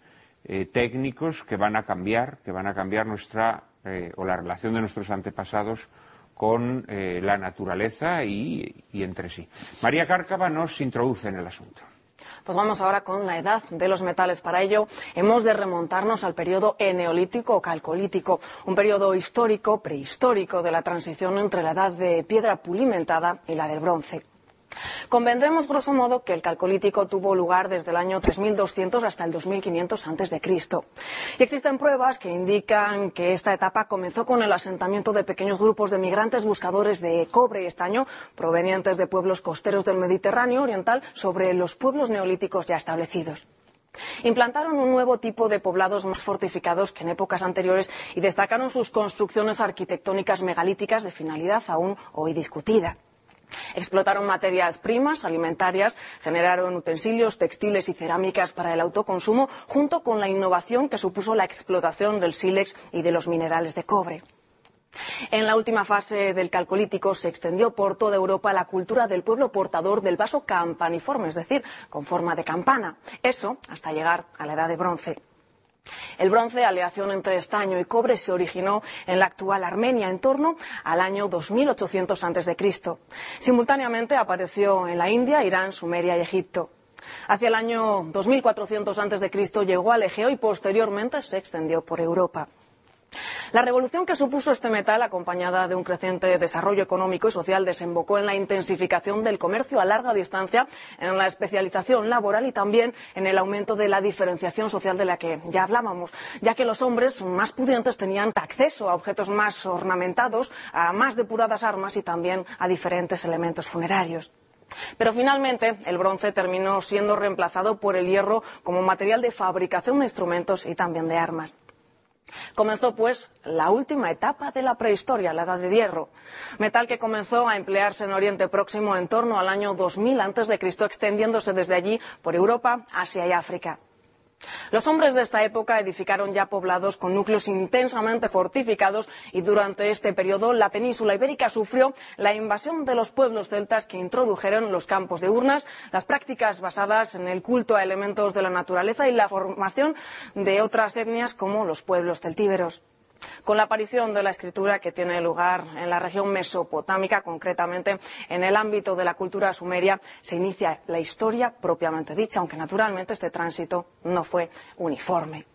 técnicos que van a cambiar, que van a cambiar nuestra o la relación de nuestros antepasados con la naturaleza y entre sí. María Cárcava nos introduce en el asunto. Pues vamos ahora con la edad de los metales. Para ello hemos de remontarnos al periodo eneolítico o calcolítico, un periodo histórico, prehistórico de la transición entre la edad de piedra pulimentada y la del bronce. Convendremos, grosso modo, que el calcolítico tuvo lugar desde el año 3200 hasta el 2500 a.C. Y existen pruebas que indican que esta etapa comenzó con el asentamiento de pequeños grupos de migrantes buscadores de cobre y estaño provenientes de pueblos costeros del Mediterráneo oriental sobre los pueblos neolíticos ya establecidos. Implantaron un nuevo tipo de poblados más fortificados que en épocas anteriores y destacaron sus construcciones arquitectónicas megalíticas de finalidad aún hoy discutida. Explotaron materias primas alimentarias, generaron utensilios, textiles y cerámicas para el autoconsumo, junto con la innovación que supuso la explotación del sílex y de los minerales de cobre. En la última fase del calcolítico se extendió por toda Europa la cultura del pueblo portador del vaso campaniforme, es decir, con forma de campana. Eso hasta llegar a la edad de bronce. El bronce, aleación entre estaño y cobre, se originó en la actual Armenia en torno al año 2800 a.C. Simultáneamente apareció en la India, Irán, Sumeria y Egipto. Hacia el año 2400 a.C. llegó al Egeo y posteriormente se extendió por Europa. La revolución que supuso este metal, acompañada de un creciente desarrollo económico y social, desembocó en la intensificación del comercio a larga distancia, en la especialización laboral y también en el aumento de la diferenciación social de la que ya hablábamos, ya que los hombres más pudientes tenían acceso a objetos más ornamentados, a más depuradas armas y también a diferentes elementos funerarios. Pero finalmente el bronce terminó siendo reemplazado por el hierro como material de fabricación de instrumentos y también de armas. Comenzó, pues, la última etapa de la prehistoria, la Edad de Hierro, metal que comenzó a emplearse en Oriente Próximo en torno al año 2000 a.C., extendiéndose desde allí por Europa, Asia y África. Los hombres de esta época edificaron ya poblados con núcleos intensamente fortificados y durante este periodo la península ibérica sufrió la invasión de los pueblos celtas que introdujeron los campos de urnas, las prácticas basadas en el culto a elementos de la naturaleza y la formación de otras etnias como los pueblos celtíberos. Con la aparición de la escritura que tiene lugar en la región mesopotámica, concretamente en el ámbito de la cultura sumeria, se inicia la historia propiamente dicha, aunque naturalmente este tránsito no fue uniforme.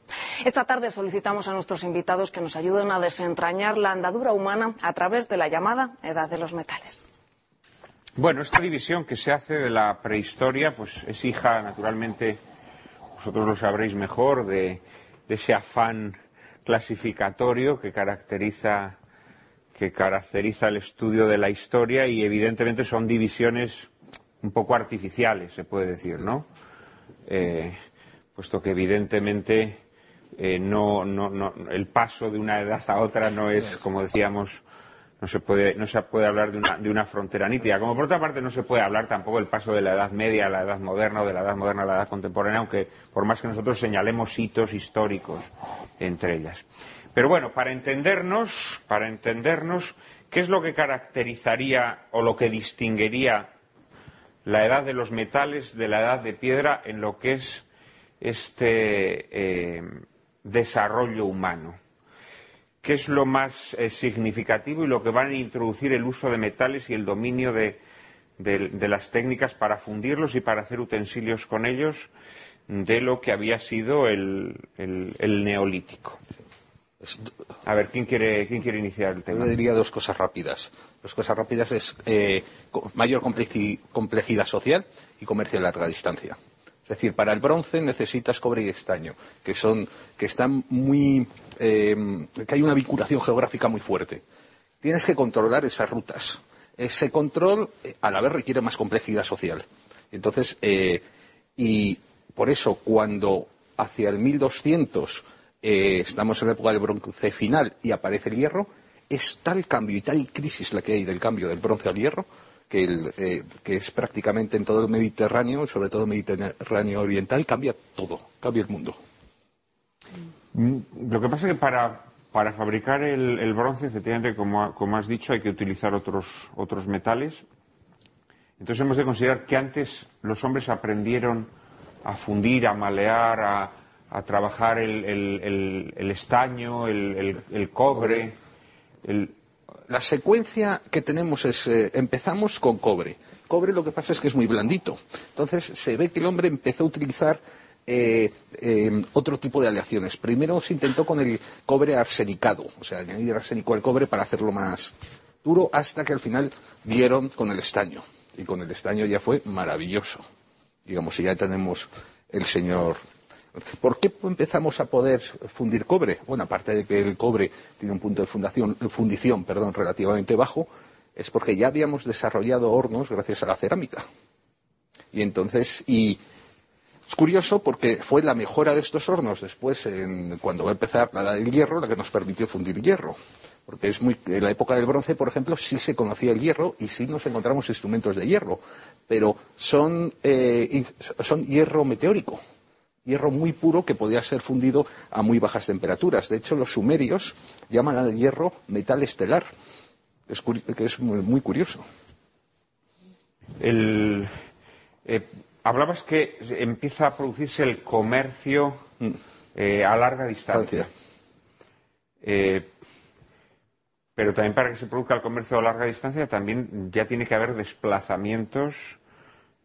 Esta tarde solicitamos a nuestros invitados que nos ayuden a desentrañar la andadura humana a través de la llamada Edad de los Metales. Bueno, esta división que se hace de la prehistoria, pues es hija, naturalmente, vosotros lo sabréis mejor, de ese afán clasificatorio que caracteriza que caracteriza el estudio de la historia y evidentemente son divisiones un poco artificiales, se puede decir, ¿no? Eh, puesto que evidentemente eh, no, no, el paso de una edad a otra no es, como decíamos, no se puede, no se puede hablar de una, de una frontera nítida. Como por otra parte no se puede hablar tampoco del paso de la edad media a la edad moderna o de la edad moderna a la edad contemporánea, aunque por más que nosotros señalemos hitos históricos entre ellas. Pero bueno, para entendernos, para entendernos, ¿qué es lo que caracterizaría o lo que distinguiría la edad de los metales de la edad de piedra en lo que es este eh, desarrollo humano? Qué es lo más eh, significativo y lo que van a introducir el uso de metales y el dominio de, las técnicas para fundirlos y para hacer utensilios con ellos de lo que había sido el, neolítico. A ver, ¿quién quiere, ¿quién quiere iniciar el tema? Yo diría dos cosas rápidas. Dos cosas rápidas es eh, mayor complejidad social y comercio a larga distancia. Es decir, para el bronce necesitas cobre y estaño, que son, que están muy, em, que hay una vinculación geográfica muy fuerte. Tienes que controlar esas rutas. Ese control, eh, a la vez, requiere más complejidad social. Entonces, eh, y por eso, cuando hacia el 1200 eh, estamos en la época del bronce final y aparece el hierro, es tal cambio y tal crisis la que hay del cambio del bronce al hierro que, eh, que es prácticamente en todo el Mediterráneo, sobre todo el Mediterráneo oriental, cambia todo, cambia el mundo. Mm, lo que pasa es que para, para fabricar el, bronce, efectivamente, como, como, has dicho, hay que utilizar otros, otros metales. Entonces hemos de considerar que antes los hombres aprendieron a fundir, a malear, a, a trabajar el, el, el estaño, el, cobre. La secuencia que tenemos es, eh, empezamos con cobre. Cobre lo que pasa es que es muy blandito. Entonces se ve que el hombre empezó a utilizar eh, eh, otro tipo de aleaciones. Primero se intentó con el cobre arsenicado, o sea, añadir arsénico al cobre para hacerlo más duro, hasta que al final dieron con el estaño. Y con el estaño ya fue maravilloso. Digamos, ya tenemos el señor ¿Por qué empezamos a poder fundir cobre? Bueno, aparte de que el cobre tiene un punto de fundición perdón, relativamente bajo, es porque ya habíamos desarrollado hornos gracias a la cerámica. Y entonces, y es curioso porque fue la mejora de estos hornos después, cuando va a empezar la edad del hierro, la que nos permitió fundir hierro. Porque es muy, en la época del bronce, por ejemplo, sí se conocía el hierro y sí nos encontramos instrumentos de hierro, pero son, eh, son hierro meteórico hierro muy puro que podía ser fundido a muy bajas temperaturas. De hecho, los sumerios llaman al hierro metal estelar, es que es muy, curioso. El, eh, hablabas que empieza a producirse el comercio mm. eh, a larga distancia. Eh, pero también para que se produzca el comercio a larga distancia también ya tiene que haber desplazamientos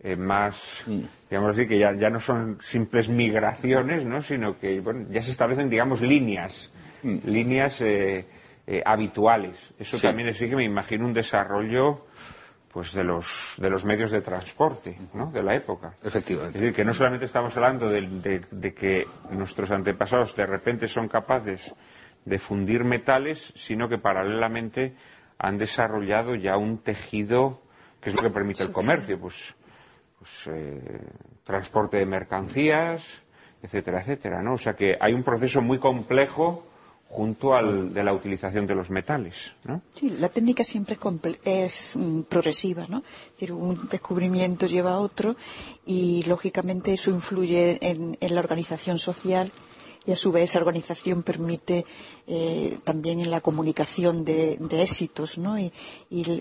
eh, más, mm. digamos así, que ya, ya, no son simples migraciones, ¿no? sino que bueno, ya se establecen, digamos, líneas, mm. líneas eh, eh, habituales. Eso también exige, me imagino, un desarrollo pues de los, de los medios de transporte ¿no? de la época. Efectivamente. Es decir, que no solamente estamos hablando de, de, que nuestros antepasados de repente son capaces de fundir metales, sino que paralelamente han desarrollado ya un tejido que es lo que permite el comercio. Pues pues, eh, transporte de mercancías, etcétera, etcétera, ¿no? O sea que hay un proceso muy complejo junto al de la utilización de los metales, ¿no? Sí, la técnica siempre es mm, progresiva, ¿no? Un descubrimiento lleva a otro y lógicamente eso influye en la organización social y a su vez esa organización permite eh, también en la comunicación de, éxitos ¿no? y,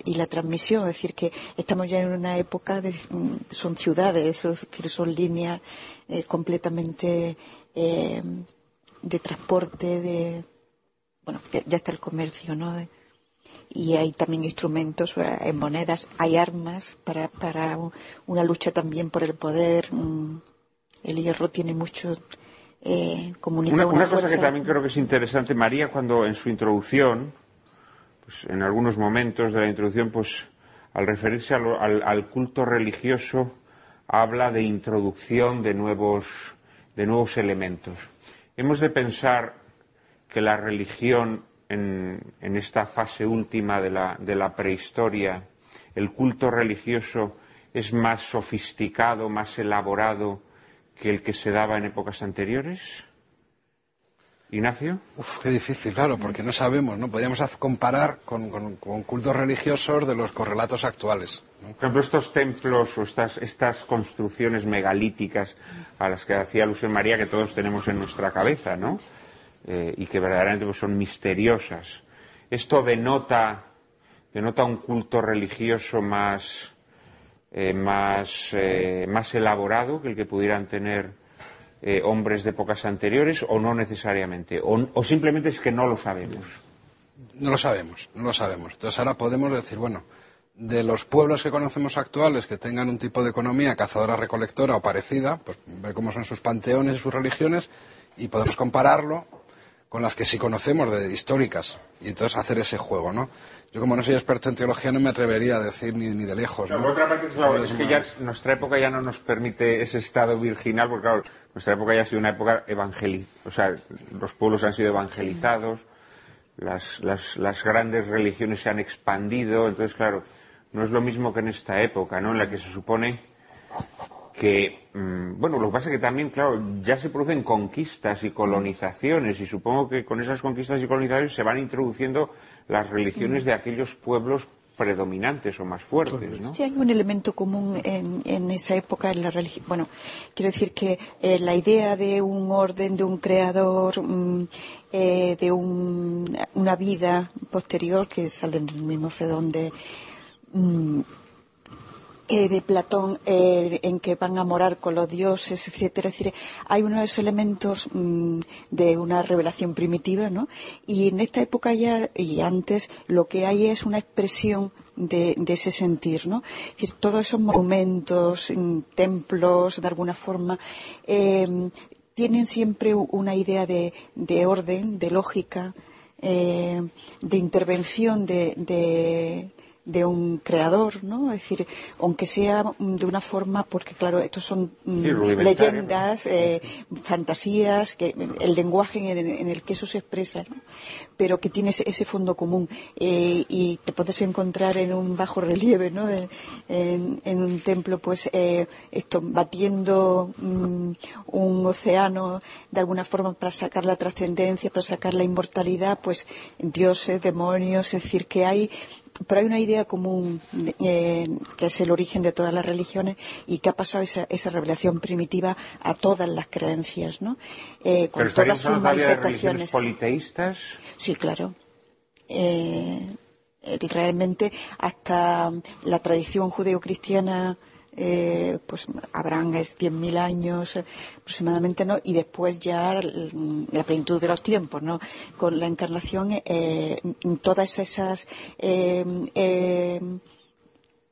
la transmisión. Es decir, que estamos ya en una época de. Mm, son ciudades, es son líneas eh, completamente eh, de transporte, de. Bueno, ya está el comercio, ¿no? y hay también instrumentos en monedas, hay armas para, para una lucha también por el poder. Mm, el hierro tiene mucho eh, una, cosa que también creo que es interesante, María, cuando en su introducción, pues en algunos momentos de la introducción, pues al referirse al, culto religioso, habla de introducción de nuevos, de nuevos elementos. Hemos de pensar que la religión en, en esta fase última de la, de la prehistoria, el culto religioso es más sofisticado, más elaborado, que el que se daba en épocas anteriores? Ignacio. Uf, qué difícil, claro, porque no sabemos, ¿no? Podríamos comparar con, cultos religiosos de los correlatos actuales. Por ejemplo, estos templos o estas, estas construcciones megalíticas a las que hacía alusión María, que todos tenemos en nuestra cabeza, ¿no? Eh, y que verdaderamente pues, son misteriosas. Esto denota, denota un culto religioso más, eh, más, eh, más elaborado que el que pudieran tener eh, hombres de épocas anteriores o no necesariamente? O, simplemente es que no lo sabemos? No lo sabemos, no lo sabemos. Entonces ahora podemos decir, bueno, de los pueblos que conocemos actuales que tengan un tipo de economía cazadora-recolectora o parecida, pues ver cómo son sus panteones y sus religiones y podemos compararlo con las que sí conocemos de históricas y entonces hacer ese juego, ¿no? Yo como no soy experto en teología no me atrevería a decir ni, de lejos. ¿no? otra parte es, que ya nuestra época ya no nos permite ese estado virginal porque claro, nuestra época ya ha sido una época evangelizada, o sea, los pueblos han sido evangelizados, las, las, las grandes religiones se han expandido, entonces claro, no es lo mismo que en esta época, ¿no? En la que se supone que, mm, bueno, lo que pasa es que también, claro, ya se producen conquistas y colonizaciones y supongo que con esas conquistas y colonizaciones se van introduciendo las religiones de aquellos pueblos predominantes o más fuertes, ¿no? Sí, hay un elemento común en, esa época en la religión. Bueno, quiero decir que eh, la idea de un orden, de un creador, mm, eh, de una vida posterior que sale en el mismo Fedón de mm, eh, de Platón eh, en que van a morar con los dioses, etcétera. Decir, hay unos elementos mm, de una revelación primitiva, ¿no? Y en esta época ya y antes lo que hay es una expresión de, ese sentir, ¿no? Es decir, todos esos monumentos, mm, templos, de alguna forma, em, tienen siempre una idea de, orden, de lógica, eh, de intervención de, de un creador, ¿no? Es decir, aunque sea de una forma, porque claro, estos son mm, leyendas, eh, fantasías, que el lenguaje en el, que eso se expresa, ¿no? Pero que tiene ese, fondo común eh, y te puedes encontrar en un bajo relieve, ¿no? En, un templo, pues eh, esto batiendo mm, un océano de alguna forma para sacar la trascendencia, para sacar la inmortalidad, pues dioses, demonios, es decir, que hay pero hay una idea común eh, que es el origen de todas las religiones y que ha pasado esa, revelación primitiva a todas las creencias, ¿no? Eh, con todas sus manifestaciones. politeístas? Sí, claro. Eh, realmente hasta la tradición judeocristiana eh, pues es 100.000 años aproximadamente, ¿no? Y después ya la plenitud de los tiempos, ¿no? Con la encarnación, eh, todas esas eh, eh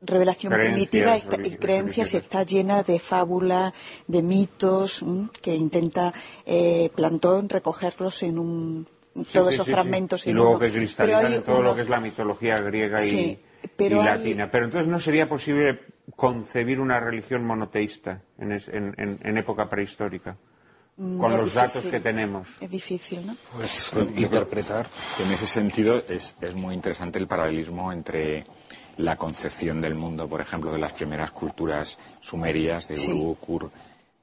revelación primitiva y creencias está llena de fábulas, de mitos, que intenta eh, Plantón recogerlos en un todos esos fragmentos y luego que cristalizan en todo lo que es la mitología griega y, latina. Pero entonces no sería posible concebir una religión monoteísta en, época prehistórica mm, con los datos que tenemos. Es difícil, ¿no? Pues interpretar. En ese sentido es, muy interesante el paralelismo entre la concepción del mundo, por ejemplo, de las primeras culturas sumerias, de Uru, Kur,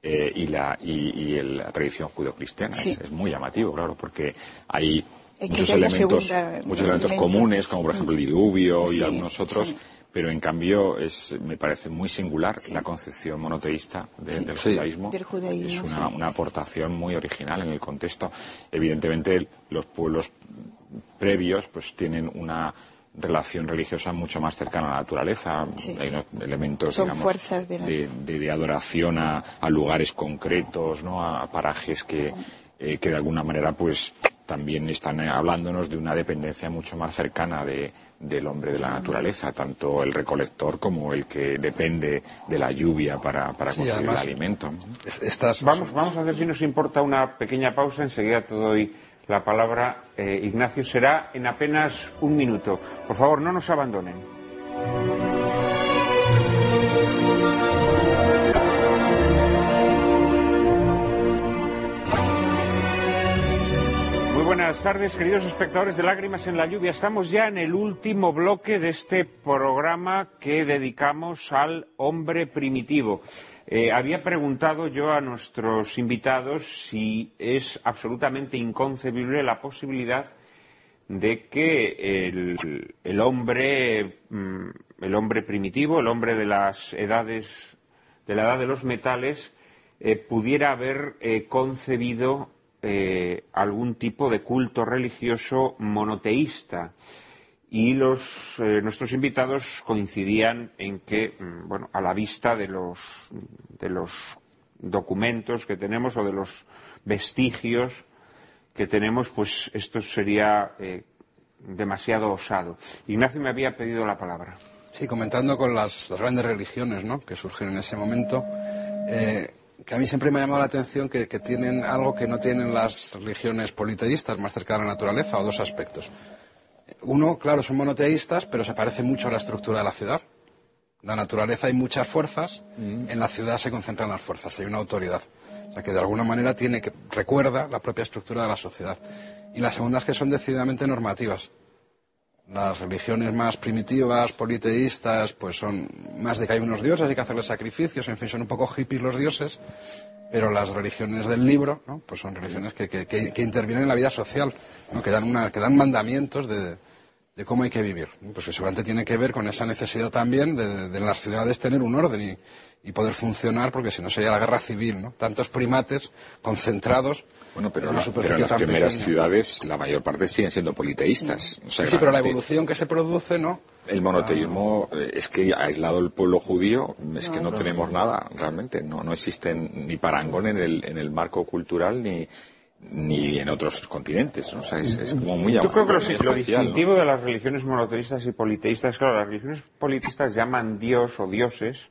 eh, y, la, y, la tradición judeocristiana. Es, muy llamativo, claro, porque hay muchos elementos, muchos elementos comunes, como por ejemplo el diluvio y algunos otros, pero en cambio es, me parece muy singular la concepción monoteísta del, judaísmo. Es una, aportación muy original en el contexto. Evidentemente, los pueblos previos pues tienen una relación religiosa mucho más cercana a la naturaleza. Hay elementos de, adoración a, lugares concretos, ¿no? a parajes que, eh, que de alguna manera pues también están hablándonos de una dependencia mucho más cercana de, del hombre de la naturaleza, tanto el recolector como el que depende de la lluvia para, para conseguir el alimento. Vamos, vamos a hacer si nos importa una pequeña pausa, enseguida te doy la palabra. Eh, Ignacio será en apenas un minuto. Por favor, no nos abandonen. Buenas tardes, queridos espectadores de Lágrimas en la Lluvia. Estamos ya en el último bloque de este programa que dedicamos al hombre primitivo. Eh, había preguntado yo a nuestros invitados si es absolutamente inconcebible la posibilidad de que el, hombre, mm, el hombre primitivo, el hombre de las edades, de la edad de los metales, eh, pudiera haber eh, concebido eh, algún tipo de culto religioso monoteísta. Y los, eh, nuestros invitados coincidían en que, mm, bueno, a la vista de los, de los documentos que tenemos o de los vestigios que tenemos, pues esto sería eh, demasiado osado. Ignacio me había pedido la palabra. Sí, comentando con las, grandes religiones ¿no? que surgieron en ese momento, que a mí siempre me ha llamado la atención que, tienen algo que no tienen las religiones politeístas más cercanas a la naturaleza, o dos aspectos. Uno, claro, son monoteístas, pero se parece mucho a la estructura de la ciudad. En la naturaleza hay muchas fuerzas, mm. en la ciudad se concentran las fuerzas, hay una autoridad. O sea que de alguna manera tiene que recuerda la propia estructura de la sociedad. Y la segunda es que son decididamente normativas. Las religiones más primitivas, politeístas, pues son más de que hay unos dioses, hay que hacerles sacrificios, en fin, son un poco hippies los dioses, pero las religiones del libro, ¿no? pues son religiones que, que, intervienen en la vida social, ¿no? que, dan una, que dan mandamientos de, de cómo hay que vivir. Pues que seguramente tiene que ver con esa necesidad también de, de, las ciudades tener un orden y, y, poder funcionar, porque si no sería la guerra civil, ¿no? Tantos primates concentrados. Bueno, pero, la, pero en las primeras pequeña. ciudades la mayor parte siguen siendo politeístas. O sea, sí, pero la evolución que se produce, ¿no? El monoteísmo eh, es que aislado el pueblo judío, es que no, no tenemos nada realmente, no, no existen ni parangón en el, en el marco cultural ni, ni en otros continentes. ¿no? O sea, es, es, como muy Yo creo que lo, especial, lo distintivo ¿no? de las religiones monoteístas y politeístas, claro, las religiones politeístas llaman Dios o dioses,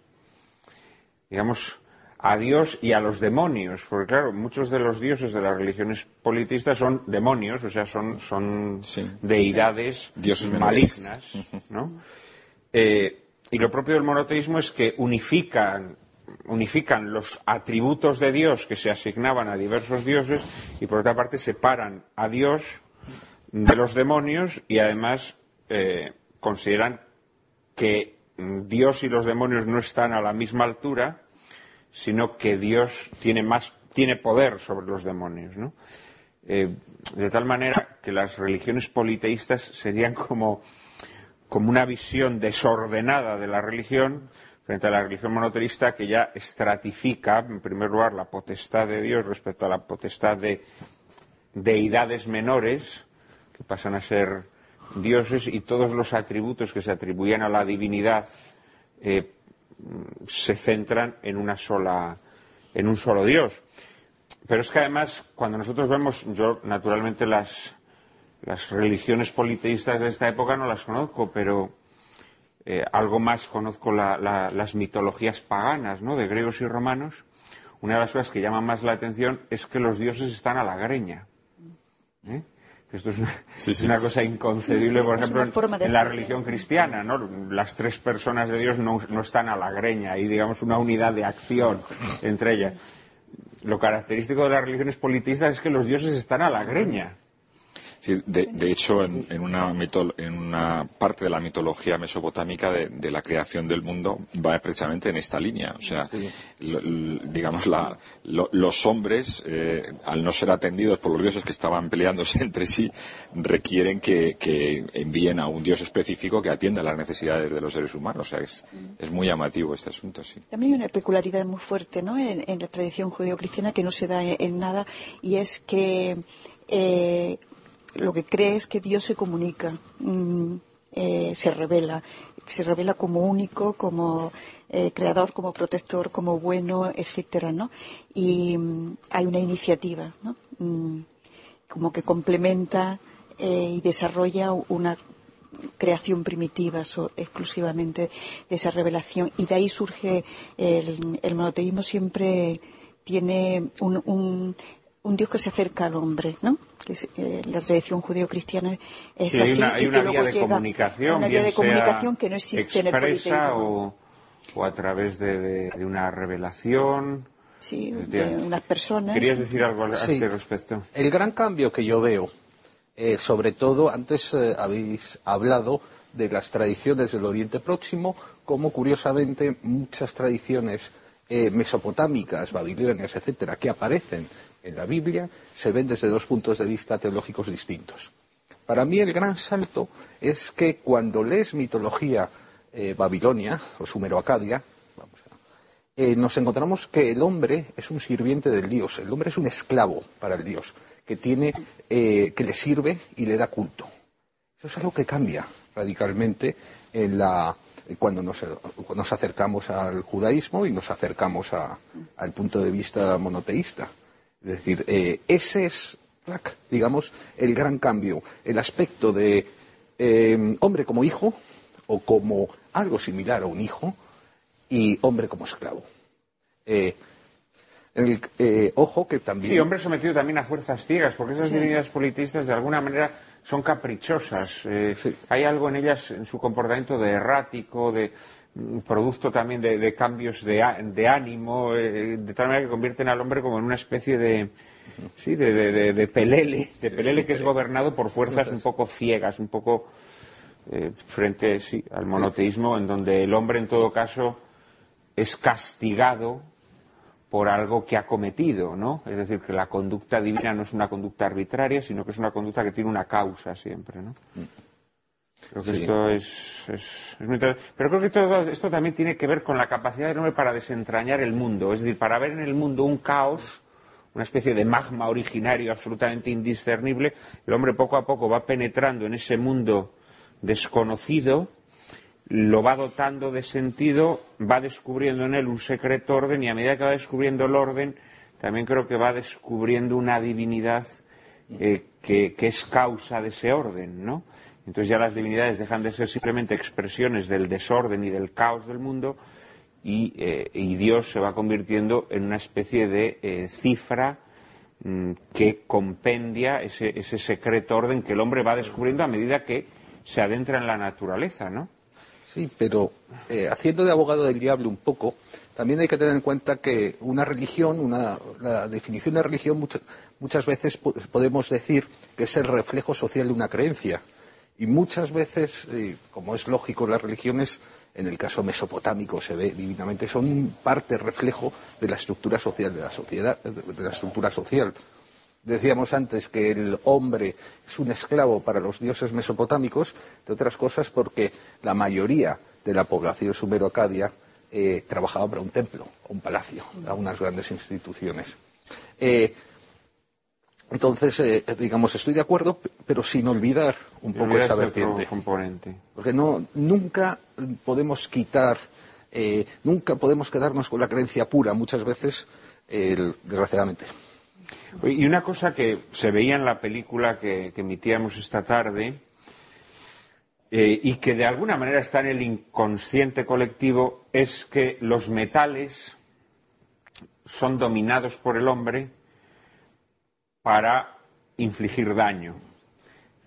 digamos, a Dios y a los demonios, porque claro, muchos de los dioses de las religiones politeístas son demonios, o sea, son, son sí. deidades Dioses malignas, <laughs> ¿no? Eh, y lo propio del monoteísmo es que unifican unifican los atributos de Dios que se asignaban a diversos dioses y por otra parte separan a Dios de los demonios y además eh, consideran que Dios y los demonios no están a la misma altura, sino que Dios tiene más tiene poder sobre los demonios, eh, de tal manera que las religiones politeístas serían como, como una visión desordenada de la religión frente a la religión monoteísta que ya estratifica, en primer lugar, la potestad de Dios respecto a la potestad de deidades menores, que pasan a ser dioses, y todos los atributos que se atribuían a la divinidad eh, se centran en una sola, en un solo Dios. Pero es que además, cuando nosotros vemos, yo naturalmente las, las religiones politeístas de esta época no las conozco, pero eh, algo más conozco la, la, las mitologías paganas, ¿no? De griegos y romanos. Una de las cosas que llama más la atención es que los dioses están a la greña. ¿eh? Esto es una, sí, sí. una, cosa inconcebible, por ejemplo, en, en, la religión cristiana, ¿no? Las tres personas de Dios no, no están a la greña, hay, digamos, una unidad de acción entre ellas. Lo característico de las religiones politistas es que los dioses están a la greña. Sí, de, de, hecho, en, en, una en, una parte de la mitología mesopotámica de, de, la creación del mundo va precisamente en esta línea. O sea, lo, digamos, la, lo, los hombres, eh, al no ser atendidos por los dioses que estaban peleándose <laughs> entre sí, requieren que, que, envíen a un dios específico que atienda las necesidades de los seres humanos. O sea, es, es muy llamativo este asunto, sí. También hay una peculiaridad muy fuerte ¿no? en, en la tradición judío-cristiana que no se da en, en nada y es que eh, lo que cree es que Dios se comunica, mmm, eh, se revela, se revela como único, como eh, creador, como protector, como bueno, etcétera, ¿no? Y mmm, hay una iniciativa. Mmm, como que complementa eh, y desarrolla una creación primitiva exclusivamente de esa revelación y de ahí surge el, monoteísmo siempre tiene un, un Dios que se acerca al hombre, ¿no? Que es, eh, la tradición judeo-cristiana es sí, así. Hay una, hay y una que vía luego de llega comunicación, una vía de comunicación que no existe en el politeísmo. O, o a través de, de, de una revelación. Sí, de unas personas. ¿Querías decir algo a sí. este respecto? El gran cambio que yo veo, eh, sobre todo, antes eh, habéis hablado de las tradiciones del Oriente Próximo, como curiosamente muchas tradiciones eh, mesopotámicas, babilonias, etcétera, que aparecen en la Biblia se ven desde dos puntos de vista teológicos distintos. Para mí el gran salto es que cuando lees mitología eh, babilonia o sumero-acadia, eh, nos encontramos que el hombre es un sirviente del dios, el hombre es un esclavo para el dios, que, tiene, eh, que le sirve y le da culto. Eso es algo que cambia radicalmente cuando nos, nos, acercamos al judaísmo y nos acercamos a, al punto de vista monoteísta. Es decir, eh, ese es, digamos, el gran cambio, el aspecto de eh, hombre como hijo o como algo similar a un hijo y hombre como esclavo. Eh, el, eh, ojo que también. Sí, hombre sometido también a fuerzas ciegas, porque esas sí. divinidades politistas de alguna manera son caprichosas. Eh, sí. Hay algo en ellas, en su comportamiento de errático, de producto también de, de cambios de, de ánimo, eh, de tal manera que convierten al hombre como en una especie de, sí, de, pelele, de pelele que es gobernado por fuerzas un poco ciegas, un poco eh, frente sí, al monoteísmo, en donde el hombre en todo caso es castigado por algo que ha cometido, ¿no? Es decir, que la conducta divina no es una conducta arbitraria, sino que es una conducta que tiene una causa siempre, ¿no? Creo que esto es, es, muy Pero creo que todo esto también tiene que ver con la capacidad del hombre para desentrañar el mundo. Es decir, para ver en el mundo un caos, una especie de magma originario absolutamente indiscernible, el hombre poco a poco va penetrando en ese mundo desconocido, lo va dotando de sentido, va descubriendo en él un secreto orden y a medida que va descubriendo el orden, también creo que va descubriendo una divinidad eh, que, que, es causa de ese orden, ¿no? Entonces ya las divinidades dejan de ser simplemente expresiones del desorden y del caos del mundo y, eh, Dios se va convirtiendo en una especie de eh, cifra mm, que compendia ese, secreto orden que el hombre va descubriendo a medida que se adentra en la naturaleza, ¿no? Sí, pero eh, haciendo de abogado del diablo un poco, también hay que tener en cuenta que una religión, una, la definición de religión muchas veces podemos decir que es el reflejo social de una creencia. Y muchas veces, eh, como es lógico, las religiones, en el caso mesopotámico se ve divinamente, son parte reflejo de la estructura social de la sociedad, de la estructura social. Decíamos antes que el hombre es un esclavo para los dioses mesopotámicos, de otras cosas porque la mayoría de la población sumero-acadia eh, trabajaba para un templo, un palacio, a unas grandes instituciones. Eh, entonces, eh, digamos, estoy de acuerdo, pero sin olvidar un poco esa vertiente. Componente. Porque no, nunca podemos quitar, eh, nunca podemos quedarnos con la creencia pura, muchas veces, desgraciadamente. Y una cosa que se veía en la película que, emitíamos esta tarde, eh, y que de alguna manera está en el inconsciente colectivo, es que los metales son dominados por el hombre para infligir daño.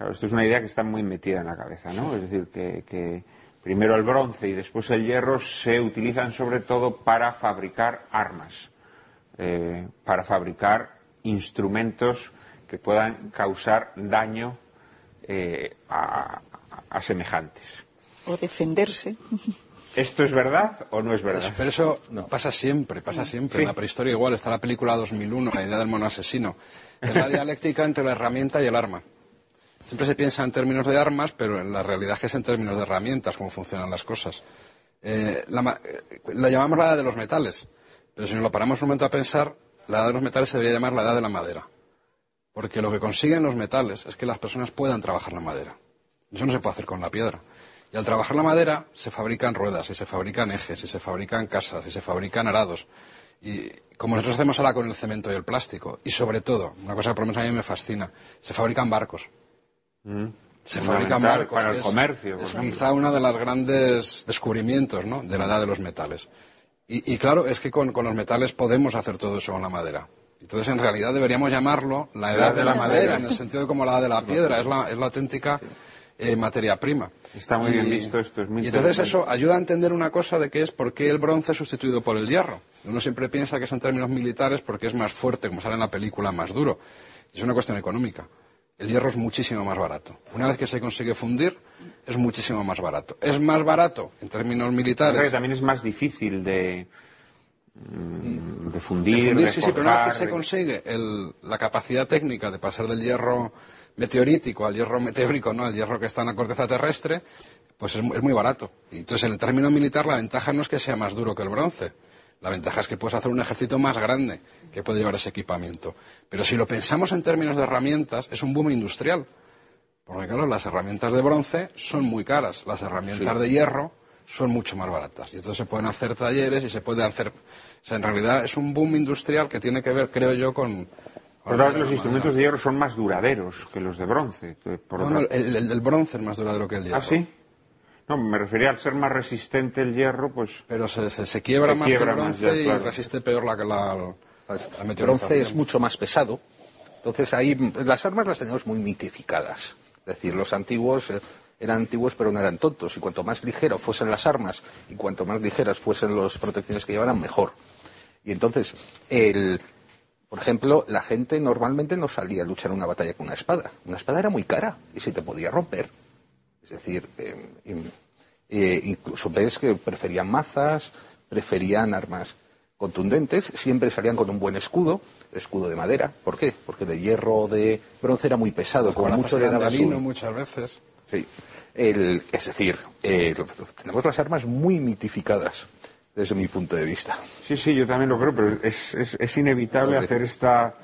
esto es una idea que está muy metida en la cabeza, ¿no? Es decir, que, primero el bronce y después el hierro se utilizan sobre todo para fabricar armas, eh, para fabricar instrumentos que puedan causar daño eh, a, semejantes. O defenderse. ¿Esto es verdad o no es verdad? Pero eso pasa siempre, pasa siempre. En la prehistoria igual está la película 2001, la idea del mono asesino. Es la dialéctica entre la herramienta y el arma. Siempre se piensa en términos de armas, pero la realidad es que es en términos de herramientas cómo funcionan las cosas. Eh, la, eh, la, llamamos la edad de los metales, pero si nos lo paramos un momento a pensar, la edad de los metales se debería llamar la edad de la madera. Porque lo que consiguen los metales es que las personas puedan trabajar la madera. Eso no se puede hacer con la piedra. Y al trabajar la madera se fabrican ruedas, y se fabrican ejes, y se fabrican casas, y se fabrican arados. Y como nosotros hacemos ahora con el cemento y el plástico, y sobre todo, una cosa que por lo menos a mí me fascina, se fabrican barcos. Mm. Se fabrican barcos. Para el comercio. Es, quizá uno de los grandes descubrimientos ¿no? de la edad de los metales. Y, claro, es que con, los metales podemos hacer todo eso con la madera. Entonces, en realidad, deberíamos llamarlo la edad de la madera, en el sentido de como la edad de la <laughs> piedra. Es la, es la auténtica eh, materia prima. Está muy bien visto esto, es muy Y entonces eso ayuda a entender una cosa de que es por qué el bronce es sustituido por el hierro. Uno siempre piensa que es en términos militares porque es más fuerte, como sale en la película, más duro. Es una cuestión económica. El hierro es muchísimo más barato. Una vez que se consigue fundir, es muchísimo más barato. Es más barato en términos militares. que también es más difícil de, mm, de fundir. De sí, sí, pero una vez que se consigue la capacidad técnica de pasar del hierro meteorítico al hierro meteórico, ¿no? al hierro que está en la corteza terrestre, pues es, muy barato. Y entonces, en el término militar, la ventaja no es que sea más duro que el bronce. La ventaja es que puedes hacer un ejército más grande que puede llevar ese equipamiento. Pero si lo pensamos en términos de herramientas, es un boom industrial. Porque, claro, las herramientas de bronce son muy caras. Las herramientas de hierro son mucho más baratas. Y entonces se pueden hacer talleres y se puede hacer. O sea, en realidad es un boom industrial que tiene que ver, creo yo, con, los instrumentos de hierro son más duraderos que los de bronce. no, el, del bronce es más duradero que el hierro. ¿Ah, sí? No, me refería al ser más resistente el hierro, pues... Pero se, quiebra más que el bronce y resiste peor la, la, la, El bronce es mucho más pesado. Entonces ahí las armas las tenemos muy mitificadas. Es decir, los antiguos eh, eran antiguos pero no eran tontos. Y cuanto más ligeros fuesen las armas y cuanto más ligeras fuesen las protecciones que llevaran, mejor. Y entonces, el, por ejemplo, la gente normalmente no salía a luchar una batalla con una espada. Una espada era muy cara y se te podía romper. Es decir, eh, eh, incluso ves que preferían mazas, preferían armas contundentes, siempre salían con un buen escudo, escudo de madera. ¿Por qué? Porque de hierro o de bronce era muy pesado, como mucho le daba muchas veces. Sí. es decir, eh, tenemos las armas muy mitificadas desde mi punto de vista. Sí, sí, yo también lo creo, pero es, inevitable hacer esta,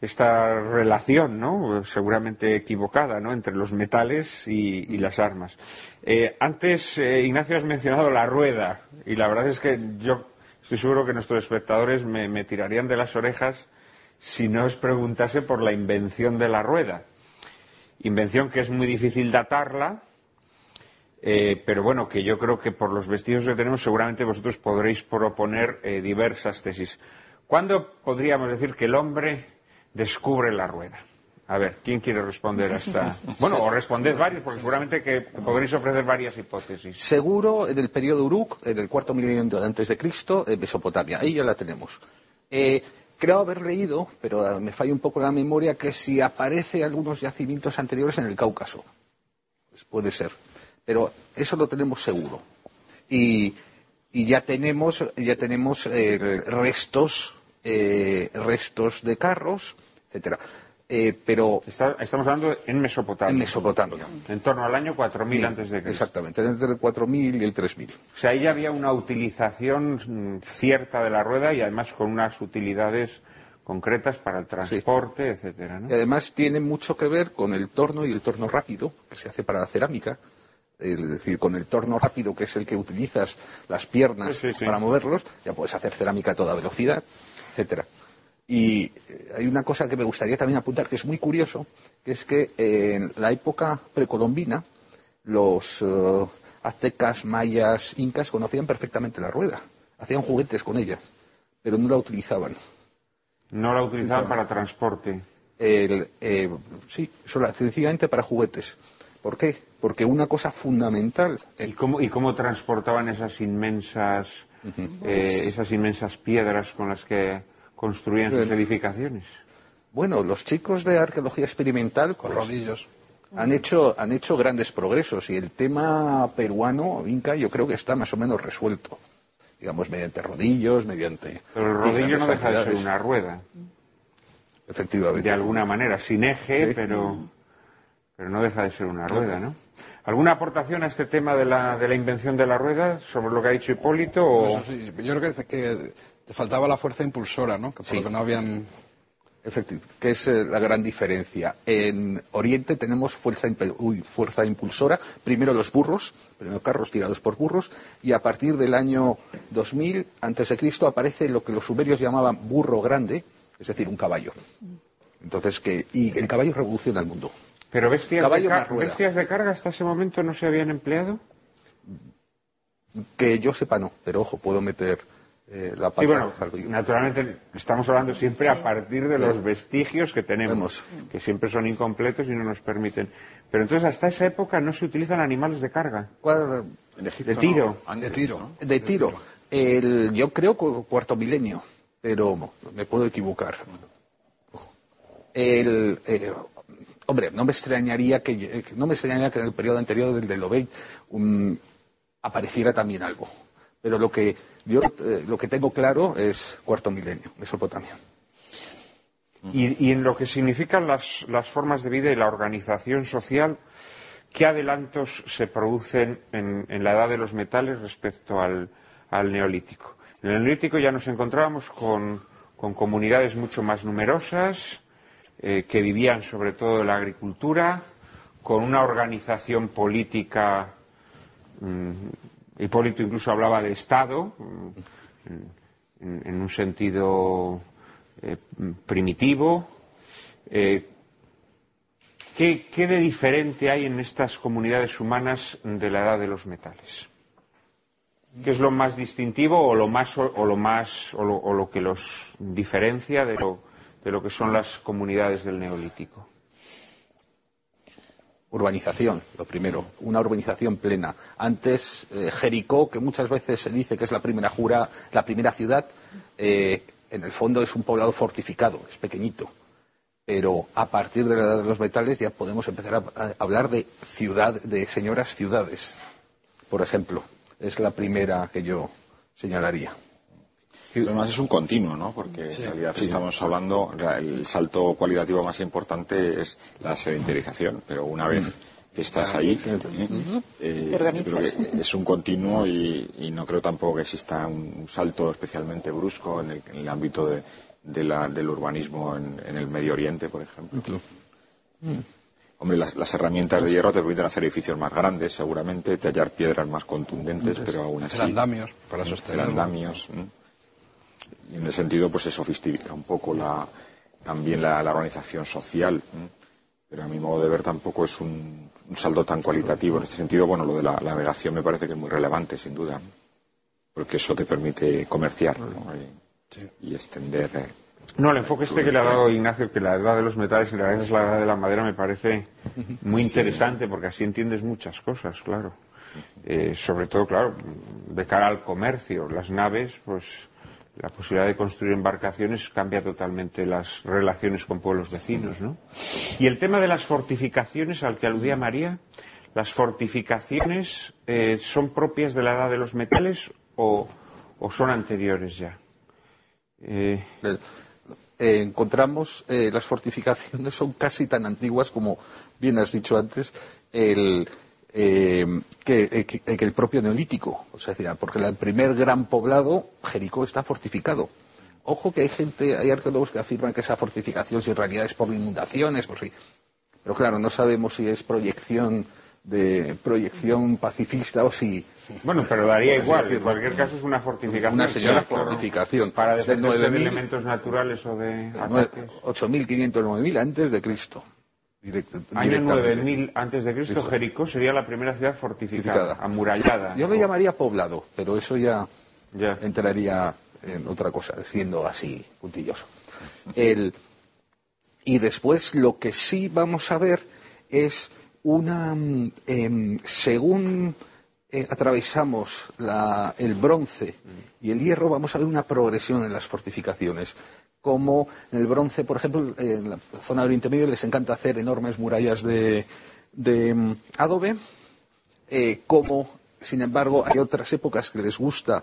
esta relación, ¿no? Seguramente equivocada, ¿no? Entre los metales y, las armas. Eh, antes, eh, Ignacio, has mencionado la rueda, y la verdad es que yo estoy seguro que nuestros espectadores me, me tirarían de las orejas si no os preguntase por la invención de la rueda. Invención que es muy difícil datarla, eh, pero bueno, que yo creo que por los vestidos que tenemos seguramente vosotros podréis proponer eh, diversas tesis. ¿Cuándo podríamos decir que el hombre descubre la rueda? A ver, ¿quién quiere responder a esta? <laughs> Bueno, o responded varios, porque seguramente que podréis ofrecer varias hipótesis. Seguro en el periodo Uruk, en el cuarto milenio antes de Cristo, en Mesopotamia. Ahí ya la tenemos. Eh, creo haber leído, pero me falla un poco la memoria, que si aparece algunos yacimientos anteriores en el Cáucaso. Pues puede ser pero eso lo tenemos seguro. Y, ya tenemos, ya tenemos eh, restos, eh, restos de carros, etcétera. Eh, pero estamos hablando en Mesopotamia. En Mesopotamia. En torno al año 4000 antes de Cristo. Exactamente, entre el 4000 y el 3000. O sea, ahí había una utilización mm, cierta de la rueda y además con unas utilidades concretas para el transporte, etcétera. Y además tiene mucho que ver con el torno y el torno rápido que se hace para la cerámica es decir, con el torno rápido, que es el que utilizas las piernas para moverlos, ya puedes hacer cerámica a toda velocidad, etcétera. Y eh, hay una cosa que me gustaría también apuntar, que es muy curioso, que es que en la época precolombina, los eh, aztecas, mayas, incas conocían perfectamente la rueda, hacían juguetes con ella, pero no la utilizaban. No la utilizaban para transporte. Eh, sí, solo, sencillamente para juguetes. ¿Por qué? Porque una cosa fundamental. ¿Y cómo, y cómo transportaban esas inmensas, eh, esas inmensas piedras con las que construían sus edificaciones? Bueno, los chicos de arqueología experimental con pues, rodillos han hecho, han hecho grandes progresos y el tema peruano, Inca, yo creo que está más o menos resuelto. Digamos, mediante rodillos, mediante. Pero el rodillo no deja de ser una rueda. Efectivamente. De alguna manera, sin eje, pero pero no deja de ser una rueda, ¿no? ¿Alguna aportación a este tema de la, de la invención de la rueda sobre lo que ha dicho Hipólito? O... yo creo que, que, te faltaba la fuerza impulsora, ¿no? Que por no habían... Efectivamente, que es eh, la gran diferencia. En Oriente tenemos fuerza, fuerza impulsora, primero los burros, primero carros tirados por burros, y a partir del año 2000 antes de Cristo aparece lo que los sumerios llamaban burro grande, es decir, un caballo. Entonces que y el caballo revoluciona el mundo. ¿Pero bestias, de, bestias de carga hasta ese momento no se habían empleado? Que yo sepa no, pero ojo, puedo meter eh, la pata. naturalmente estamos hablando siempre a partir de los vestigios que tenemos, que siempre son incompletos y no nos permiten. Pero entonces hasta esa época no se utilizan animales de carga. de tiro. De tiro. De tiro. El, yo creo cuarto milenio, pero me puedo equivocar. El, eh, Hombre, no me extrañaría que, eh, no me extrañaría que en el periodo anterior del de Lobey apareciera también algo. Pero lo que eh, lo que tengo claro es cuarto milenio, Mesopotamia. Y, en lo que significan las, formas de vida y la organización social, ¿qué adelantos se producen en, la edad de los metales respecto al, neolítico? En el neolítico ya nos encontrábamos con comunidades mucho más numerosas, eh, que vivían sobre todo de la agricultura, con una organización política, mm, Hipólito incluso hablaba de Estado, mm, en, un sentido eh, primitivo. Eh, ¿qué, de diferente hay en estas comunidades humanas de la edad de los metales? ¿Qué es lo más distintivo o lo más o lo más o lo que los diferencia de lo de lo que son las comunidades del Neolítico? Urbanización, lo primero, una urbanización plena. Antes, eh, Jericó, que muchas veces se dice que es la primera jura, la primera ciudad, eh, en el fondo es un poblado fortificado, es pequeñito. Pero a partir de la edad de los metales ya podemos empezar a, hablar de ciudad, de señoras ciudades, por ejemplo. Es la primera que yo señalaría. Además es un continuo, ¿no? Porque en realidad estamos hablando, el salto cualitativo más importante es la sedentarización, pero una vez estás ahí. es un continuo y, no creo tampoco que exista un, salto especialmente brusco en el, ámbito del urbanismo en, el Medio Oriente, por ejemplo. Hombre, las, herramientas de hierro te permiten hacer edificios más grandes, seguramente, tallar piedras más contundentes, pero aún así. andamios para sostener. andamios. Y en ese sentido, pues se sofistica un poco la, también la, organización social. Pero a mi modo de ver tampoco es un, saldo tan cualitativo. En ese sentido, bueno, lo de la, navegación me parece que es muy relevante, sin duda. Porque eso te permite comerciar y, extender. Eh, no, el enfoque este que le ha dado Ignacio, que la edad de los metales y la edad es la edad de la madera, me parece muy interesante porque así entiendes muchas cosas, claro. Eh, sobre todo, claro, de cara al comercio. Las naves, pues la posibilidad de construir embarcaciones cambia totalmente las relaciones con pueblos vecinos, ¿no? Y el tema de las fortificaciones al que aludía María, ¿las fortificaciones eh, son propias de la edad de los metales o, son anteriores ya? Eh, eh, encontramos las fortificaciones son casi tan antiguas como bien has dicho antes el, eh, eh, que, el propio neolítico. O sea, porque el primer gran poblado, Jericó, está fortificado. Ojo que hay gente, hay arqueólogos que afirman que esa fortificación, si en realidad es por inundaciones, por sí. Pero claro, no sabemos si es proyección de proyección pacifista o si. Bueno, pero daría igual. En cualquier caso es una fortificación. Una señora fortificación. Para defenderse de, elementos naturales o de. 8.500, 9.000 antes de Cristo. Año 9000 antes de Cristo, Jericó sería la primera ciudad fortificada, amurallada. Yo lo llamaría poblado, pero eso ya, entraría en otra cosa, siendo así puntilloso. y después lo que sí vamos a ver es una, em, según eh, atravesamos el bronce y el hierro, vamos a ver una progresión en las fortificaciones como en el bronce, por ejemplo, en la zona de Oriente Medio les encanta hacer enormes murallas de, mm, adobe, eh, como, sin embargo, hay otras épocas que les gusta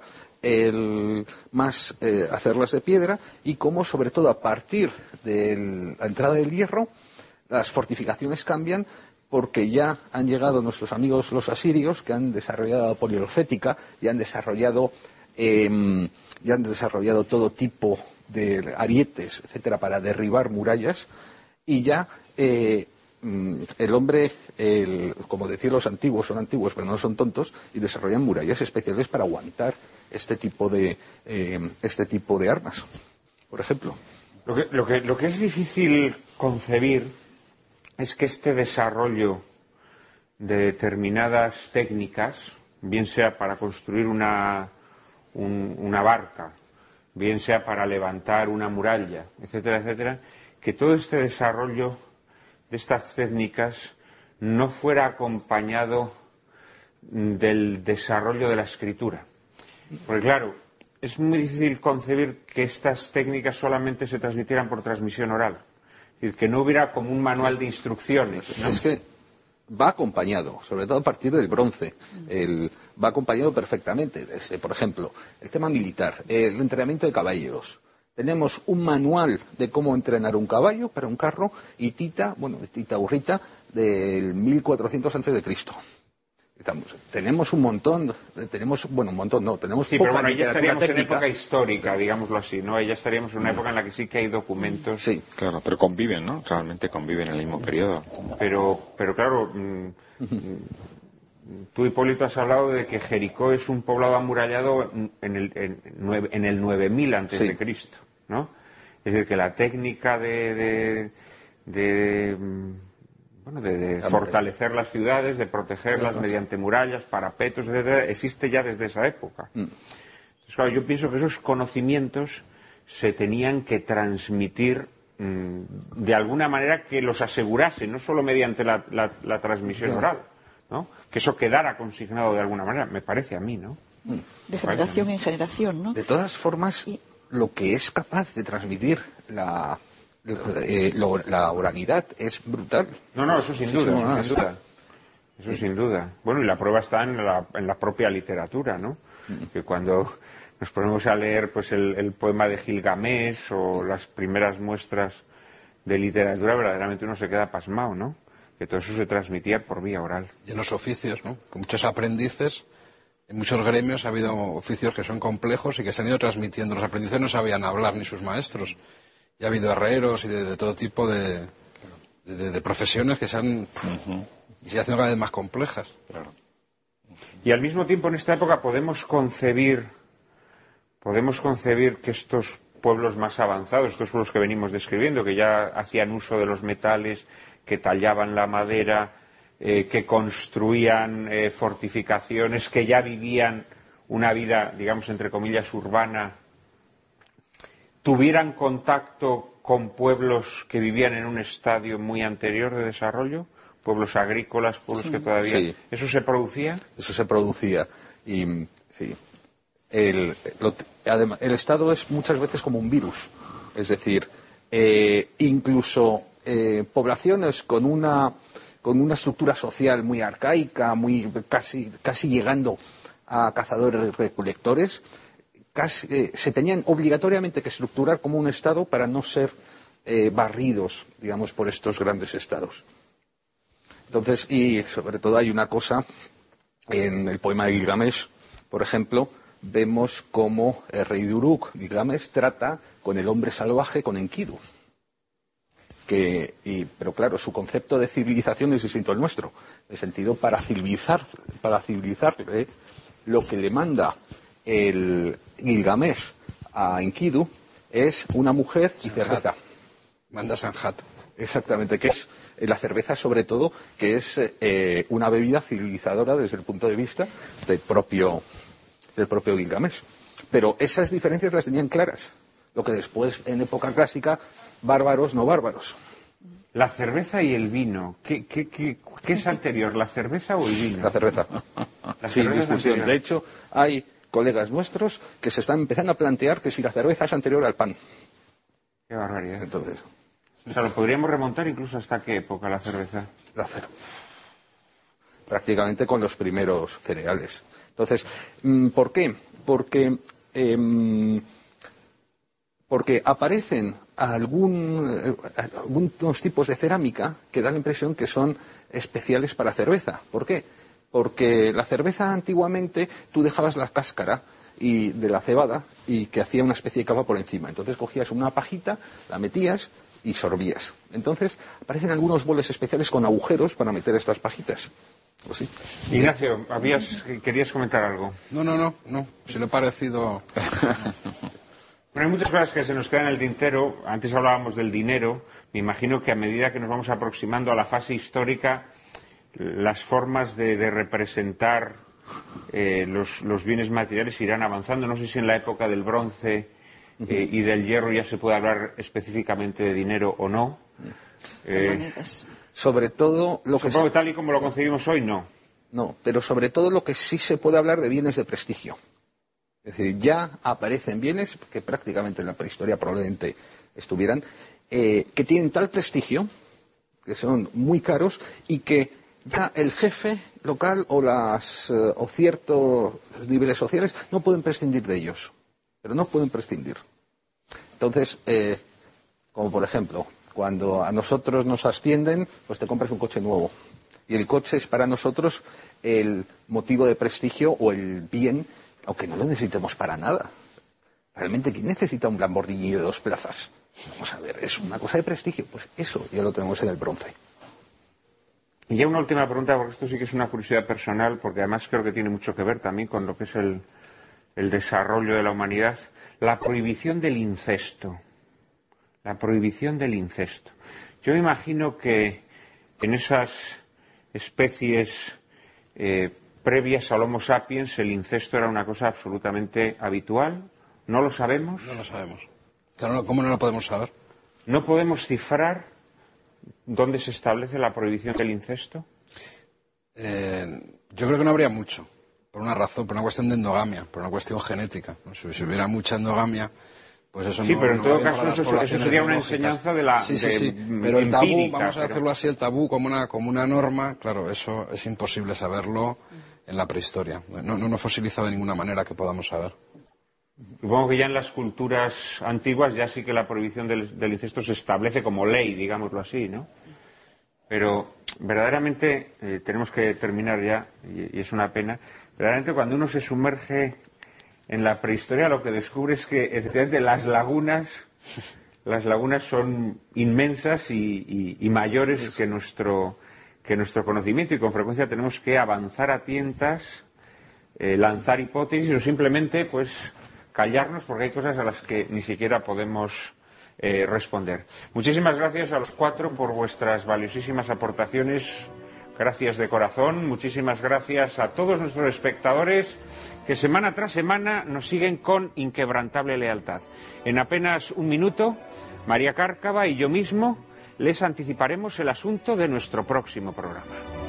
más eh, hacerlas de piedra y como, sobre todo, a partir de la entrada del hierro, las fortificaciones cambian porque ya han llegado nuestros amigos los asirios que han desarrollado poliorcética y han desarrollado, em, y han desarrollado todo tipo de arietes, etcétera, para derribar murallas y ya eh, mm, el hombre, como decían los antiguos, son antiguos pero no son tontos y desarrollan murallas especiales para aguantar este tipo de, eh, este tipo de armas, por ejemplo. Lo que, lo, que, lo que es difícil concebir es que este desarrollo de determinadas técnicas, bien sea para construir una, una barca bien sea para levantar una muralla, etcétera, etcétera, que todo este desarrollo de estas técnicas no fuera acompañado del desarrollo de la escritura. Porque claro, es muy difícil concebir que estas técnicas solamente se transmitieran por transmisión oral. Es decir, que no hubiera como un manual de instrucciones. Va acompañado, sobre todo a partir del bronce. va acompañado perfectamente. por ejemplo, el tema militar, el entrenamiento de caballeros. Tenemos un manual de cómo entrenar un caballo para un carro y Tita, bueno, Tita Urrita, del 1400 antes de Cristo tenemos un montón, tenemos, bueno, un montón, no, tenemos Sí, pero bueno, ya estaríamos en época histórica, digámoslo así, ¿no? Ya estaríamos en una época en la que sí que hay documentos. Sí, claro, pero conviven, ¿no? Realmente conviven en el mismo periodo. Pero, pero claro, mm, mm, tú, Hipólito, has hablado de que Jericó es un poblado amurallado en el, en, el 9000 antes de Cristo, ¿no? Es decir, que la técnica de, de mm, de, fortalecer las ciudades, de protegerlas mediante murallas, parapetos, etcétera, existe ya desde esa época. Mm. Entonces, claro, yo pienso que esos conocimientos se tenían que transmitir mm, de alguna manera que los asegurase, no solo mediante la, transmisión oral, ¿no? Que eso quedara consignado de alguna manera, me parece a mí, ¿no? De generación en generación, ¿no? De todas formas, lo que es capaz de transmitir la eh, la oralidad es brutal. No, no, eso sin duda, sin duda. Eso sin duda. Bueno, y la prueba está en la, en la propia literatura, ¿no? Mm. Que cuando nos ponemos a leer pues el, poema de Gilgamesh o las primeras muestras de literatura, verdaderamente uno se queda pasmado, ¿no? que todo eso se transmitía por vía oral. Y en los oficios, ¿no? Con muchos aprendices, en muchos gremios ha habido oficios que son complejos y que se han ido transmitiendo. Los aprendices no sabían hablar ni sus maestros. Y ha habido herreros y de, todo tipo de, de, profesiones que se han y se hacen cada vez más complejas. Y al mismo tiempo en esta época podemos concebir podemos concebir que estos pueblos más avanzados, estos pueblos que venimos describiendo, que ya hacían uso de los metales, que tallaban la madera, eh, que construían eh, fortificaciones, que ya vivían una vida, digamos, entre comillas, urbana, tuvieran contacto con pueblos que vivían en un estadio muy anterior de desarrollo, pueblos agrícolas, pueblos que todavía. ¿Eso se producía? Eso se producía. Y sí, el, el Estado es muchas veces como un virus. Es decir, eh, incluso eh, poblaciones con una, con una estructura social muy arcaica, muy, casi, casi llegando a cazadores recolectores, eh, se tenían obligatoriamente que estructurar como un Estado para no ser barridos, digamos, por estos grandes Estados. Entonces, y sobre todo hay una cosa en el poema de Gilgamesh, por ejemplo, vemos cómo el rey de Uruk, Gilgamesh, trata con el hombre salvaje, con Enkidu. pero claro, su concepto de civilización es distinto al nuestro. En el sentido, para civilizar, para civilizar lo que le manda el Gilgamesh a Enkidu es una mujer y cerveza. Manda Sanjat. Exactamente, que es la cerveza sobre todo, que es eh, una bebida civilizadora desde el punto de vista del propio del propio Gilgamesh. Pero esas diferencias las tenían claras. Lo que después, en época clásica, bárbaros, no bárbaros. La cerveza y el vino, ¿qué, es anterior, la cerveza o el vino? La cerveza. Sin discusión. De hecho, hay colegas nuestros que se están empezando a plantear que si la cerveza es anterior al pan. Qué barbaridad. Entonces. O sea, lo podríamos remontar incluso hasta qué época la cerveza. La cerveza. Prácticamente con los primeros cereales. Entonces, mm, ¿por qué? Porque, em, porque aparecen algún, eh, algunos tipos de cerámica que dan la impresión que son especiales para cerveza. ¿Por qué? Porque la cerveza antiguamente tú dejabas la cáscara y de la cebada y que hacía una especie de cava por encima. Entonces cogías una pajita, la metías y sorbías. Entonces aparecen algunos boles especiales con agujeros para meter estas pajitas. Pues Ignacio, querías comentar algo. No, no, no, no. Se le ha parecido. Bueno, hay muchas cosas que se nos quedan en el tintero. Antes hablábamos del dinero. Me imagino que a medida que nos vamos aproximando a la fase histórica, las formas de, representar eh, los, bienes materiales irán avanzando. No sé si en la época del bronce eh, y del hierro ya se puede hablar específicamente de dinero o no. Eh, sobre todo lo que... tal y como lo concebimos hoy, no. No, pero sobre todo lo que sí se puede hablar de bienes de prestigio. Es decir, ya aparecen bienes que prácticamente en la prehistoria probablemente estuvieran, que tienen tal prestigio, que son muy caros y que ya el jefe local o, las, eh, o ciertos niveles sociales no pueden prescindir de ellos. Pero no pueden prescindir. Entonces, eh, como por ejemplo, cuando a nosotros nos ascienden, pues te compras un coche nuevo. Y el coche es para nosotros el motivo de prestigio o el bien, aunque no lo necesitemos para nada. Realmente, ¿quién necesita un Lamborghini de dos plazas? Vamos a ver, es una cosa de prestigio. Pues eso ya lo tenemos en el bronce. Y ya una última pregunta, porque esto sí que es una curiosidad personal, porque además creo que tiene mucho que ver también con lo que es el desarrollo de la humanidad. La prohibición del incesto la prohibición del incesto. Yo me imagino que en esas especies eh, previas al Homo sapiens el incesto era una cosa absolutamente habitual. ¿No lo sabemos? No lo sabemos. ¿Cómo no lo podemos saber? ¿No podemos cifrar dónde se establece la prohibición del incesto? Eh, yo creo que no habría mucho. Por una razón, por una cuestión de endogamia, por una cuestión genética. Si hubiera mucha endogamia, pues eso sí, pero en todo caso eso, sería una enseñanza de la sí, sí, sí. pero el tabú, vamos a hacerlo así, el tabú como una, como una norma, claro, eso es imposible saberlo en la prehistoria. No, no, no fosilizado de ninguna manera que podamos saber. Supongo que ya en las culturas antiguas ya sí que la prohibición del, incesto se establece como ley, digámoslo así, ¿no? pero verdaderamente eh, tenemos que terminar ya, y, es una pena, verdaderamente cuando uno se sumerge en la prehistoria lo que descubre es que efectivamente las lagunas, las lagunas son inmensas y, mayores que nuestro, que nuestro conocimiento y con frecuencia tenemos que avanzar a tientas, eh, lanzar hipótesis o simplemente pues callarnos porque hay cosas a las que ni siquiera podemos eh, responder. Muchísimas gracias a los cuatro por vuestras valiosísimas aportaciones. Gracias de corazón. Muchísimas gracias a todos nuestros espectadores que semana tras semana nos siguen con inquebrantable lealtad. En apenas un minuto, María Cárcava y yo mismo les anticiparemos el asunto de nuestro próximo programa.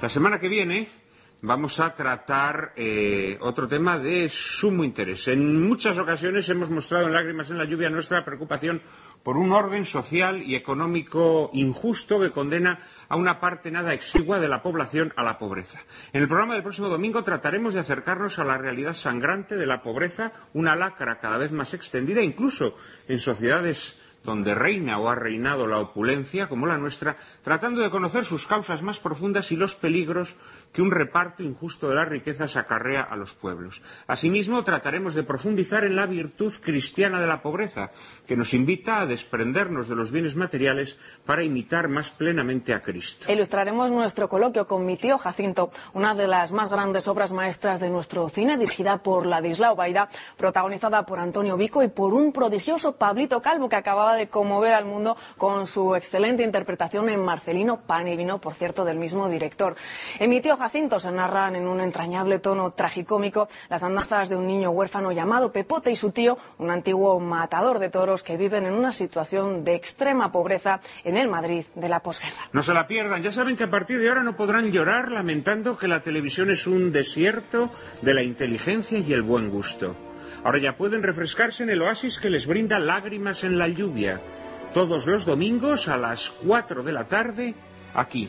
La semana que viene vamos a tratar eh, otro tema de sumo interés. En muchas ocasiones hemos mostrado en lágrimas en la lluvia nuestra preocupación por un orden social y económico injusto que condena a una parte nada exigua de la población a la pobreza. En el programa del próximo domingo trataremos de acercarnos a la realidad sangrante de la pobreza, una lacra cada vez más extendida, incluso en sociedades donde reina o ha reinado la opulencia como la nuestra, tratando de conocer sus causas más profundas y los peligros que un reparto injusto de las riquezas acarrea a los pueblos. Asimismo, trataremos de profundizar en la virtud cristiana de la pobreza, que nos invita a desprendernos de los bienes materiales para imitar más plenamente a Cristo. Ilustraremos nuestro coloquio con mi tío Jacinto, una de las más grandes obras maestras de nuestro cine, dirigida por Ladislao Baida, protagonizada por Antonio Vico y por un prodigioso Pablito Calvo que acababa de conmover al mundo con su excelente interpretación en Marcelino Pan y Vino, por cierto, del mismo director. En mi tío Jacinto se narran en un entrañable tono tragicómico las andanzas de un niño huérfano llamado Pepote y su tío, un antiguo matador de toros que viven en una situación de extrema pobreza en el Madrid de la posguerra. No se la pierdan, ya saben que a partir de ahora no podrán llorar lamentando que la televisión es un desierto de la inteligencia y el buen gusto. Ahora ya pueden refrescarse en el oasis que les brinda lágrimas en la lluvia. Todos los domingos a las 4 de la tarde, aquí,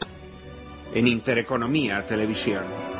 en Intereconomía Televisión.